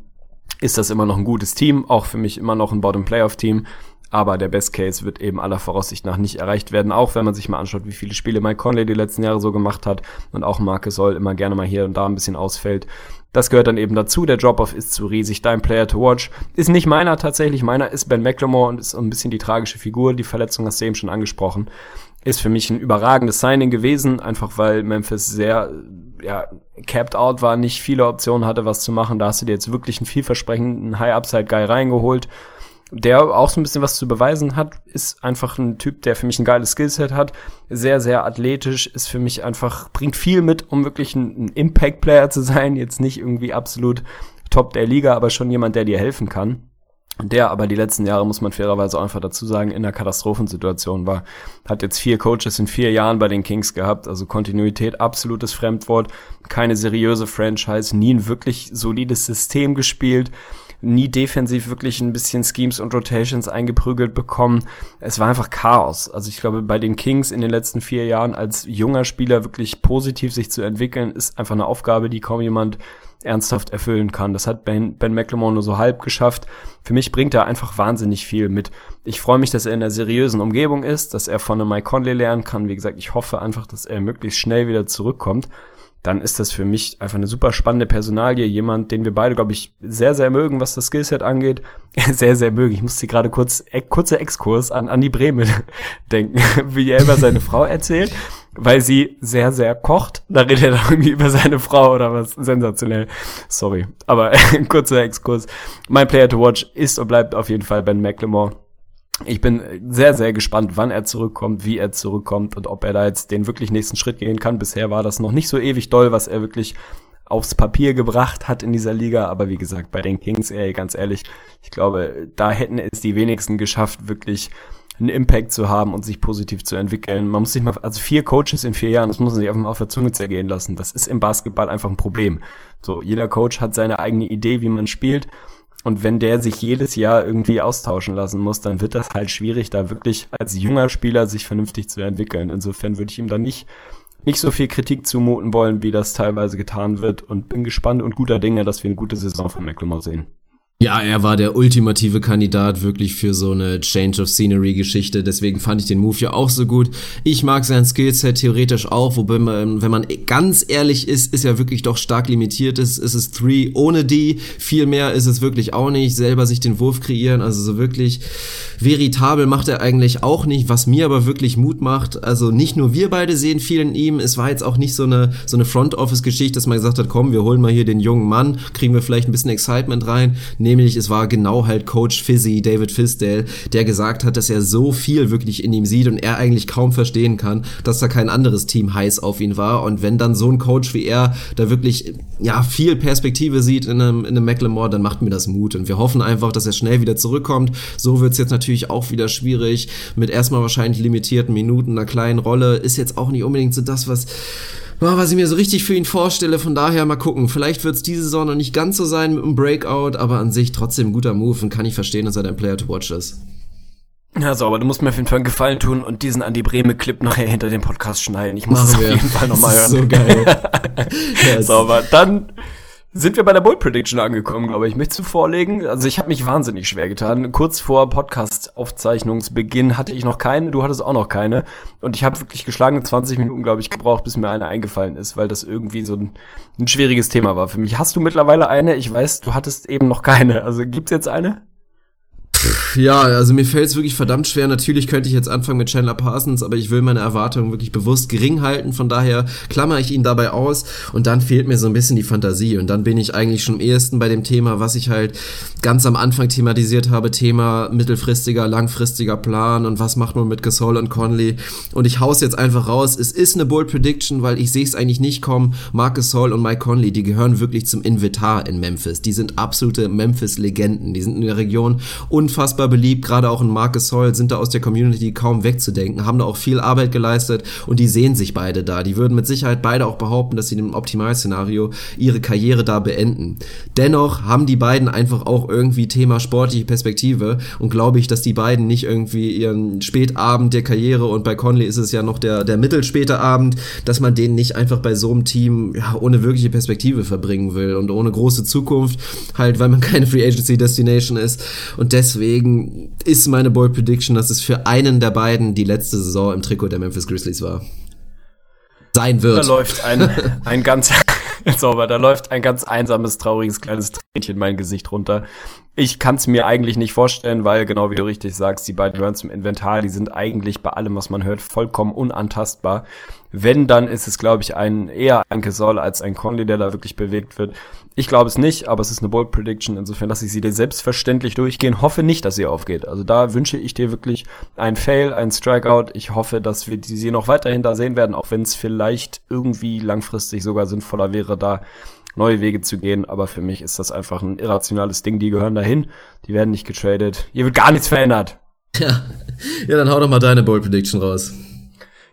ist das immer noch ein gutes Team, auch für mich immer noch ein Bottom-Playoff-Team. Aber der Best Case wird eben aller Voraussicht nach nicht erreicht werden, auch wenn man sich mal anschaut, wie viele Spiele Mike Conley die letzten Jahre so gemacht hat und auch Marcus Soll immer gerne mal hier und da ein bisschen ausfällt. Das gehört dann eben dazu. Der Drop-Off ist zu riesig. Dein Player to watch ist nicht meiner tatsächlich. Meiner ist Ben McLemore und ist ein bisschen die tragische Figur. Die Verletzung hast du eben schon angesprochen. Ist für mich ein überragendes Signing gewesen, einfach weil Memphis sehr, ja, capped out war, nicht viele Optionen hatte, was zu machen. Da hast du dir jetzt wirklich einen vielversprechenden High-Upside-Guy reingeholt der auch so ein bisschen was zu beweisen hat, ist einfach ein Typ, der für mich ein geiles Skillset hat, sehr, sehr athletisch, ist für mich einfach, bringt viel mit, um wirklich ein, ein Impact-Player zu sein, jetzt nicht irgendwie absolut top der Liga, aber schon jemand, der dir helfen kann. Der aber die letzten Jahre, muss man fairerweise einfach dazu sagen, in einer Katastrophensituation war. Hat jetzt vier Coaches in vier Jahren bei den Kings gehabt, also Kontinuität, absolutes Fremdwort, keine seriöse Franchise, nie ein wirklich solides System gespielt nie defensiv wirklich ein bisschen Schemes und Rotations eingeprügelt bekommen. Es war einfach Chaos. Also ich glaube, bei den Kings in den letzten vier Jahren als junger Spieler wirklich positiv sich zu entwickeln, ist einfach eine Aufgabe, die kaum jemand ernsthaft erfüllen kann. Das hat Ben, ben McLemore nur so halb geschafft. Für mich bringt er einfach wahnsinnig viel mit. Ich freue mich, dass er in einer seriösen Umgebung ist, dass er von einem Mike Conley lernen kann. Wie gesagt, ich hoffe einfach, dass er möglichst schnell wieder zurückkommt dann ist das für mich einfach eine super spannende Personalie. Jemand, den wir beide, glaube ich, sehr, sehr mögen, was das Skillset angeht. sehr, sehr mögen. Ich musste gerade kurz, äh, kurzer Exkurs an Andi Bremen denken, wie er über seine Frau erzählt, weil sie sehr, sehr kocht. Da redet er irgendwie über seine Frau oder was. Sensationell. Sorry. Aber kurzer Exkurs. Mein Player to watch ist und bleibt auf jeden Fall Ben McLemore ich bin sehr, sehr gespannt, wann er zurückkommt, wie er zurückkommt und ob er da jetzt den wirklich nächsten Schritt gehen kann. Bisher war das noch nicht so ewig doll, was er wirklich aufs Papier gebracht hat in dieser Liga. Aber wie gesagt, bei den Kings, ey, ganz ehrlich, ich glaube, da hätten es die wenigsten geschafft, wirklich einen Impact zu haben und sich positiv zu entwickeln. Man muss sich mal, also vier Coaches in vier Jahren, das muss man sich einfach mal auf der Zunge zergehen lassen. Das ist im Basketball einfach ein Problem. So, jeder Coach hat seine eigene Idee, wie man spielt. Und wenn der sich jedes Jahr irgendwie austauschen lassen muss, dann wird das halt schwierig, da wirklich als junger Spieler sich vernünftig zu entwickeln. Insofern würde ich ihm dann nicht, nicht so viel Kritik zumuten wollen, wie das teilweise getan wird und bin gespannt und guter Dinge, dass wir eine gute Saison von McLemore sehen. Ja, er war der ultimative Kandidat wirklich für so eine Change of Scenery Geschichte. Deswegen fand ich den Move ja auch so gut. Ich mag sein Skillset theoretisch auch, wobei man, wenn man ganz ehrlich ist, ist er wirklich doch stark limitiert ist. Es ist Three ohne die. Viel mehr ist es wirklich auch nicht. Selber sich den Wurf kreieren. Also so wirklich veritabel macht er eigentlich auch nicht. Was mir aber wirklich Mut macht. Also nicht nur wir beide sehen viel in ihm. Es war jetzt auch nicht so eine, so eine Front Office Geschichte, dass man gesagt hat, komm, wir holen mal hier den jungen Mann, kriegen wir vielleicht ein bisschen Excitement rein. Nee, nämlich es war genau halt Coach Fizzy, David Fisdale, der gesagt hat, dass er so viel wirklich in ihm sieht und er eigentlich kaum verstehen kann, dass da kein anderes Team heiß auf ihn war. Und wenn dann so ein Coach wie er da wirklich ja viel Perspektive sieht in einem, in einem McLemore, dann macht mir das Mut. Und wir hoffen einfach, dass er schnell wieder zurückkommt. So wird's jetzt natürlich auch wieder schwierig mit erstmal wahrscheinlich limitierten Minuten, einer kleinen Rolle, ist jetzt auch nicht unbedingt so das, was was ich mir so richtig für ihn vorstelle. Von daher mal gucken. Vielleicht wird es diese Saison noch nicht ganz so sein mit dem Breakout, aber an sich trotzdem ein guter Move und kann ich verstehen, dass er dein Player to watch ist. Ja, so, aber du musst mir auf jeden Fall einen Gefallen tun und diesen Andi Breme Clip nachher hinter dem Podcast schneiden. Ich muss es auf jeden Fall nochmal hören. So geil. ja, Sauber. Dann sind wir bei der Bold Prediction angekommen, glaube ich. Möchtest du vorlegen? Also ich habe mich wahnsinnig schwer getan. Kurz vor Podcast-Aufzeichnungsbeginn hatte ich noch keine, du hattest auch noch keine. Und ich habe wirklich geschlagene 20 Minuten, glaube ich, gebraucht, bis mir eine eingefallen ist, weil das irgendwie so ein, ein schwieriges Thema war für mich. Hast du mittlerweile eine? Ich weiß, du hattest eben noch keine. Also gibt's jetzt eine? Ja, also mir fällt es wirklich verdammt schwer. Natürlich könnte ich jetzt anfangen mit Chandler Parsons, aber ich will meine Erwartungen wirklich bewusst gering halten. Von daher klammer ich ihn dabei aus und dann fehlt mir so ein bisschen die Fantasie. Und dann bin ich eigentlich schon am ehesten bei dem Thema, was ich halt ganz am Anfang thematisiert habe, Thema mittelfristiger, langfristiger Plan und was macht man mit Gasol und Conley. Und ich hau's jetzt einfach raus. Es ist eine Bold Prediction, weil ich sehe es eigentlich nicht kommen. Mark Gasol und Mike Conley, die gehören wirklich zum Invitar in Memphis. Die sind absolute Memphis-Legenden. Die sind in der Region unfassbar beliebt, gerade auch in Marcus Hall, sind da aus der Community kaum wegzudenken, haben da auch viel Arbeit geleistet und die sehen sich beide da. Die würden mit Sicherheit beide auch behaupten, dass sie im Optimalszenario ihre Karriere da beenden. Dennoch haben die beiden einfach auch irgendwie Thema sportliche Perspektive und glaube ich, dass die beiden nicht irgendwie ihren Spätabend der Karriere und bei Conley ist es ja noch der, der mittelspäte Abend, dass man den nicht einfach bei so einem Team ja, ohne wirkliche Perspektive verbringen will und ohne große Zukunft, halt weil man keine Free Agency Destination ist und deswegen ist meine Bold Prediction, dass es für einen der beiden die letzte Saison im Trikot der Memphis Grizzlies war. Sein wird. Da läuft ein, ein ganz, sauber, da läuft ein ganz einsames, trauriges kleines Tränchen mein Gesicht runter. Ich kann es mir eigentlich nicht vorstellen, weil genau wie du richtig sagst, die beiden gehören zum Inventar, die sind eigentlich bei allem, was man hört, vollkommen unantastbar. Wenn, dann ist es, glaube ich, ein eher ein Gesol als ein Conley, der da wirklich bewegt wird. Ich glaube es nicht, aber es ist eine Bold Prediction. Insofern lasse ich sie dir selbstverständlich durchgehen. Hoffe nicht, dass sie aufgeht. Also da wünsche ich dir wirklich ein Fail, ein Strikeout. Ich hoffe, dass wir sie noch weiterhin da sehen werden, auch wenn es vielleicht irgendwie langfristig sogar sinnvoller wäre, da neue Wege zu gehen. Aber für mich ist das einfach ein irrationales Ding. Die gehören dahin. Die werden nicht getradet. Hier wird gar nichts verändert. Ja, ja dann hau doch mal deine Bold Prediction raus.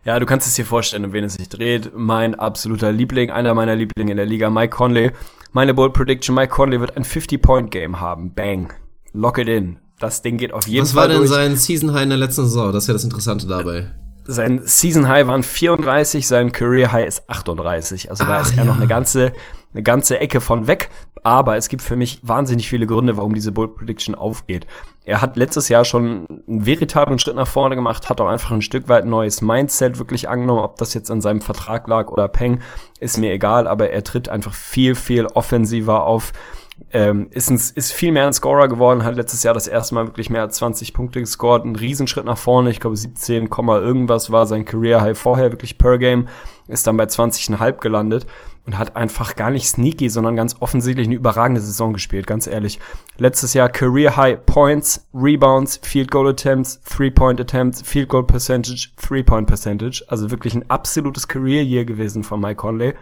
Ja, du kannst es dir vorstellen, um wen es sich dreht. Mein absoluter Liebling, einer meiner Lieblinge in der Liga, Mike Conley. Meine Bold Prediction, Mike Conley wird ein 50-Point-Game haben. Bang. Lock it in. Das Ding geht auf jeden Was Fall war denn durch. sein Season High in der letzten Saison? Das ist ja das Interessante dabei. Sein Season High waren 34, sein Career High ist 38. Also da Ach, ist er ja. noch eine ganze, eine ganze Ecke von weg. Aber es gibt für mich wahnsinnig viele Gründe, warum diese Bold Prediction aufgeht. Er hat letztes Jahr schon einen veritablen Schritt nach vorne gemacht, hat auch einfach ein Stück weit neues Mindset wirklich angenommen. Ob das jetzt an seinem Vertrag lag oder Peng, ist mir egal. Aber er tritt einfach viel, viel offensiver auf ähm, ist, ein, ist viel mehr ein Scorer geworden, hat letztes Jahr das erste Mal wirklich mehr als 20 Punkte gescored, ein Riesenschritt nach vorne, ich glaube 17, irgendwas war sein Career High vorher wirklich per Game, ist dann bei 20,5 gelandet und hat einfach gar nicht sneaky, sondern ganz offensichtlich eine überragende Saison gespielt, ganz ehrlich. Letztes Jahr Career High Points, Rebounds, Field Goal Attempts, Three-Point Attempts, Field Goal Percentage, Three-Point Percentage, also wirklich ein absolutes Career Year gewesen von Mike Conley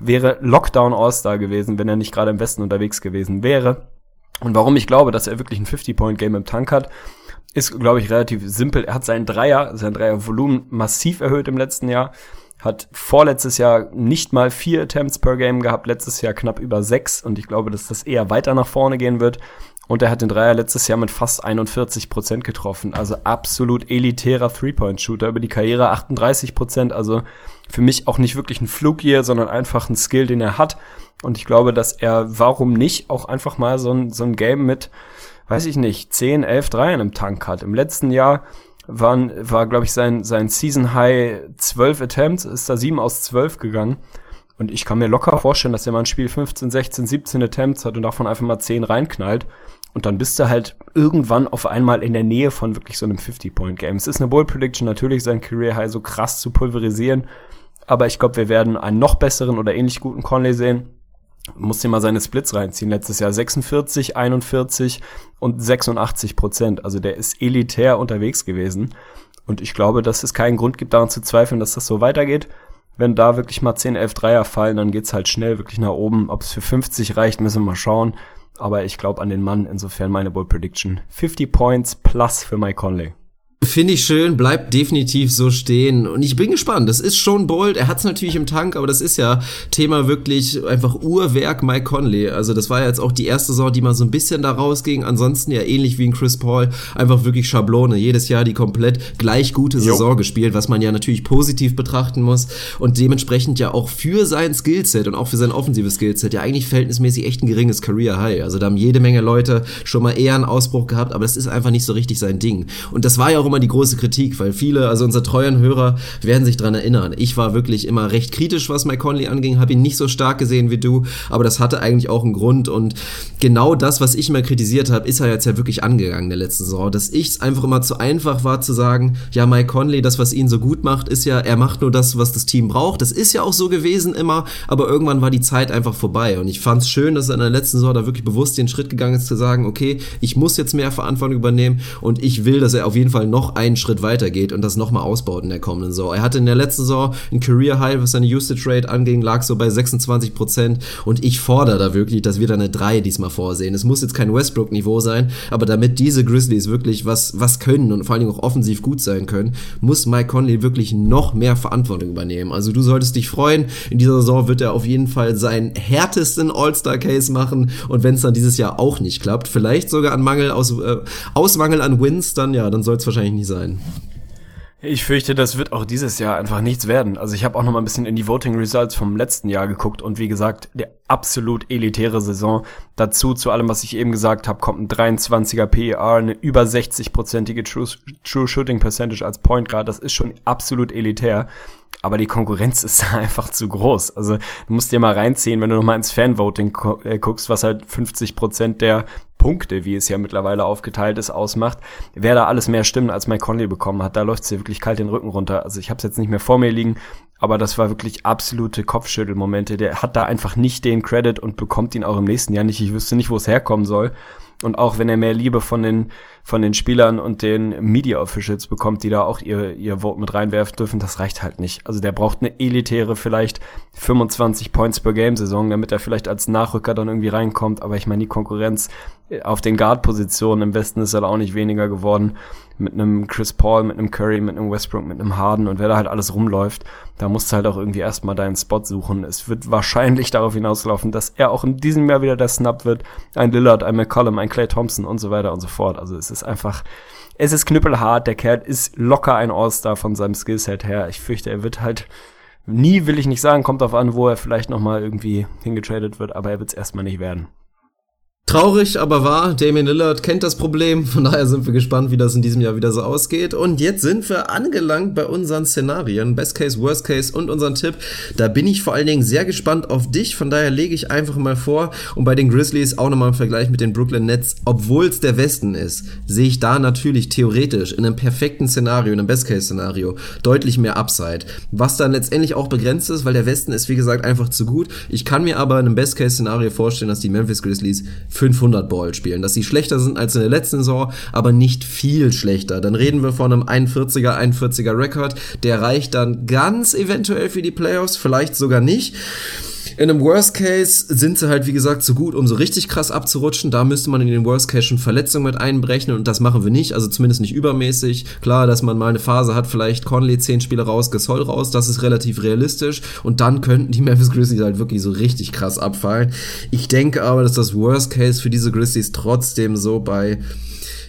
wäre Lockdown All-Star gewesen, wenn er nicht gerade im Westen unterwegs gewesen wäre. Und warum ich glaube, dass er wirklich ein 50-Point-Game im Tank hat, ist, glaube ich, relativ simpel. Er hat seinen Dreier, sein Dreiervolumen massiv erhöht im letzten Jahr. Hat vorletztes Jahr nicht mal vier Attempts per Game gehabt, letztes Jahr knapp über sechs. Und ich glaube, dass das eher weiter nach vorne gehen wird. Und er hat den Dreier letztes Jahr mit fast 41 Prozent getroffen. Also absolut elitärer Three-Point-Shooter. Über die Karriere 38 Prozent. Also für mich auch nicht wirklich ein Flug hier, sondern einfach ein Skill, den er hat. Und ich glaube, dass er, warum nicht, auch einfach mal so ein, so ein Game mit, weiß ich nicht, 10, 11 Dreiern im Tank hat. Im letzten Jahr waren, war, glaube ich, sein, sein Season High 12 Attempts, ist da 7 aus 12 gegangen. Und ich kann mir locker vorstellen, dass er mal ein Spiel 15, 16, 17 Attempts hat und davon einfach mal 10 reinknallt. Und dann bist du halt irgendwann auf einmal in der Nähe von wirklich so einem 50-Point-Game. Es ist eine Bold Prediction, natürlich sein Career High so krass zu pulverisieren. Aber ich glaube, wir werden einen noch besseren oder ähnlich guten Conley sehen. Muss dir mal seine Splits reinziehen. Letztes Jahr 46, 41 und 86 Prozent. Also der ist elitär unterwegs gewesen. Und ich glaube, dass es keinen Grund gibt, daran zu zweifeln, dass das so weitergeht. Wenn da wirklich mal 10, 11 Dreier fallen, dann geht's halt schnell wirklich nach oben. Ob es für 50 reicht, müssen wir mal schauen. Aber ich glaube an den Mann, insofern meine Bold Prediction. 50 Points plus für Mike Conley. Finde ich schön, bleibt definitiv so stehen. Und ich bin gespannt. Das ist schon bold. Er hat es natürlich im Tank, aber das ist ja Thema wirklich einfach Uhrwerk Mike Conley. Also das war ja jetzt auch die erste Saison, die mal so ein bisschen da rausging. Ansonsten ja ähnlich wie ein Chris Paul, einfach wirklich Schablone. Jedes Jahr die komplett gleich gute Saison jo. gespielt, was man ja natürlich positiv betrachten muss. Und dementsprechend ja auch für sein Skillset und auch für sein offensives Skillset ja eigentlich verhältnismäßig echt ein geringes Career High. Also da haben jede Menge Leute schon mal eher einen Ausbruch gehabt, aber das ist einfach nicht so richtig sein Ding. Und das war ja auch immer die große Kritik, weil viele, also unsere treuen Hörer, werden sich dran erinnern. Ich war wirklich immer recht kritisch, was Mike Conley anging, habe ihn nicht so stark gesehen wie du, aber das hatte eigentlich auch einen Grund und genau das, was ich immer kritisiert habe, ist er jetzt ja wirklich angegangen in der letzten Saison, dass ich es einfach immer zu einfach war zu sagen, ja, Mike Conley, das, was ihn so gut macht, ist ja, er macht nur das, was das Team braucht. Das ist ja auch so gewesen immer, aber irgendwann war die Zeit einfach vorbei und ich fand es schön, dass er in der letzten Saison da wirklich bewusst den Schritt gegangen ist, zu sagen, okay, ich muss jetzt mehr Verantwortung übernehmen und ich will, dass er auf jeden Fall noch einen Schritt weiter geht und das nochmal ausbaut in der kommenden Saison. Er hatte in der letzten Saison ein Career High, was seine Usage Rate anging, lag so bei 26 Prozent und ich fordere da wirklich, dass wir da eine 3 diesmal vorsehen. Es muss jetzt kein Westbrook-Niveau sein, aber damit diese Grizzlies wirklich was, was können und vor allen Dingen auch offensiv gut sein können, muss Mike Conley wirklich noch mehr Verantwortung übernehmen. Also du solltest dich freuen. In dieser Saison wird er auf jeden Fall seinen härtesten All-Star-Case machen und wenn es dann dieses Jahr auch nicht klappt, vielleicht sogar an Mangel aus, äh, aus Mangel an Wins, dann ja, dann soll es wahrscheinlich nicht sein. Ich fürchte, das wird auch dieses Jahr einfach nichts werden. Also ich habe auch noch mal ein bisschen in die Voting Results vom letzten Jahr geguckt und wie gesagt, der absolut elitäre Saison. Dazu zu allem, was ich eben gesagt habe, kommt ein 23er PER, eine über 60-prozentige True, True Shooting Percentage als Point Guard. Das ist schon absolut elitär. Aber die Konkurrenz ist einfach zu groß. Also du musst dir mal reinziehen, wenn du noch mal ins Fanvoting guckst, was halt 50 Prozent der Punkte, wie es ja mittlerweile aufgeteilt ist, ausmacht, wer da alles mehr Stimmen als Mike Conley bekommen hat, da läuft es dir wirklich kalt den Rücken runter. Also ich habe es jetzt nicht mehr vor mir liegen, aber das war wirklich absolute Kopfschüttelmomente. Der hat da einfach nicht den Credit und bekommt ihn auch im nächsten Jahr nicht. Ich wüsste nicht, wo es herkommen soll. Und auch wenn er mehr Liebe von den, von den Spielern und den Media Officials bekommt, die da auch ihr, ihr Vote mit reinwerfen dürfen, das reicht halt nicht. Also der braucht eine elitäre, vielleicht 25 Points per Game Saison, damit er vielleicht als Nachrücker dann irgendwie reinkommt. Aber ich meine, die Konkurrenz auf den Guard-Positionen im Westen ist halt auch nicht weniger geworden. Mit einem Chris Paul, mit einem Curry, mit einem Westbrook, mit einem Harden und wer da halt alles rumläuft, da musst du halt auch irgendwie erstmal deinen Spot suchen. Es wird wahrscheinlich darauf hinauslaufen, dass er auch in diesem Jahr wieder der Snap wird. Ein Lillard, ein McCollum, ein Clay Thompson und so weiter und so fort. Also es ist einfach, es ist knüppelhart. Der Kerl ist locker ein All-Star von seinem Skillset her. Ich fürchte, er wird halt nie, will ich nicht sagen, kommt auf an, wo er vielleicht nochmal irgendwie hingetradet wird, aber er wird es erstmal nicht werden. Traurig, aber wahr. Damien Lillard kennt das Problem. Von daher sind wir gespannt, wie das in diesem Jahr wieder so ausgeht. Und jetzt sind wir angelangt bei unseren Szenarien. Best Case, Worst Case und unseren Tipp. Da bin ich vor allen Dingen sehr gespannt auf dich. Von daher lege ich einfach mal vor. Und bei den Grizzlies auch nochmal im Vergleich mit den Brooklyn Nets. Obwohl es der Westen ist, sehe ich da natürlich theoretisch in einem perfekten Szenario, in einem Best Case Szenario, deutlich mehr Upside. Was dann letztendlich auch begrenzt ist, weil der Westen ist, wie gesagt, einfach zu gut. Ich kann mir aber in einem Best Case Szenario vorstellen, dass die Memphis Grizzlies 500 Ball spielen, dass sie schlechter sind als in der letzten Saison, aber nicht viel schlechter. Dann reden wir von einem 41er, 41er Rekord, der reicht dann ganz eventuell für die Playoffs, vielleicht sogar nicht. In einem Worst Case sind sie halt, wie gesagt, so gut, um so richtig krass abzurutschen. Da müsste man in den Worst Case schon Verletzungen mit einberechnen und das machen wir nicht, also zumindest nicht übermäßig. Klar, dass man mal eine Phase hat, vielleicht Conley 10 Spiele raus, Gasol raus, das ist relativ realistisch und dann könnten die Memphis Grizzlies halt wirklich so richtig krass abfallen. Ich denke aber, dass das Worst Case für diese Grizzlies trotzdem so bei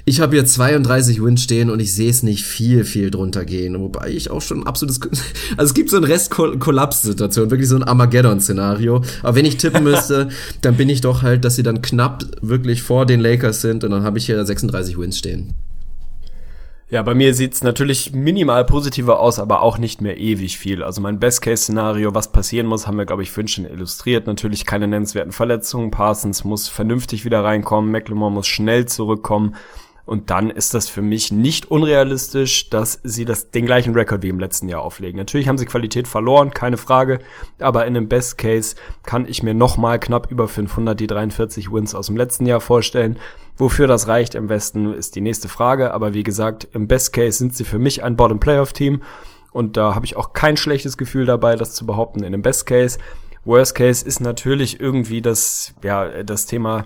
ich habe hier 32 Wins stehen und ich sehe es nicht viel, viel drunter gehen. Wobei ich auch schon ein absolutes. Also es gibt so eine Rest-Kollaps-Situation, wirklich so ein Armageddon-Szenario. Aber wenn ich tippen müsste, dann bin ich doch halt, dass sie dann knapp wirklich vor den Lakers sind und dann habe ich hier 36 Wins stehen. Ja, bei mir sieht's natürlich minimal positiver aus, aber auch nicht mehr ewig viel. Also mein Best-Case-Szenario, was passieren muss, haben wir, glaube ich, vorhin schon illustriert. Natürlich keine nennenswerten Verletzungen. Parsons muss vernünftig wieder reinkommen. McLemore muss schnell zurückkommen. Und dann ist das für mich nicht unrealistisch, dass sie das, den gleichen Rekord wie im letzten Jahr auflegen. Natürlich haben sie Qualität verloren, keine Frage. Aber in einem Best Case kann ich mir nochmal knapp über 500 die 43 Wins aus dem letzten Jahr vorstellen. Wofür das reicht im Westen ist die nächste Frage. Aber wie gesagt, im Best Case sind sie für mich ein Bottom Playoff Team. Und da habe ich auch kein schlechtes Gefühl dabei, das zu behaupten in einem Best Case. Worst Case ist natürlich irgendwie das, ja, das Thema,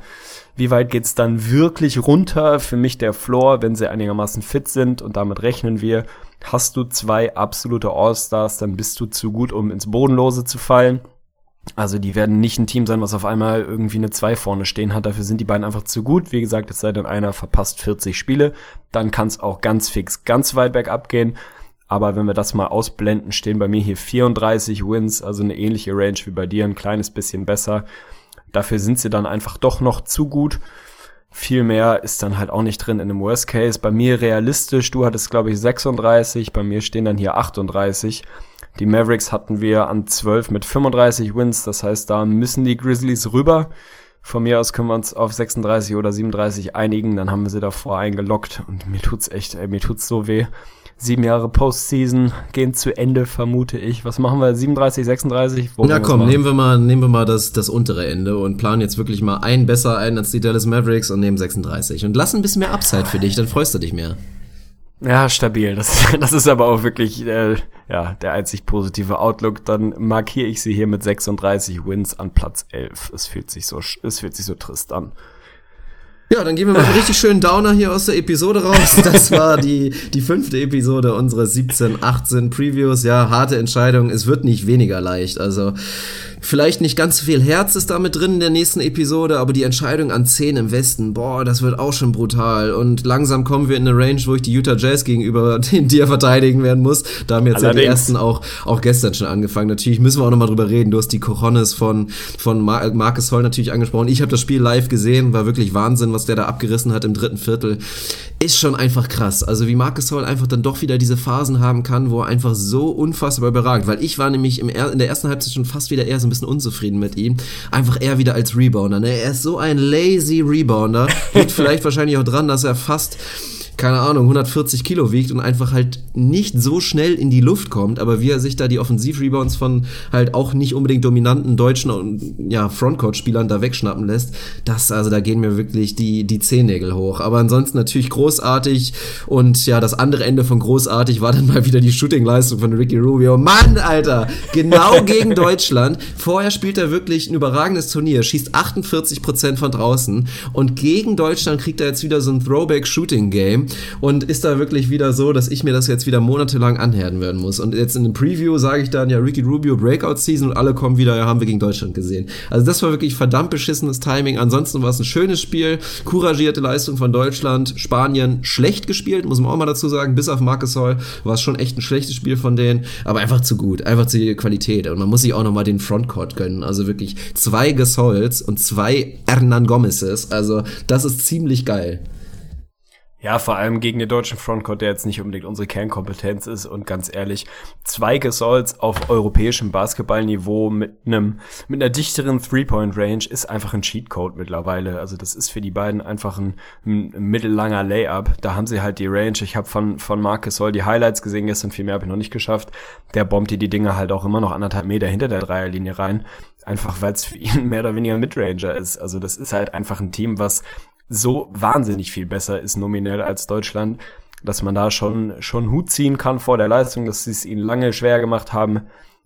wie weit geht's dann wirklich runter? Für mich der Floor, wenn sie einigermaßen fit sind und damit rechnen wir, hast du zwei absolute All-Stars, dann bist du zu gut, um ins Bodenlose zu fallen. Also die werden nicht ein Team sein, was auf einmal irgendwie eine 2 vorne stehen hat. Dafür sind die beiden einfach zu gut. Wie gesagt, es sei denn, einer verpasst 40 Spiele. Dann kann es auch ganz fix ganz weit bergab gehen. Aber wenn wir das mal ausblenden, stehen bei mir hier 34 Wins, also eine ähnliche Range wie bei dir, ein kleines bisschen besser. Dafür sind sie dann einfach doch noch zu gut. Viel mehr ist dann halt auch nicht drin in einem Worst Case. Bei mir realistisch, du hattest glaube ich 36, bei mir stehen dann hier 38. Die Mavericks hatten wir an 12 mit 35 Wins, das heißt, da müssen die Grizzlies rüber. Von mir aus können wir uns auf 36 oder 37 einigen, dann haben wir sie davor eingeloggt und mir tut's echt, ey, mir tut's so weh sieben Jahre Postseason gehen zu Ende, vermute ich. Was machen wir? 37, 36? Wo Na komm, nehmen wir mal, nehmen wir mal das, das untere Ende und planen jetzt wirklich mal ein besser ein als die Dallas Mavericks und nehmen 36. Und lass ein bisschen mehr Upside für dich, dann freust du dich mehr. Ja, stabil. Das, das ist aber auch wirklich äh, ja, der einzig positive Outlook. Dann markiere ich sie hier mit 36 Wins an Platz 11. Es fühlt sich so, es fühlt sich so trist an. Ja, dann gehen wir mal einen richtig schönen Downer hier aus der Episode raus. Das war die, die fünfte Episode unserer 17, 18 Previews. Ja, harte Entscheidung. Es wird nicht weniger leicht. Also, Vielleicht nicht ganz so viel Herz ist damit drin in der nächsten Episode, aber die Entscheidung an 10 im Westen, boah, das wird auch schon brutal. Und langsam kommen wir in eine Range, wo ich die Utah Jazz gegenüber den dir verteidigen werden muss. Da haben jetzt ja die ersten auch, auch gestern schon angefangen. Natürlich müssen wir auch nochmal drüber reden. Du hast die Cojones von, von Mar Marcus Holl natürlich angesprochen. Ich habe das Spiel live gesehen, war wirklich Wahnsinn, was der da abgerissen hat im dritten Viertel. Ist schon einfach krass. Also wie Marcus Holl einfach dann doch wieder diese Phasen haben kann, wo er einfach so unfassbar überragt. Weil ich war nämlich im, in der ersten Halbzeit schon fast wieder eher so ein bisschen unzufrieden mit ihm. Einfach eher wieder als Rebounder. Ne? Er ist so ein lazy Rebounder. Liegt vielleicht wahrscheinlich auch dran, dass er fast keine Ahnung, 140 Kilo wiegt und einfach halt nicht so schnell in die Luft kommt, aber wie er sich da die Offensivrebounds von halt auch nicht unbedingt dominanten deutschen und ja, Frontcourt-Spielern da wegschnappen lässt, das, also da gehen mir wirklich die, die Zehennägel hoch. Aber ansonsten natürlich großartig und ja, das andere Ende von großartig war dann mal wieder die Shooting-Leistung von Ricky Rubio. Mann, Alter! Genau gegen Deutschland. Vorher spielt er wirklich ein überragendes Turnier, schießt 48% von draußen und gegen Deutschland kriegt er jetzt wieder so ein Throwback-Shooting-Game und ist da wirklich wieder so, dass ich mir das jetzt wieder monatelang anhören werden muss. Und jetzt in dem Preview sage ich dann ja Ricky Rubio Breakout Season und alle kommen wieder, ja, haben wir gegen Deutschland gesehen. Also das war wirklich verdammt beschissenes Timing. Ansonsten war es ein schönes Spiel, couragierte Leistung von Deutschland, Spanien schlecht gespielt, muss man auch mal dazu sagen, bis auf Marcus Hall war es schon echt ein schlechtes Spiel von denen, aber einfach zu gut, einfach zu Qualität. Und man muss sich auch nochmal den Frontcourt gönnen. Also wirklich zwei Gasols und zwei Hernan Gomezes. Also das ist ziemlich geil. Ja, vor allem gegen den deutschen Frontcourt, der jetzt nicht unbedingt unsere Kernkompetenz ist und ganz ehrlich, zwei Gasols auf europäischem Basketballniveau mit einem mit einer dichteren Three-Point-Range ist einfach ein Cheatcode mittlerweile. Also das ist für die beiden einfach ein, ein mittellanger Layup. Da haben sie halt die Range. Ich habe von von Marc Gasol die Highlights gesehen gestern, viel mehr habe ich noch nicht geschafft. Der bombt dir die Dinge halt auch immer noch anderthalb Meter hinter der Dreierlinie rein einfach weil es für ihn mehr oder weniger Midranger ist. Also das ist halt einfach ein Team, was so wahnsinnig viel besser ist nominell als Deutschland, dass man da schon, schon Hut ziehen kann vor der Leistung, dass sie es ihnen lange schwer gemacht haben.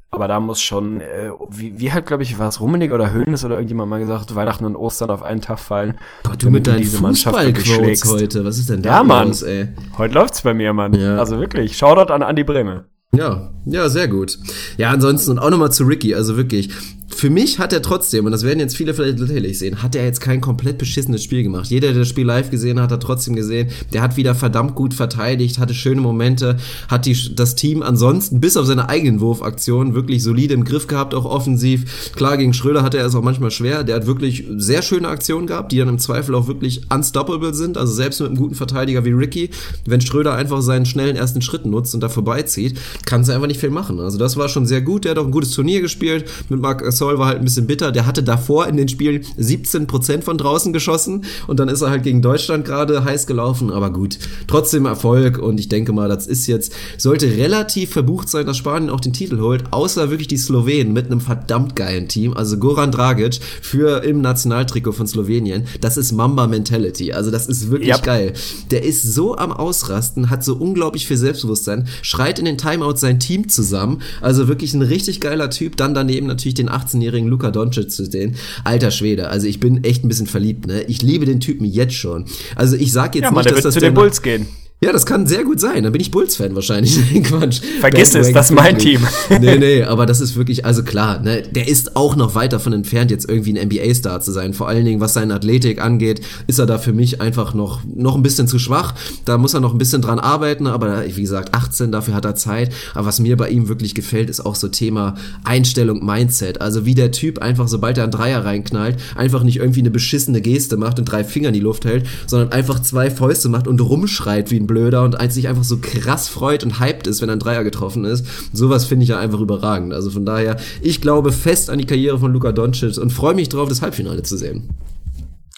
Aber da muss schon, äh, wie, wie halt, glaube ich, war es Rummenig oder Höhnes oder irgendjemand mal gesagt, Weihnachten und Ostern auf einen Tag fallen. Gott, du mit deinen Fußballquotes heute, was ist denn da ja, Mann. los, ey? Heute läuft's bei mir, Mann. Ja. Also wirklich, Shoutout an Andi Breme. Ja, ja, sehr gut. Ja, ansonsten und auch nochmal zu Ricky, also wirklich, für mich hat er trotzdem, und das werden jetzt viele vielleicht lächerlich sehen, hat er jetzt kein komplett beschissenes Spiel gemacht. Jeder, der das Spiel live gesehen hat, hat trotzdem gesehen, der hat wieder verdammt gut verteidigt, hatte schöne Momente, hat die, das Team ansonsten bis auf seine eigenen Wurfaktionen wirklich solide im Griff gehabt, auch offensiv. Klar, gegen Schröder hatte er es auch manchmal schwer. Der hat wirklich sehr schöne Aktionen gehabt, die dann im Zweifel auch wirklich unstoppable sind. Also selbst mit einem guten Verteidiger wie Ricky, wenn Schröder einfach seinen schnellen ersten Schritt nutzt und da vorbeizieht, kann es einfach nicht viel machen. Also das war schon sehr gut. Der hat auch ein gutes Turnier gespielt mit Marc Gasol war halt ein bisschen bitter. Der hatte davor in den Spielen 17% von draußen geschossen und dann ist er halt gegen Deutschland gerade heiß gelaufen. Aber gut, trotzdem Erfolg und ich denke mal, das ist jetzt, sollte relativ verbucht sein, dass Spanien auch den Titel holt, außer wirklich die Slowenen mit einem verdammt geilen Team. Also Goran Dragic für im Nationaltrikot von Slowenien. Das ist Mamba Mentality. Also das ist wirklich yep. geil. Der ist so am Ausrasten, hat so unglaublich viel Selbstbewusstsein, schreit in den Timeouts sein Team zusammen. Also wirklich ein richtig geiler Typ. Dann daneben natürlich den 18 18-jährigen Luka Doncic zu sehen. Alter Schwede, also ich bin echt ein bisschen verliebt, ne? Ich liebe den Typen jetzt schon. Also ich sag jetzt ja, nicht, Mann, dass wird das zu den Bulls gehen. Ja, das kann sehr gut sein. Dann bin ich Bulls-Fan wahrscheinlich. Quatsch. Vergiss es, das ist mein Team. nee, nee, aber das ist wirklich, also klar, ne, der ist auch noch weit davon entfernt, jetzt irgendwie ein NBA-Star zu sein. Vor allen Dingen, was seine Athletik angeht, ist er da für mich einfach noch, noch ein bisschen zu schwach. Da muss er noch ein bisschen dran arbeiten, aber wie gesagt, 18, dafür hat er Zeit. Aber was mir bei ihm wirklich gefällt, ist auch so Thema Einstellung, Mindset. Also wie der Typ einfach, sobald er einen Dreier reinknallt, einfach nicht irgendwie eine beschissene Geste macht und drei Finger in die Luft hält, sondern einfach zwei Fäuste macht und rumschreit wie ein Blöder und sich einfach so krass freut und hyped ist, wenn ein Dreier getroffen ist. Sowas finde ich ja einfach überragend. Also von daher, ich glaube fest an die Karriere von Luka Doncic und freue mich drauf, das Halbfinale zu sehen.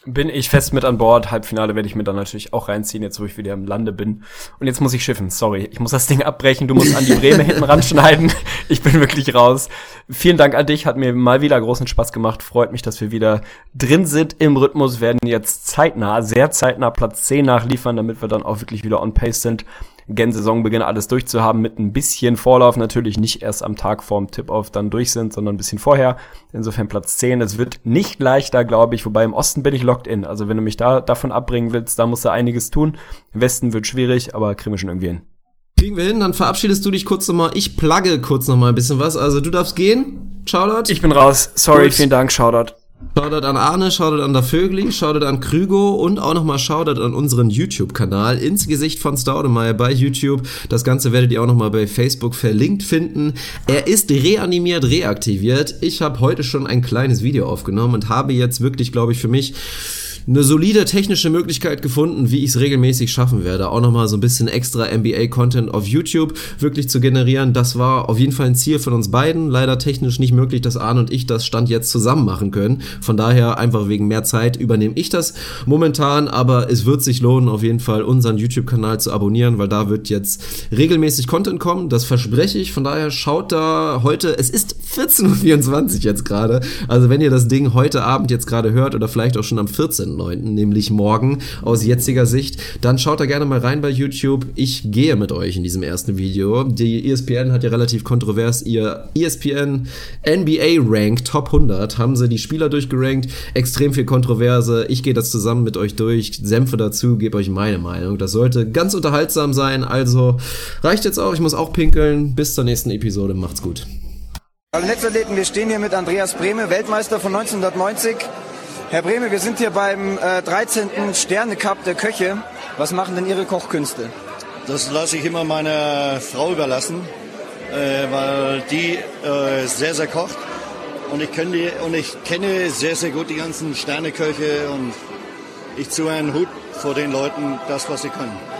Bin ich fest mit an Bord. Halbfinale werde ich mir dann natürlich auch reinziehen, jetzt wo ich wieder im Lande bin. Und jetzt muss ich schiffen. Sorry, ich muss das Ding abbrechen. Du musst an die Breme hinten ranschneiden. Ich bin wirklich raus. Vielen Dank an dich. Hat mir mal wieder großen Spaß gemacht. Freut mich, dass wir wieder drin sind im Rhythmus. Werden jetzt zeitnah, sehr zeitnah Platz 10 nachliefern, damit wir dann auch wirklich wieder on pace sind gen Saisonbeginn alles durchzuhaben mit ein bisschen Vorlauf natürlich nicht erst am Tag vorm Tip-Off dann durch sind, sondern ein bisschen vorher. Insofern Platz 10. Es wird nicht leichter, glaube ich, wobei im Osten bin ich locked in. Also wenn du mich da davon abbringen willst, da musst du einiges tun. Im Westen wird schwierig, aber kriegen wir schon irgendwie hin. Kriegen wir hin, dann verabschiedest du dich kurz nochmal. Ich plugge kurz nochmal ein bisschen was. Also du darfst gehen. Shoutout. Ich bin raus. Sorry, Gut. vielen Dank. Shoutout. Shoutout an Arne, Shoutout an der Vögli, Shoutout an Krügo und auch nochmal Shoutout an unseren YouTube-Kanal ins Gesicht von Staudemeyer bei YouTube. Das Ganze werdet ihr auch nochmal bei Facebook verlinkt finden. Er ist reanimiert, reaktiviert. Ich habe heute schon ein kleines Video aufgenommen und habe jetzt wirklich, glaube ich, für mich eine solide technische Möglichkeit gefunden, wie ich es regelmäßig schaffen werde. Auch nochmal so ein bisschen extra NBA-Content auf YouTube wirklich zu generieren. Das war auf jeden Fall ein Ziel von uns beiden. Leider technisch nicht möglich, dass Arne und ich das Stand jetzt zusammen machen können. Von daher einfach wegen mehr Zeit übernehme ich das momentan. Aber es wird sich lohnen, auf jeden Fall unseren YouTube-Kanal zu abonnieren, weil da wird jetzt regelmäßig Content kommen. Das verspreche ich. Von daher schaut da heute, es ist 14.24 Uhr jetzt gerade. Also wenn ihr das Ding heute Abend jetzt gerade hört oder vielleicht auch schon am 14 30.09., nämlich morgen aus jetziger Sicht. Dann schaut da gerne mal rein bei YouTube. Ich gehe mit euch in diesem ersten Video. Die ESPN hat ja relativ kontrovers ihr ESPN NBA Rank Top 100 haben sie die Spieler durchgerankt. Extrem viel Kontroverse. Ich gehe das zusammen mit euch durch, Sämpfe dazu, gebe euch meine Meinung. Das sollte ganz unterhaltsam sein. Also reicht jetzt auch. Ich muss auch pinkeln. Bis zur nächsten Episode. Macht's gut. Hallo Netzathleten, wir stehen hier mit Andreas Brehme, Weltmeister von 1990. Herr Brehme, wir sind hier beim äh, 13. Sterne-Cup der Köche. Was machen denn Ihre Kochkünste? Das lasse ich immer meiner Frau überlassen, äh, weil die äh, sehr, sehr kocht. Und ich, kenne die, und ich kenne sehr, sehr gut die ganzen Sterneköche und ich ziehe einen Hut vor den Leuten, das, was sie können.